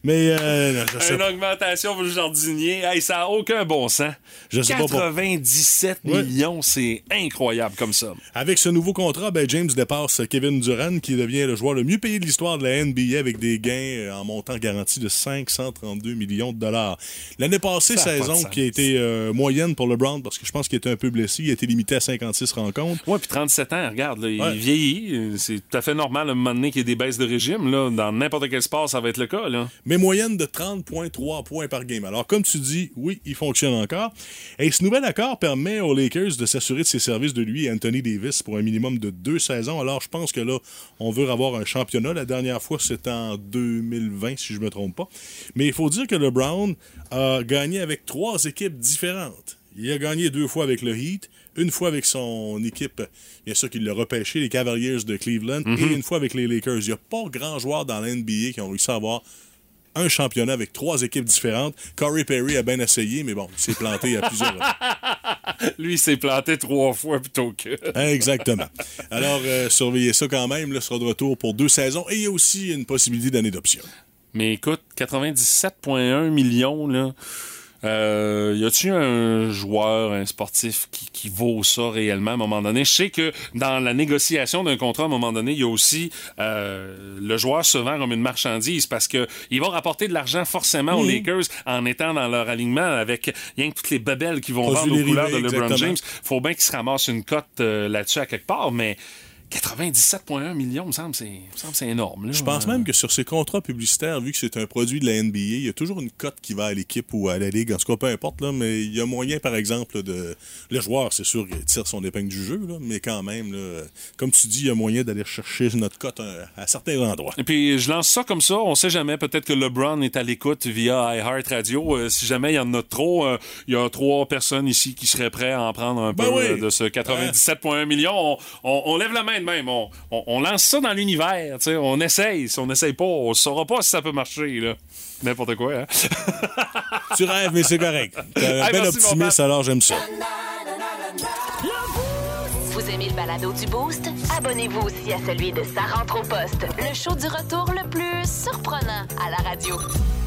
Mais euh, je Une augmentation pour le jardinier. Hey, ça n'a aucun bon sens. Je sais pas pour- 97 Ouais. millions, c'est incroyable comme ça. Avec ce nouveau contrat, ben James dépasse Kevin Durant, qui devient le joueur le mieux payé de l'histoire de la NBA avec des gains euh, en montant garanti de 532 millions de dollars. L'année passée, Ça pas saison qui a été euh, moyenne pour LeBron, parce que je pense qu'il était un peu blessé, il a été limité à 56 rencontres. Ouais, puis 37 ans, regarde, là, il Ouais. vieillit. Euh, C'est tout à fait normal à un moment donné qu'il y ait des baisses de régime. Là. Dans n'importe quel sport, ça va être le cas. Là. mais moyenne de 30,3 points par game. Alors, comme tu dis, oui, il fonctionne encore. Et ce nouvel accord permet aux Lakers de s'assurer de ses services de lui et Anthony Davis pour un minimum de deux saisons. Alors, je pense que là, on veut avoir un championnat. La dernière fois, c'était en 2020, si je me trompe pas. Mais il faut dire que LeBron a gagné avec trois équipes différentes. Il a gagné deux fois avec le Heat, une fois avec son équipe, bien sûr qu'il l'a repêché, les Cavaliers de Cleveland, et une fois avec les Lakers. Il n'y a pas grand joueur dans l'NBA qui ont réussi à avoir un championnat avec trois équipes différentes. Corey Perry a bien essayé, mais bon, il s'est planté à plusieurs reprises. Lui, il s'est planté trois fois plutôt que. Exactement. Alors, euh, surveillez ça quand même. Là, sera de retour pour deux saisons. Et il y a aussi une possibilité d'année d'option. Mais écoute, 97,1 millions, là. Euh, y a-tu un joueur, un sportif qui, qui vaut ça réellement à un moment donné? Je sais que dans la négociation d'un contrat, à un moment donné, il y a aussi euh, le joueur se vend comme une marchandise parce que il va rapporter de l'argent forcément aux Lakers en étant dans leur alignement avec rien que toutes les babelles qui vont vendre aux couleurs de LeBron. James. Faut bien qu'il se ramasse une cote euh, là-dessus à quelque part, mais 97,1 millions, me semble, c'est, me semble que c'est énorme. là. Je pense même que sur ces contrats publicitaires, vu que c'est un produit de la NBA, il y a toujours une cote qui va à l'équipe ou à la ligue. En tout cas, peu importe, là, mais il y a moyen, par exemple, de. Le joueur, c'est sûr qu'il tire son épingle du jeu, là, mais quand même, là, comme tu dis, il y a moyen d'aller chercher notre cote à, à certains endroits. Et puis, je lance ça comme ça. On sait jamais. Peut-être que LeBron est à l'écoute via iHeart Radio. Euh, si jamais il y en a trop, euh, il y a trois personnes ici qui seraient prêts à en prendre un Ben peu oui. euh, de ce 97,1 millions. On, on- on lève la main de même. On, on- on lance ça dans l'univers. On essaye. Si on n'essaye pas, on saura pas si ça peut marcher. là. N'importe quoi. Hein? tu rêves, mais c'est correct. T'es un Hey, bel optimiste, alors j'aime ça. Vous aimez le balado du Boost? Abonnez-vous aussi à celui de Sa rentre au poste, le show du retour le plus surprenant à la radio.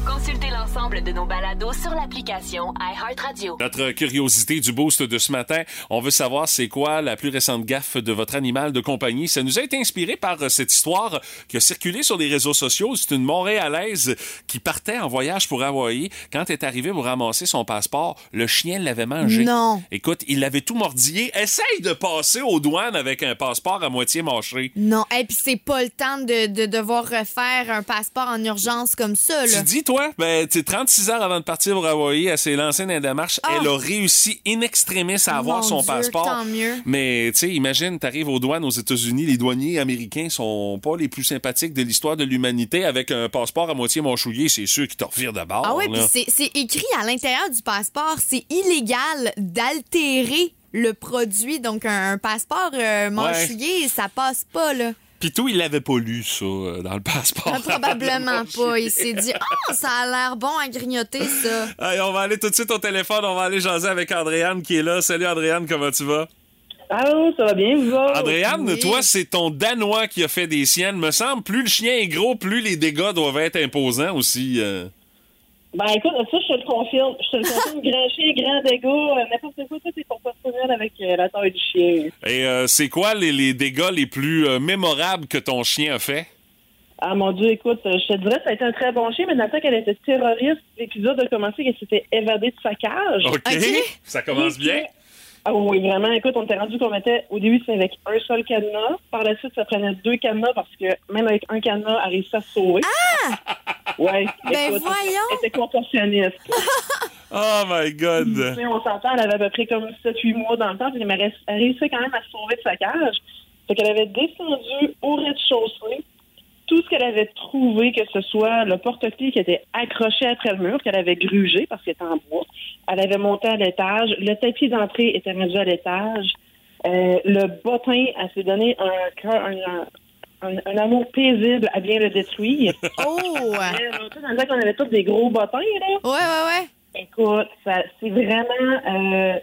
Consultez l'ensemble de nos balados sur l'application iHeartRadio. Notre curiosité du boost de ce matin, on veut savoir c'est quoi la plus récente gaffe de votre animal de compagnie. Ça nous a été inspiré par euh, cette histoire qui a circulé sur les réseaux sociaux. C'est une Montréalaise qui partait en voyage pour Hawaï. Quand elle est arrivée pour ramasser son passeport, le chien l'avait mangé. Non. Écoute, il l'avait tout mordillé. Essaye de passer aux douanes avec un passeport à moitié mâché. Non, et puis c'est pas le temps de, de devoir refaire un passeport en urgence comme ça, là. Tu dis, toi, ben, tu sais, 36 heures avant de partir pour Hawaï, elle s'est lancée dans la démarche. Ah. Elle a réussi in extremis à avoir Mon son Dieu, passeport. tant mieux. Mais, tu sais, imagine, t'arrives aux douanes aux États-Unis, les douaniers américains sont pas les plus sympathiques de l'histoire de l'humanité. Avec un passeport à moitié mâchouillé, c'est sûr qu'ils te revirent de bord. Ah oui, puis c'est écrit à l'intérieur du passeport, c'est illégal d'altérer le produit. Donc, un, un passeport euh, mâchouillé, ça passe pas, là. Puis tout, il l'avait pas lu, ça, euh, dans le passeport. Ah, probablement pas. Il s'est dit, oh, ça a l'air bon à grignoter, ça. Allez, on va aller tout de suite au téléphone. On va aller jaser avec Andréane qui est là. Salut, Andréane, comment tu vas? Allô, ça va bien, vous? Andréane, oui. toi, c'est ton Danois qui a fait des siennes. Me semble, plus le chien est gros, plus les dégâts doivent être imposants aussi. euh. Ben écoute, ça, je te le confirme. Je te le confirme, grand chien, grand dégât, euh, n'importe quoi, tout est proportionnel avec euh, la taille du chien. Et euh, c'est quoi les, les dégâts les plus euh, mémorables que ton chien a fait? Ah mon Dieu, écoute, je te dirais, ça a été un très bon chien, mais temps qu'elle était terroriste, l'épisode a commencé qu'elle s'était évadée de sa cage. OK. OK. Ça commence bien. Ah oui, vraiment, écoute, on était rendu qu'on mettait, au début, c'était avec un seul cadenas. Par la suite, ça prenait deux cadenas parce que même avec un cadenas, elle réussissait à se sauver. Ah! Ouais. Ben écoute, voyons. Elle était contorsionniste. Oh my God. Tu sais, on s'entend, elle avait à peu près comme 7-8 mois dans le temps, puis elle réussissait quand même à se sauver de sa cage. Fait qu'elle avait descendu au rez-de-chaussée tout ce qu'elle avait trouvé, que ce soit le porte-clés qui était accroché après le mur, qu'elle avait grugé parce qu'il était en bois. Elle avait monté à l'étage. Le tapis d'entrée était rendu à l'étage. Euh, le bottin, elle s'est donné un, cœur- un, un, un amour paisible à bien le détruire. Oh! Sais, dans qu'on avait tous des gros bottins, là. Ouais, ouais, ouais. Écoute, ça, c'est vraiment euh,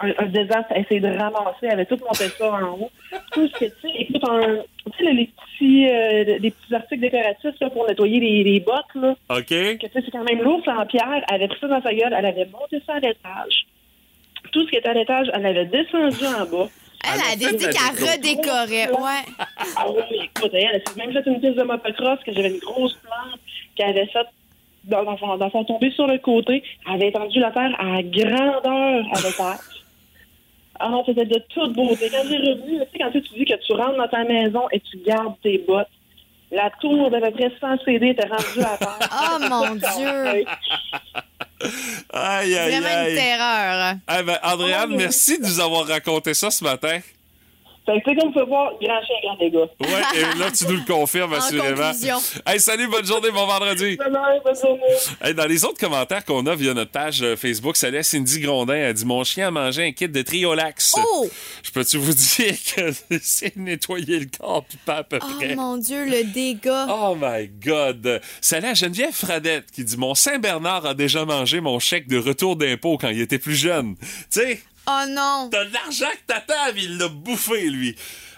un, un désastre à essayer de ramasser. Elle avait tout monté ça en haut. Tout ce que, tu sais, écoute, un, tu sais, les petits, euh, les petits articles décoratifs là, pour nettoyer les, les bottes, là. OK? Que, tu sais, c'est quand même lourd, c'est en pierre. Elle avait pris ça dans sa gueule. Elle avait monté ça à l'étage. Tout ce qui était à l'étage, elle avait descendu en bas. Elle a décidé qu'elle redécorait. Ouais. Ah oui, écoute, elle, elle s'est même fait une piste de motocross que j'avais une grosse plante qu'elle avait faite dans, dans, son- dans son tombé sur le côté. Elle avait étendu la terre à grandeur à l'étage. Ah non, c'était de toute beauté. Quand j'ai revenu, tu sais, quand tu dis que tu rentres dans ta maison et tu gardes tes bottes, la tour d'à peu près 100 CD était rendue à terre. Oh mon Dieu! Aïe, aïe, Vraiment une terreur. Ah ben, Andréane, Oh, oui. merci de nous avoir raconté ça ce matin. Fait que, sais, comme voir, grand chien, grand dégât. Ouais, et là, tu nous le confirmes, En assurément. Hey, salut, bonne journée, bon vendredi. Bye bye, bonne journée. Hey, dans les autres commentaires qu'on a via notre page euh, Facebook, salut à Cindy Grondin. Elle dit Mon chien a mangé un kit de Triolax. Oh! Je peux-tu vous dire que c'est nettoyer le corps puis pas à peu Oh près. mon Dieu, le dégât. Oh my God! Salut à Geneviève Fradette qui dit Mon Saint-Bernard a déjà mangé mon chèque de retour d'impôt quand il était plus jeune. Tu sais, Oh non! t'as de l'argent que t'attends, mais il l'a bouffé, lui.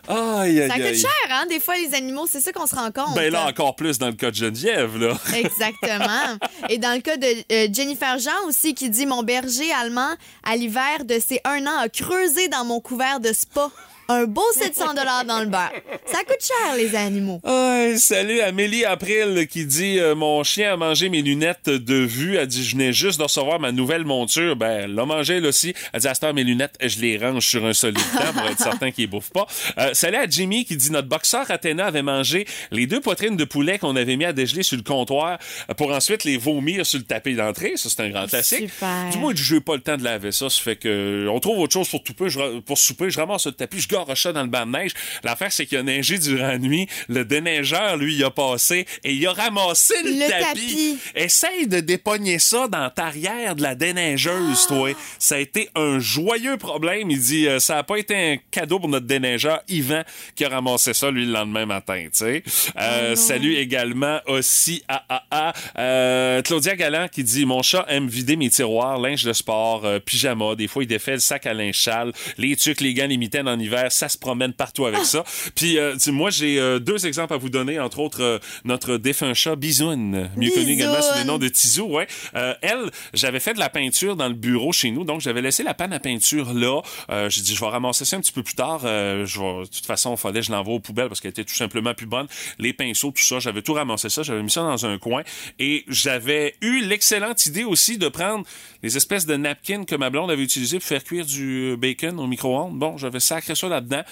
Aïe, aïe, Ça coûte cher, hein, des fois, les animaux. C'est ça qu'on se rend compte. Ben là, encore plus dans le cas de Geneviève, là. Exactement. Et dans le cas de euh, Jennifer Jean aussi, qui dit Mon berger allemand, à l'hiver de ses un an, a creusé dans mon couvert de spa. Un beau 700 dans le beurre. Ça coûte cher, les animaux. Ouais, salut Amélie April qui dit euh, Mon chien a mangé mes lunettes de vue. Elle dit Je venais juste de recevoir ma nouvelle monture. Ben, elle l'a mangé elle aussi. Elle dit À cette heure, mes lunettes, je les range sur un solide temps pour être certain qu'ils bouffent pas. Euh, salut à Jimmy qui dit Notre boxeur Athéna avait mangé les deux poitrines de poulet qu'on avait mis à dégeler sur le comptoir pour ensuite les vomir sur le tapis d'entrée. Ça, c'est un grand classique. Super. Du moins, je n'ai pas le temps de laver ça. Ça fait que euh, on trouve autre chose pour, touper, je ra- pour souper. Je ramasse le tapis, je garoche ça dans le banc de neige. L'affaire, c'est qu'il a neigé durant la nuit. Le déneigeur, lui, il a passé et il a ramassé le, Le tapis. tapis. Essaye de dépogner ça dans ta arrière de la déneigeuse, toi. Ça a été un joyeux problème. Il dit, euh, ça a pas été un cadeau pour notre déneigeur, Yvan, qui a ramassé ça, lui, le lendemain matin, tu sais. Euh, salut également aussi à, à, à, euh, Claudia Galland qui dit, mon chat aime vider mes tiroirs, linge de sport, pyjama. Des fois, il défait le sac à linge sale, les tucs, les gants, les mitaines en hiver. Ça se promène partout avec ça. Puis, euh, moi, j'ai euh, deux exemples à vous donner, entre autres, euh, notre défunt chat Bisoun, mieux connu également sous le nom de Tizou, ouais. Euh, elle, j'avais fait de la peinture dans le bureau chez nous, donc j'avais laissé la panne à peinture là. Euh, j'ai dit, je vais ramasser ça un petit peu plus tard. Euh, je vais, de toute façon, il fallait que je l'envoie aux poubelles parce qu'elle était tout simplement plus bonne. Les pinceaux, tout ça, j'avais tout ramassé ça, j'avais mis ça dans un coin et j'avais eu l'excellente idée aussi de prendre les espèces de napkins que ma blonde avait utilisées pour faire cuire du bacon au micro-ondes. Bon, j'avais sacré ça là-dedans.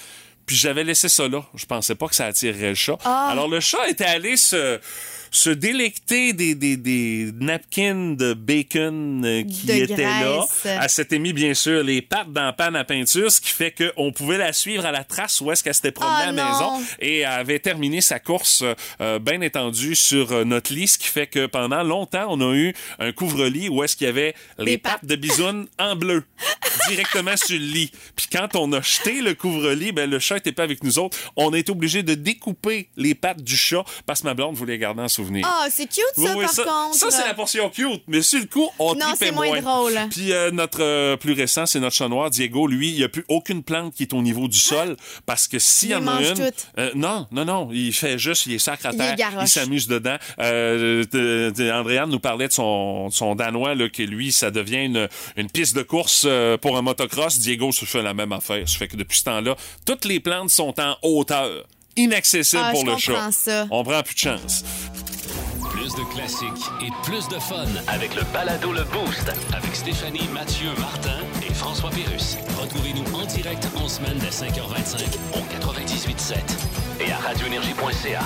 Puis j'avais laissé ça là. Je pensais pas que ça attirerait le chat. Ah. Alors le chat était allé se, se délecter des, des, des napkins de bacon euh, qui De étaient là. Elle s'était mis bien sûr les pattes dans la panne à peinture, ce qui fait qu'on pouvait la suivre à la trace où est-ce qu'elle s'était promenée Ah, à la non. maison et elle avait terminé sa course euh, bien étendue sur euh, notre lit, ce qui fait que pendant longtemps on a eu un couvre-lit où est-ce qu'il y avait les pattes pattes. de bisoune en bleu directement sur le lit. Puis quand on a jeté le couvre-lit, ben le chat était pas avec nous autres. On a été obligé de découper les pattes du chat parce que ma blonde voulait garder en souvenir. Ah, c'est cute, ça, Oui, oui, par ça, contre. ça, c'est la portion cute. Mais sur le coup, on Non, c'est moins moins. drôle. Puis euh, notre euh, plus récent, c'est notre chat noir, Diego. Lui, il n'y a plus aucune plante qui est au niveau du sol parce que s'il y en a une... toutes. Euh, non, non, non. Il fait juste, il est sacre à terre. Il s'amuse dedans. Euh, de- de- Andréane nous parlait de son, de son Danois, là, que lui, ça devient une, une piste de course euh, pour un motocross. Diego se fait la même affaire. Ça fait que depuis ce temps-là, toutes les plantes sont en hauteur. Inaccessible Ah, pour le chat. ça. On prend plus de chance. Plus de classiques et plus de fun avec le balado Le Boost avec Stéphanie, Mathieu, Martin et François Pérus. Retrouvez-nous en direct en semaine dès 5h25 au 98.7 et à radioénergie.ca.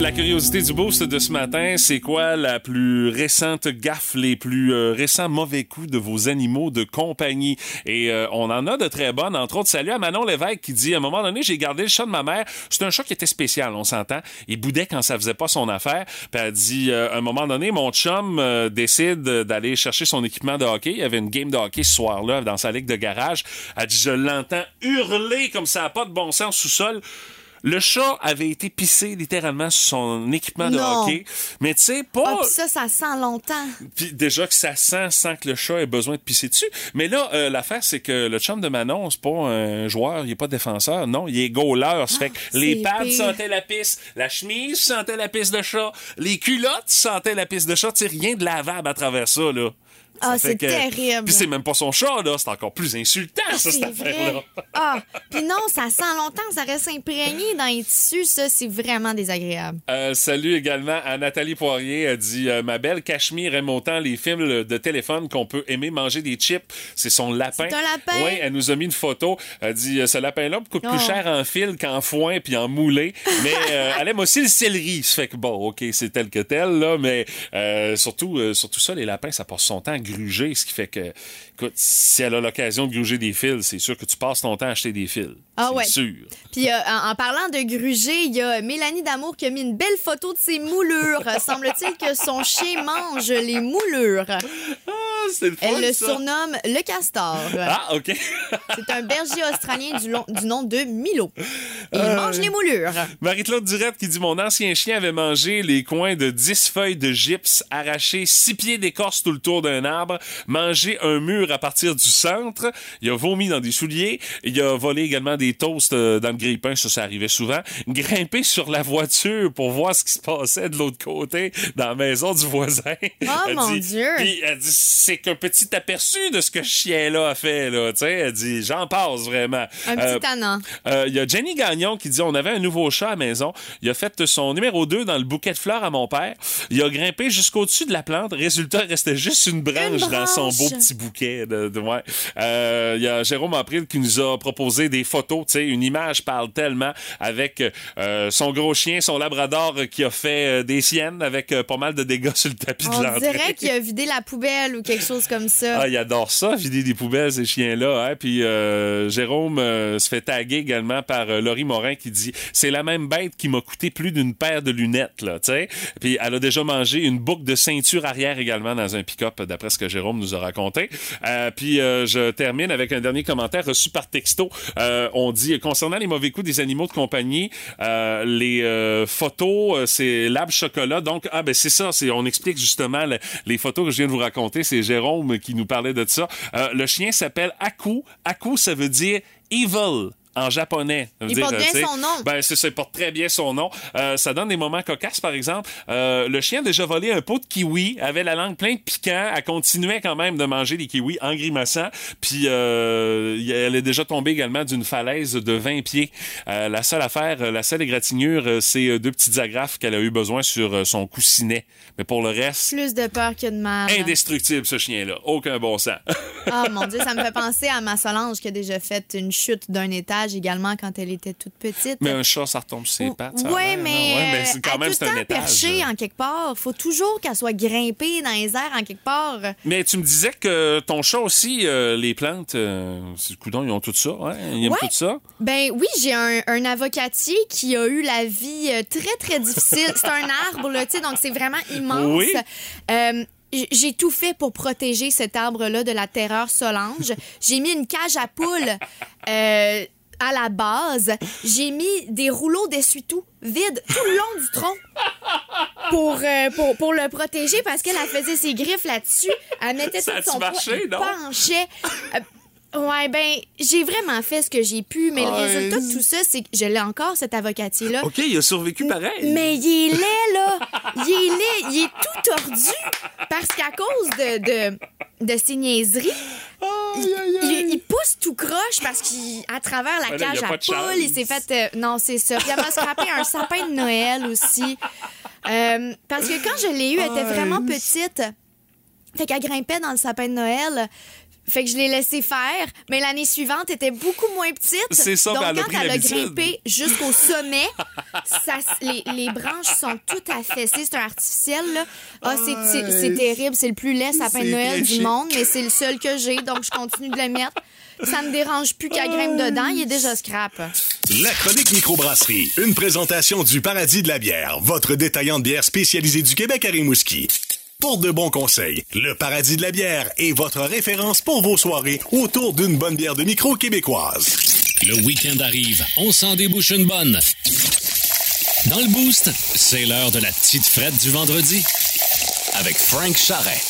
La curiosité du boost de ce matin, c'est quoi la plus récente gaffe, les plus euh, récents mauvais coups de vos animaux de compagnie? Et euh, on en a de très bonnes, entre autres. Salut à Manon Lévesque qui dit, à un moment donné, j'ai gardé le chat de ma mère. C'est un chat qui était spécial, on s'entend. Il boudait quand ça faisait pas son affaire. Puis elle dit, euh, à un moment donné, mon chum euh, décide d'aller chercher son équipement de hockey. Il y avait une game de hockey ce soir-là dans sa ligue de garage. Elle dit, je l'entends hurler comme ça n'a pas de bon sens sous-sol. Le chat avait été pissé littéralement sur son équipement de Non. hockey. Mais tu sais, Ah, pas. puis ça, ça sent longtemps. Puis déjà que ça sent sans que le chat ait besoin de pisser dessus. Mais là, euh, l'affaire, c'est que le chum de Manon, c'est pas un joueur, il est pas défenseur. Non, il est goaler. Ça fait que les pads pire. sentaient la pisse, la chemise sentait la pisse de chat, les culottes sentaient la pisse de chat. Tu sais, rien de lavable à travers ça, là. Ah, c'est que- terrible. Puis c'est même pas son chat, là. C'est encore plus insultant, Ah, ça, cette c'est vrai. affaire-là. Ah, puis non, ça sent longtemps, ça reste imprégné dans les tissus, ça, c'est vraiment désagréable. Euh, salut également à Nathalie Poirier. Elle dit euh, Ma belle Cachemire aime autant les films de téléphone qu'on peut aimer manger des chips. C'est son lapin. C'est un lapin? Oui, elle nous a mis une photo. Elle dit euh, Ce lapin-là coûte Oh. plus cher en fil qu'en foin puis en moulé. Mais euh, elle aime aussi le céleri. Ça fait que bon, OK, c'est tel que tel, là. Mais surtout, surtout ça, les lapins, ça passe son temps à Ce qui fait que, écoute, si elle a l'occasion de gruger des fils, c'est sûr que tu passes ton temps à acheter des fils. Ah c'est ouais. sûr. Puis euh, en, en parlant de gruger, il y a Mélanie Damour qui a mis une belle photo de ses moulures. Semble-t-il que son chien mange les moulures. Ah, c'est le fun, Elle le ça. surnomme le castor. Ah, OK. C'est un berger australien du, long- du nom de Milo. Et il Euh. mange les moulures. Marie-Claude Durette qui dit Mon ancien chien avait mangé les coins de 10 feuilles de gypse, arraché 6 pieds d'écorce tout le tour d'un arbre, mangé un mur à partir du centre, il a vomi dans des souliers, il a volé également des toasts euh, dans le grille-pain, ça, ça arrivait souvent, grimpé sur la voiture pour voir ce qui se passait de l'autre côté dans la maison du voisin. Oh, Elle mon dit- Dieu. Puis elle dit C'est qu'un petit aperçu de ce que ce chien-là a fait, là. Tu sais, elle dit J'en passe vraiment. Un Euh, petit tannant. euh, Il y a Jenny Gagnon qui dit on avait un nouveau chat à la maison. Il a fait son numéro 2 dans le bouquet de fleurs à mon père. Il a grimpé jusqu'au-dessus de la plante. Résultat, il restait juste une branche, Une dans son beau petit bouquet. De, de- ouais. Euh, Il y a Jérôme April qui nous a proposé des photos. Tu sais, une image parle tellement avec euh, son gros chien, son labrador qui a fait euh, des siennes avec euh, pas mal de dégâts sur le tapis de On l'entrée. dirait qu'il a vidé la poubelle ou quelque chose comme ça. Ah, il adore ça, vider des poubelles, ces chiens-là. Hein? Puis euh, Jérôme se fait taguer également par Laurie Morin qui dit c'est la même bête qui m'a coûté plus d'une paire de lunettes, là, tu sais. Puis elle a déjà mangé une boucle de ceinture arrière également dans un pick-up, d'après ce que Jérôme nous a raconté. Euh, puis euh, je termine avec un dernier commentaire reçu par texto. Euh, on dit concernant les mauvais coups des animaux de compagnie, les photos, c'est Lab Chocolat. Donc ah ben c'est ça, c'est on explique justement le- les photos que je viens de vous raconter. C'est Jérôme qui nous parlait de ça. Le chien s'appelle Aku. Aku, ça veut dire evil. En japonais. Il dire, porte euh, bien son nom. Ben, c'est ça, il porte très bien son nom. Euh, ça donne des moments cocasses, par exemple. Euh, le chien a déjà volé un pot de kiwi, avait la langue pleine de piquant, elle continuait quand même de manger des kiwis en grimaçant. Puis, euh, elle est déjà tombée également d'une falaise de 20 pieds. La seule affaire, la seule égratignure, c'est deux petites agrafes qu'elle a eu besoin sur son coussinet. Mais pour le reste, Plus de peur que de mal. indestructible, ce chien-là. Aucun bon sens. Ah mon Dieu, ça me fait penser à ma Solange qui a déjà fait une chute d'un étage également quand elle était toute petite. mais un chat, ça retombe sur ses pattes. Oui, mais. Ouais, mais c'est quand même, est c'est tout un le étage. perchée en quelque part. faut toujours qu'elle soit grimpée dans les airs en quelque part. Mais tu me disais que ton chat aussi, euh, les plantes, euh, c'est- coudonc, ils ont tout ça, hein? Ils aiment Ouais. tout ça. Ben oui, j'ai un, un avocatier qui a eu la vie euh, très, très difficile. C'est un arbre, là, tu sais, donc c'est vraiment immense. Oui. Euh, j'ai tout fait pour protéger cet arbre-là de la terreur Solange. J'ai mis une cage à poules euh, à la base. J'ai mis des rouleaux d'essuie-tout vides tout le long du tronc pour, euh, pour, pour le protéger parce qu'elle elle faisait ses griffes là-dessus. Elle mettait Ça tout son poids, marché, elle non? penchait. Euh, Ouais, ben, j'ai vraiment fait ce que j'ai pu, mais le résultat de tout ça, c'est que je l'ai encore, cet avocatier-là. OK, il a survécu pareil. Mais il est laid, là. Il est laid. Il est tout tordu. Parce qu'à cause de, de, de ses niaiseries, il, il- il pousse tout croche parce qu'à travers la Ouais, là, il y cage à pas de chance. poule, il s'est fait. euh, non, c'est ça. Puis elle m'a scrappé un sapin de Noël aussi. Euh, parce que quand je l'ai eu, elle était vraiment petite. Fait qu'elle grimpait dans le sapin de Noël. Fait que je l'ai laissé faire, mais l'année suivante était beaucoup moins petite. C'est ça, Donc elle a quand pris elle a grimpé jusqu'au sommet, ça les, les branches sont toutes affaissées. C'est un artificiel, là. Ah, c'est- c'est c'est terrible. C'est le plus laid sapin de Noël du monde, mais c'est le seul que j'ai, donc je continue de le mettre. Ça me dérange plus qu'elle grimpe dedans. Il est déjà scrap. La chronique microbrasserie, une présentation du Paradis de la bière, votre détaillant de bière spécialisé du Québec à Rimouski. Pour de bons conseils, le Paradis de la bière est votre référence pour vos soirées autour d'une bonne bière de micro québécoise. Le week-end arrive, on s'en débouche une bonne. Dans le boost, c'est l'heure de la petite frette du vendredi. Avec Frank Charret.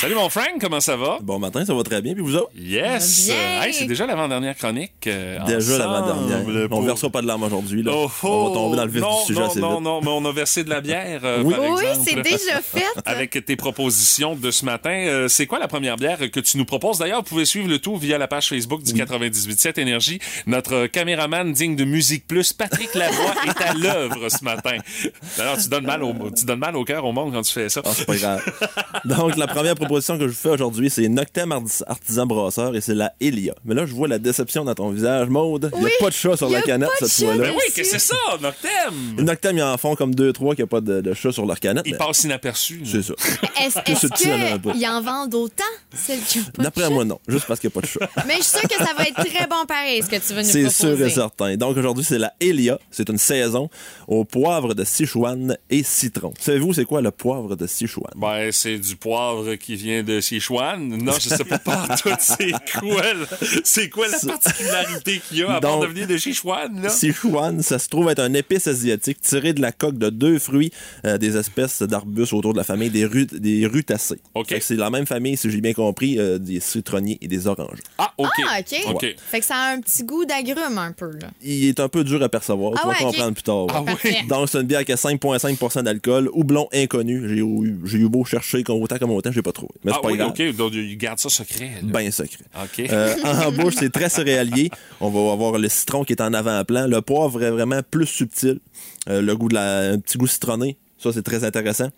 Salut mon Frank, comment ça va? Bon matin, ça va très bien, puis vous autres? Yes! Bien. Euh, hey, c'est déjà l'avant-dernière chronique. euh, Déjà ensemble. l'avant-dernière. On Pour- versera pas de larmes aujourd'hui. là. Oh, On oh, va tomber dans le vif non, du sujet non, assez non, vite. non, mais on a versé de la bière, euh, Oui. par Oui, exemple. c'est déjà fait. Avec tes propositions de ce matin, euh, c'est quoi la première bière que tu nous proposes? D'ailleurs, vous pouvez suivre le tout via la page Facebook du 98.7 Énergie. Notre caméraman digne de Musique Plus, Patrick Lavoie, est à l'œuvre ce matin. D'ailleurs, tu donnes mal au, tu donnes mal au cœur au monde quand tu fais ça. Ah, c'est pas grave. Donc, la première proposition que je vous fais aujourd'hui, c'est Noctem Artis- Artisan Brasseur et c'est la Elia. Mais là, je vois la déception dans ton visage, Maude. Il n'y Oui, a pas de chat sur la a canette cette fois-là. Oui, que c'est ça, Noctem? Noctem, ils en font comme deux, trois qui n'ont pas de, de chat sur leur canette. Il mais passe inaperçu. C'est ça. Est-ce elle en a vendent autant, celle qui a pas de D'après moi, non. Juste parce qu'il n'y a pas de chat. Mais je suis sûre que ça va être très bon pareil, ce que tu vas nous C'est proposer. sûr et certain. Donc aujourd'hui, c'est la Elia. C'est une saison au poivre de Sichuan et citron. Savez-vous, c'est quoi le poivre de Sichuan? Ben, c'est du poivre qui vient de Sichuan. Non, je sais pas partout c'est quoi, c'est quoi la particularité qu'il y a à part de venir de Sichuan, là? Sichuan, ça se trouve être un épice asiatique tiré de la coque de deux fruits euh, des espèces d'arbustes autour de la famille des, ru- des rutacées. OK. Fait que C'est la même famille, si j'ai bien compris, euh, des citronniers et des oranges. Ah, OK. Ah, OK. OK. Fait que ça a un petit goût d'agrumes un peu, là. Il est un peu dur à percevoir, Ah tu vas ouais, ok. comprendre plus tard. Ah oui? Parfait. Donc, c'est une bière qui a 5,5% d'alcool, houblon inconnu. J'ai eu, eu beau chercher comme autant j'ai pas trouvé. Mais c'est Ah pas oui, grave. OK. Donc, il garde ça secret. là. Ben secret. OK. Euh, en bouche, c'est très céréalier. On va avoir le citron qui est en avant-plan. Le poivre est vraiment plus subtil. Euh, le goût de la, un petit goût citronné. Ça, c'est très intéressant.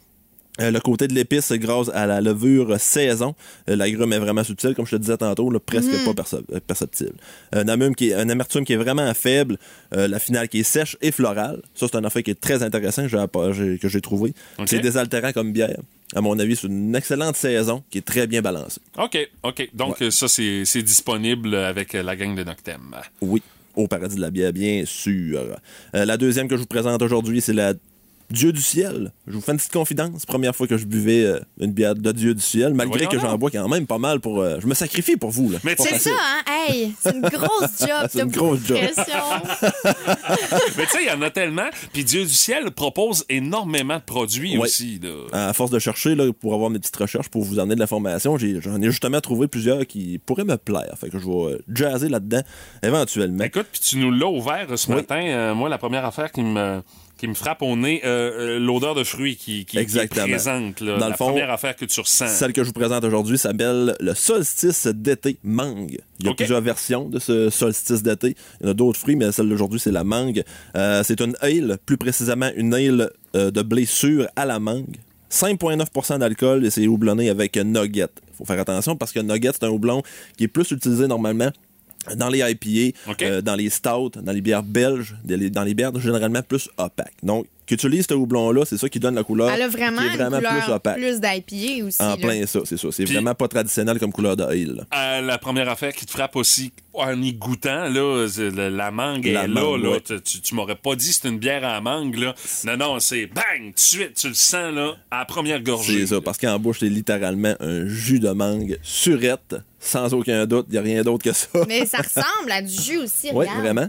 Euh, le côté de l'épice, grâce à la levure saison, euh, l'agrume est vraiment subtil, comme je te disais tantôt, là, presque pas perce- euh, perceptible. Un, amertume qui est, un amertume qui est vraiment faible, euh, la finale qui est sèche et florale. Ça, c'est un affaire qui est très intéressant que j'ai, trouvé. C'est désaltérant comme bière. À mon avis, c'est une excellente saison qui est très bien balancée. OK, OK. Donc, ça, c'est disponible avec la gang de Noctem. Oui, au paradis de la bière, bien sûr. Euh, la deuxième que je vous présente aujourd'hui, c'est la Dieu du ciel. Je vous fais une petite confidence. Première fois que je buvais euh, une bière de Dieu du ciel, malgré voyons que j'en bois quand même pas mal pour. euh, je me sacrifie pour vous. Là. Mais C'est ça, hein? Hey, c'est une grosse job. C'est une grosse job. pression. Mais tu sais, il y en a tellement. Puis Dieu du ciel propose énormément de produits Ouais. aussi. Là. À force de chercher là, pour avoir mes petites recherches pour vous emmener de l'information, j'ai- j'en ai justement trouvé plusieurs qui pourraient me plaire. Fait que je vais euh, jazzer là-dedans éventuellement. Écoute, puis tu nous l'as ouvert ce Oui. matin. Euh, moi, la première affaire qui me qui me frappe au nez, euh, euh, l'odeur de fruits qui, qui, qui est présente. Là, Dans la le fond, première affaire que tu ressens. Celle que je vous présente aujourd'hui s'appelle le solstice d'été mangue. Il y a plusieurs versions de ce solstice d'été. Il y en a d'autres fruits, mais celle d'aujourd'hui, c'est la mangue. Euh, c'est une ale, plus précisément une ale euh, de blé sûr à la mangue. 5,9% d'alcool et c'est houblonné avec nugget. Il faut faire attention parce que nugget, c'est un houblon qui est plus utilisé normalement dans les IPA, euh, dans les stouts, dans les bières belges, dans les, dans les bières généralement plus opaques. Donc, qu'utilise ce houblon-là, c'est ça qui donne la couleur Elle a vraiment, qui est vraiment une plus opaque. plus d'IPA aussi. En là. plein ça, c'est ça. C'est vraiment pas traditionnel comme couleur de ale. Euh, la première affaire qui te frappe aussi en y goûtant, là, le- la mangue La est mangue, là. là. ouais. Tu, tu- tu m'aurais pas dit c'est une bière à mangue. Là. Non, non, c'est bang, tout de suite, tu le sens là, à la première gorgée. C'est ça, parce qu'en bouche, c'est littéralement un jus de mangue surette, sans aucun doute. Il n'y a rien d'autre que ça. Mais ça ressemble à du jus aussi, Oui, vraiment.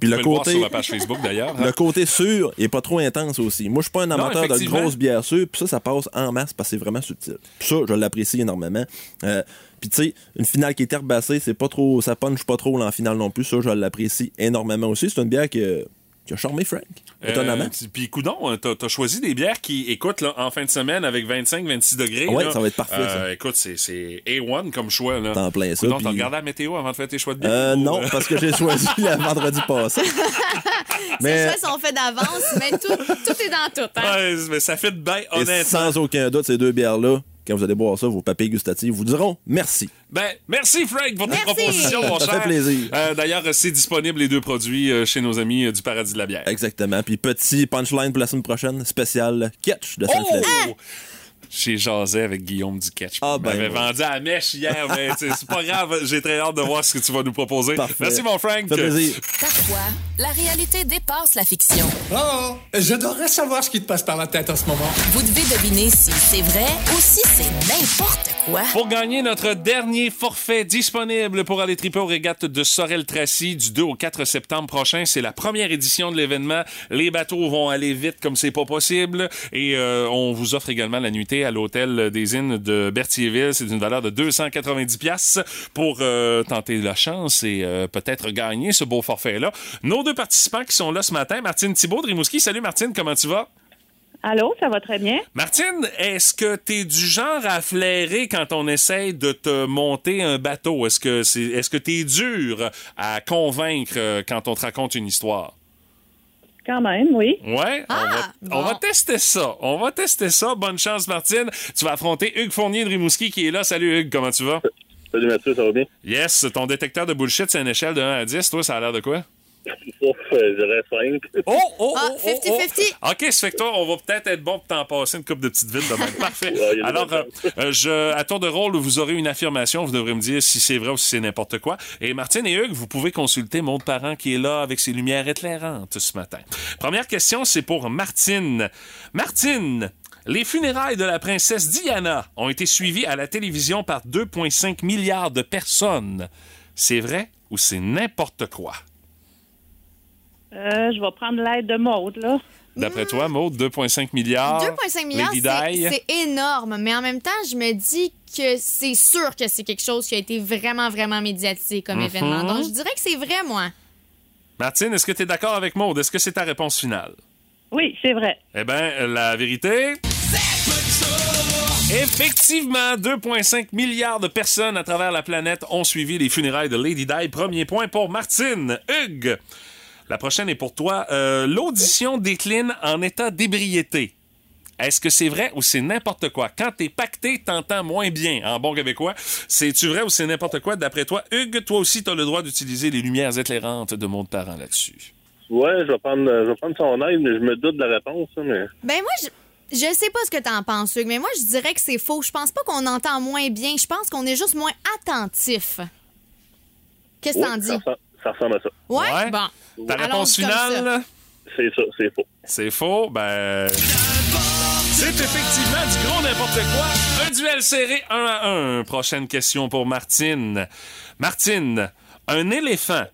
Puis le peux le voir côté, sur la page Facebook d'ailleurs. hein. le côté sûr est pas trop intense aussi. Moi, je suis pas un amateur de grosses bières sûres, puis ça, ça passe en masse parce que c'est vraiment subtil. Puis ça, je l'apprécie énormément. Euh, puis tu sais, une finale qui est herbacée, c'est pas trop, ça punch pas trop là, en finale non plus. Ça, je l'apprécie énormément aussi. C'est une bière qui, a- qui a charmé Frank, étonnamment. Euh, Puis, coudon, t'as as choisi des bières qui, écoute, là, en fin de semaine avec 25-26 degrés. Ouais, là, ça va être parfait, euh, ça. Écoute, c'est- c'est A1 comme choix. Là. T'en plein ça, puis- t'as regardé la météo avant de faire tes choix de bière? Euh, ou- non, parce que j'ai choisi le vendredi passé. Ces choix sont faits d'avance, mais tout, tout est dans tout. Hein? Ouais, mais ça fait de bien, Et honnêtement. sans aucun doute, ces deux bières-là, quand vous allez boire ça, vos papilles gustatives vous diront merci. Ben, merci Frank pour ta Merci. proposition, mon Ça cher. fait plaisir. Euh, D'ailleurs, c'est disponible les deux produits euh, chez nos amis euh, du Paradis de la bière. Exactement. Puis petit punchline pour la semaine prochaine, spécial catch de Oh! J'ai jasé avec Guillaume du Catch. Ah, ben, m'avait ouais. vendu à la mèche hier, mais tu sais, c'est pas grave. J'ai très hâte de voir ce que tu vas nous proposer. Parfait. Merci, mon Frank. Ça fait plaisir. Parfois, la réalité dépasse la fiction. Oh, j'adorerais savoir ce qui te passe par la tête en ce moment. Vous devez deviner si c'est vrai ou si c'est n'importe quoi. Pour gagner notre dernier forfait disponible pour aller triper aux régates de Sorel-Tracy du 2 au 4 septembre prochain, c'est la première édition de l'événement. Les bateaux vont aller vite comme c'est pas possible et euh, on vous offre également la nuitée à l'hôtel des Innes de Berthierville. C'est d'une valeur de 290 pièces pour euh, tenter la chance et euh, peut-être gagner ce beau forfait-là. Nos deux participants qui sont là ce matin, Martine Thibault de Rimouski. Salut Martine, comment tu vas? Allô, ça va très bien? Martine, est-ce que t'es du genre à flairer quand on essaye de te monter un bateau? Est-ce que c'est, est-ce que t'es dur à convaincre euh, quand on te raconte une histoire? Quand même, oui. Ouais, on, va, on va tester ça. On va tester ça. Bonne chance, Martine. Tu vas affronter Hugues Fournier de Rimouski qui est là. Salut Hugues, comment tu vas? Salut Mathieu, ça va bien? Yes, ton détecteur de bullshit, c'est une échelle de 1 à 10. Toi, ça a l'air de quoi? Ouf, je dirais 5. Oh, oh, Ah, oh, oh, oh. 50-50. OK, ça fait que toi, on va peut-être être bon pour t'en passer une coupe de petites villes de même. Parfait. Ouais, Alors, euh, euh, je, à tour de rôle, vous aurez une affirmation. Vous devrez me dire si c'est vrai ou si c'est n'importe quoi. Et Martine et Hugues, vous pouvez consulter mon parent qui est là avec ses lumières éclairantes ce matin. Première question, c'est pour Martine. Martine, les funérailles de la princesse Diana ont été suivies à la télévision par 2,5 milliards de personnes. C'est vrai ou c'est n'importe quoi? Euh, je vais prendre l'aide de Maude, là. D'après toi, Maud, 2,5 milliards. 2,5 milliards, Lady c'est Di? c'est énorme. Mais en même temps, je me dis que c'est sûr que c'est quelque chose qui a été vraiment, vraiment médiatisé comme Mhm. événement. Donc, je dirais que c'est vrai, moi. Martine, est-ce que tu es d'accord avec Maud? Est-ce que c'est ta réponse finale? Oui, c'est vrai. Eh bien, la vérité. Effectivement, 2,5 milliards de personnes à travers la planète ont suivi les funérailles de Lady Di. Premier point pour Martine. Hugues, la prochaine est pour toi. Euh, L'audition décline en état d'ébriété. Est-ce que c'est vrai ou c'est n'importe quoi? Quand t'es pacté, t'entends moins bien, en bon québécois. C'est-tu vrai ou c'est n'importe quoi? D'après toi, Hugues, toi aussi, t'as le droit d'utiliser les lumières éclairantes de mon parent là-dessus. Ouais, je vais prendre, euh, je vais prendre son aide, mais je me doute de la réponse, ça, mais. Ben, moi, je. Je sais pas ce que t'en penses, Hugues, mais moi, je dirais que c'est faux. Je pense pas qu'on entend moins bien. Je pense qu'on est juste moins attentif. Qu'est-ce que Oui, t'en ça, dis? Ça ressemble à ça. Ouais? Ouais. Bon. Ta réponse finale? C'est ça, c'est faux. C'est faux, ben. C'est effectivement du gros n'importe quoi. Un duel serré 1 à 1. Prochaine question pour Martine. Martine, un éléphant,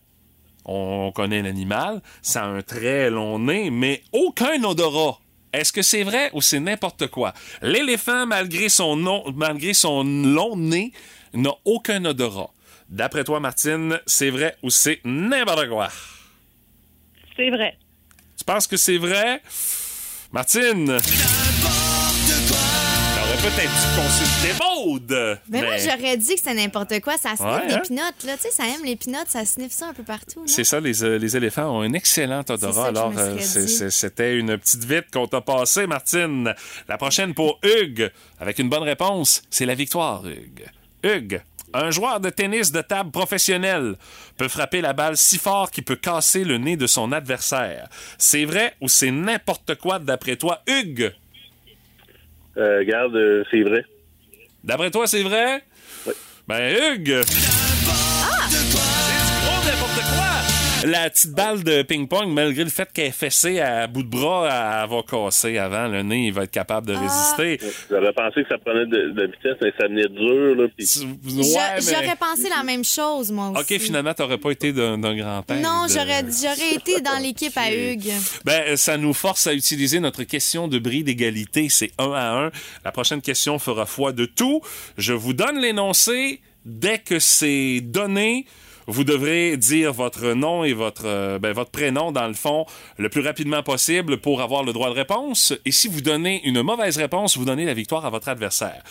on connaît l'animal, ça a un très long nez, mais aucun odorat. Est-ce que c'est vrai ou c'est n'importe quoi? L'éléphant, malgré son, nom, malgré son long nez, n'a aucun odorat. D'après toi, Martine, c'est vrai ou c'est n'importe quoi? C'est vrai. Tu penses que c'est vrai? Martine! T'aurais peut-être dû consulter Maude! Ben, moi, Mais j'aurais dit que c'était n'importe quoi. Ça sniffe Ouais, des hein? pinottes, là. Tu sais, ça aime les pinottes, ça sniffe ça un peu partout. C'est ça, les, euh, les éléphants ont un excellent C'est odorat. Alors, euh, c'est- c'est- c'était une petite vite qu'on t'a passée, Martine. La prochaine pour Hugues, avec une bonne réponse, c'est la victoire, Hugues. Hugues, un joueur de tennis de table professionnel peut frapper la balle si fort qu'il peut casser le nez de son adversaire. C'est vrai ou c'est n'importe quoi d'après toi, Hugues? Euh, regarde, euh, c'est vrai. D'après toi, c'est vrai? Oui. Ben, Hugues! La petite balle de ping-pong, malgré le fait qu'elle est fessée à bout de bras, elle va casser avant. Le nez, il va être capable de Ah! résister. J'aurais pensé que ça prenait de, de vitesse, mais ça venait dur, là. Mais- J'aurais pensé la même chose, moi aussi. OK, finalement, t'aurais pas été d'un d'un grand-père. Non, de- j'aurais j'aurais été dans l'équipe à Hugues. Ben, ça nous force à utiliser notre question de bris d'égalité. C'est un à un. La prochaine question fera foi de tout. Je vous donne l'énoncé. Dès que c'est donné, vous devrez dire votre nom et votre, euh, ben, votre prénom, dans le fond, le plus rapidement possible pour avoir le droit de réponse. Et si vous donnez une mauvaise réponse, vous donnez la victoire à votre adversaire.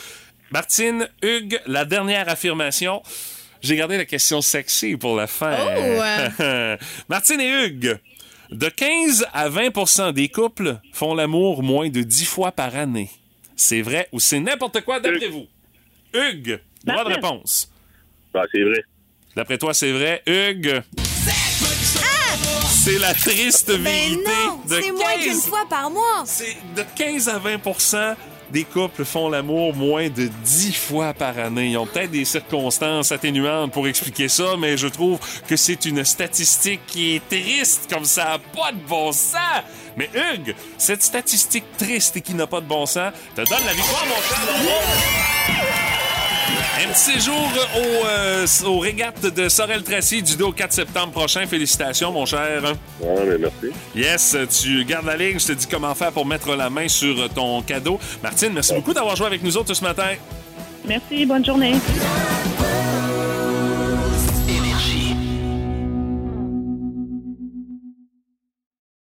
Martine, Hugues, la dernière affirmation. J'ai gardé la question sexy pour la fin. Martine et Hugues, de 15 à 20% des couples font l'amour moins de 10 fois par année. c'est vrai ou c'est n'importe quoi d'après vous? Hugues, droit de Martin. réponse. Ben, c'est vrai. D'après toi, c'est vrai. Hugues? C'est la triste Ben vérité non, de c'est moins 15 qu'une fois par mois. C'est de 15 à 20% des couples font l'amour moins de 10 fois par année. Ils ont peut-être des circonstances atténuantes pour expliquer ça, mais je trouve que c'est une statistique qui est triste, comme ça n'a pas de bon sens. Mais Hugues, cette statistique triste et qui n'a pas de bon sens te donne la victoire, mon cher. Un petit séjour au, euh, aux régates de Sorel-Tracy du 2 au 4 septembre prochain. Félicitations, mon cher. Ouais, mais merci. Yes, tu gardes la ligne. Je te dis comment faire pour mettre la main sur ton cadeau. Martine, merci beaucoup d'avoir joué avec nous autres ce matin. Merci, bonne journée.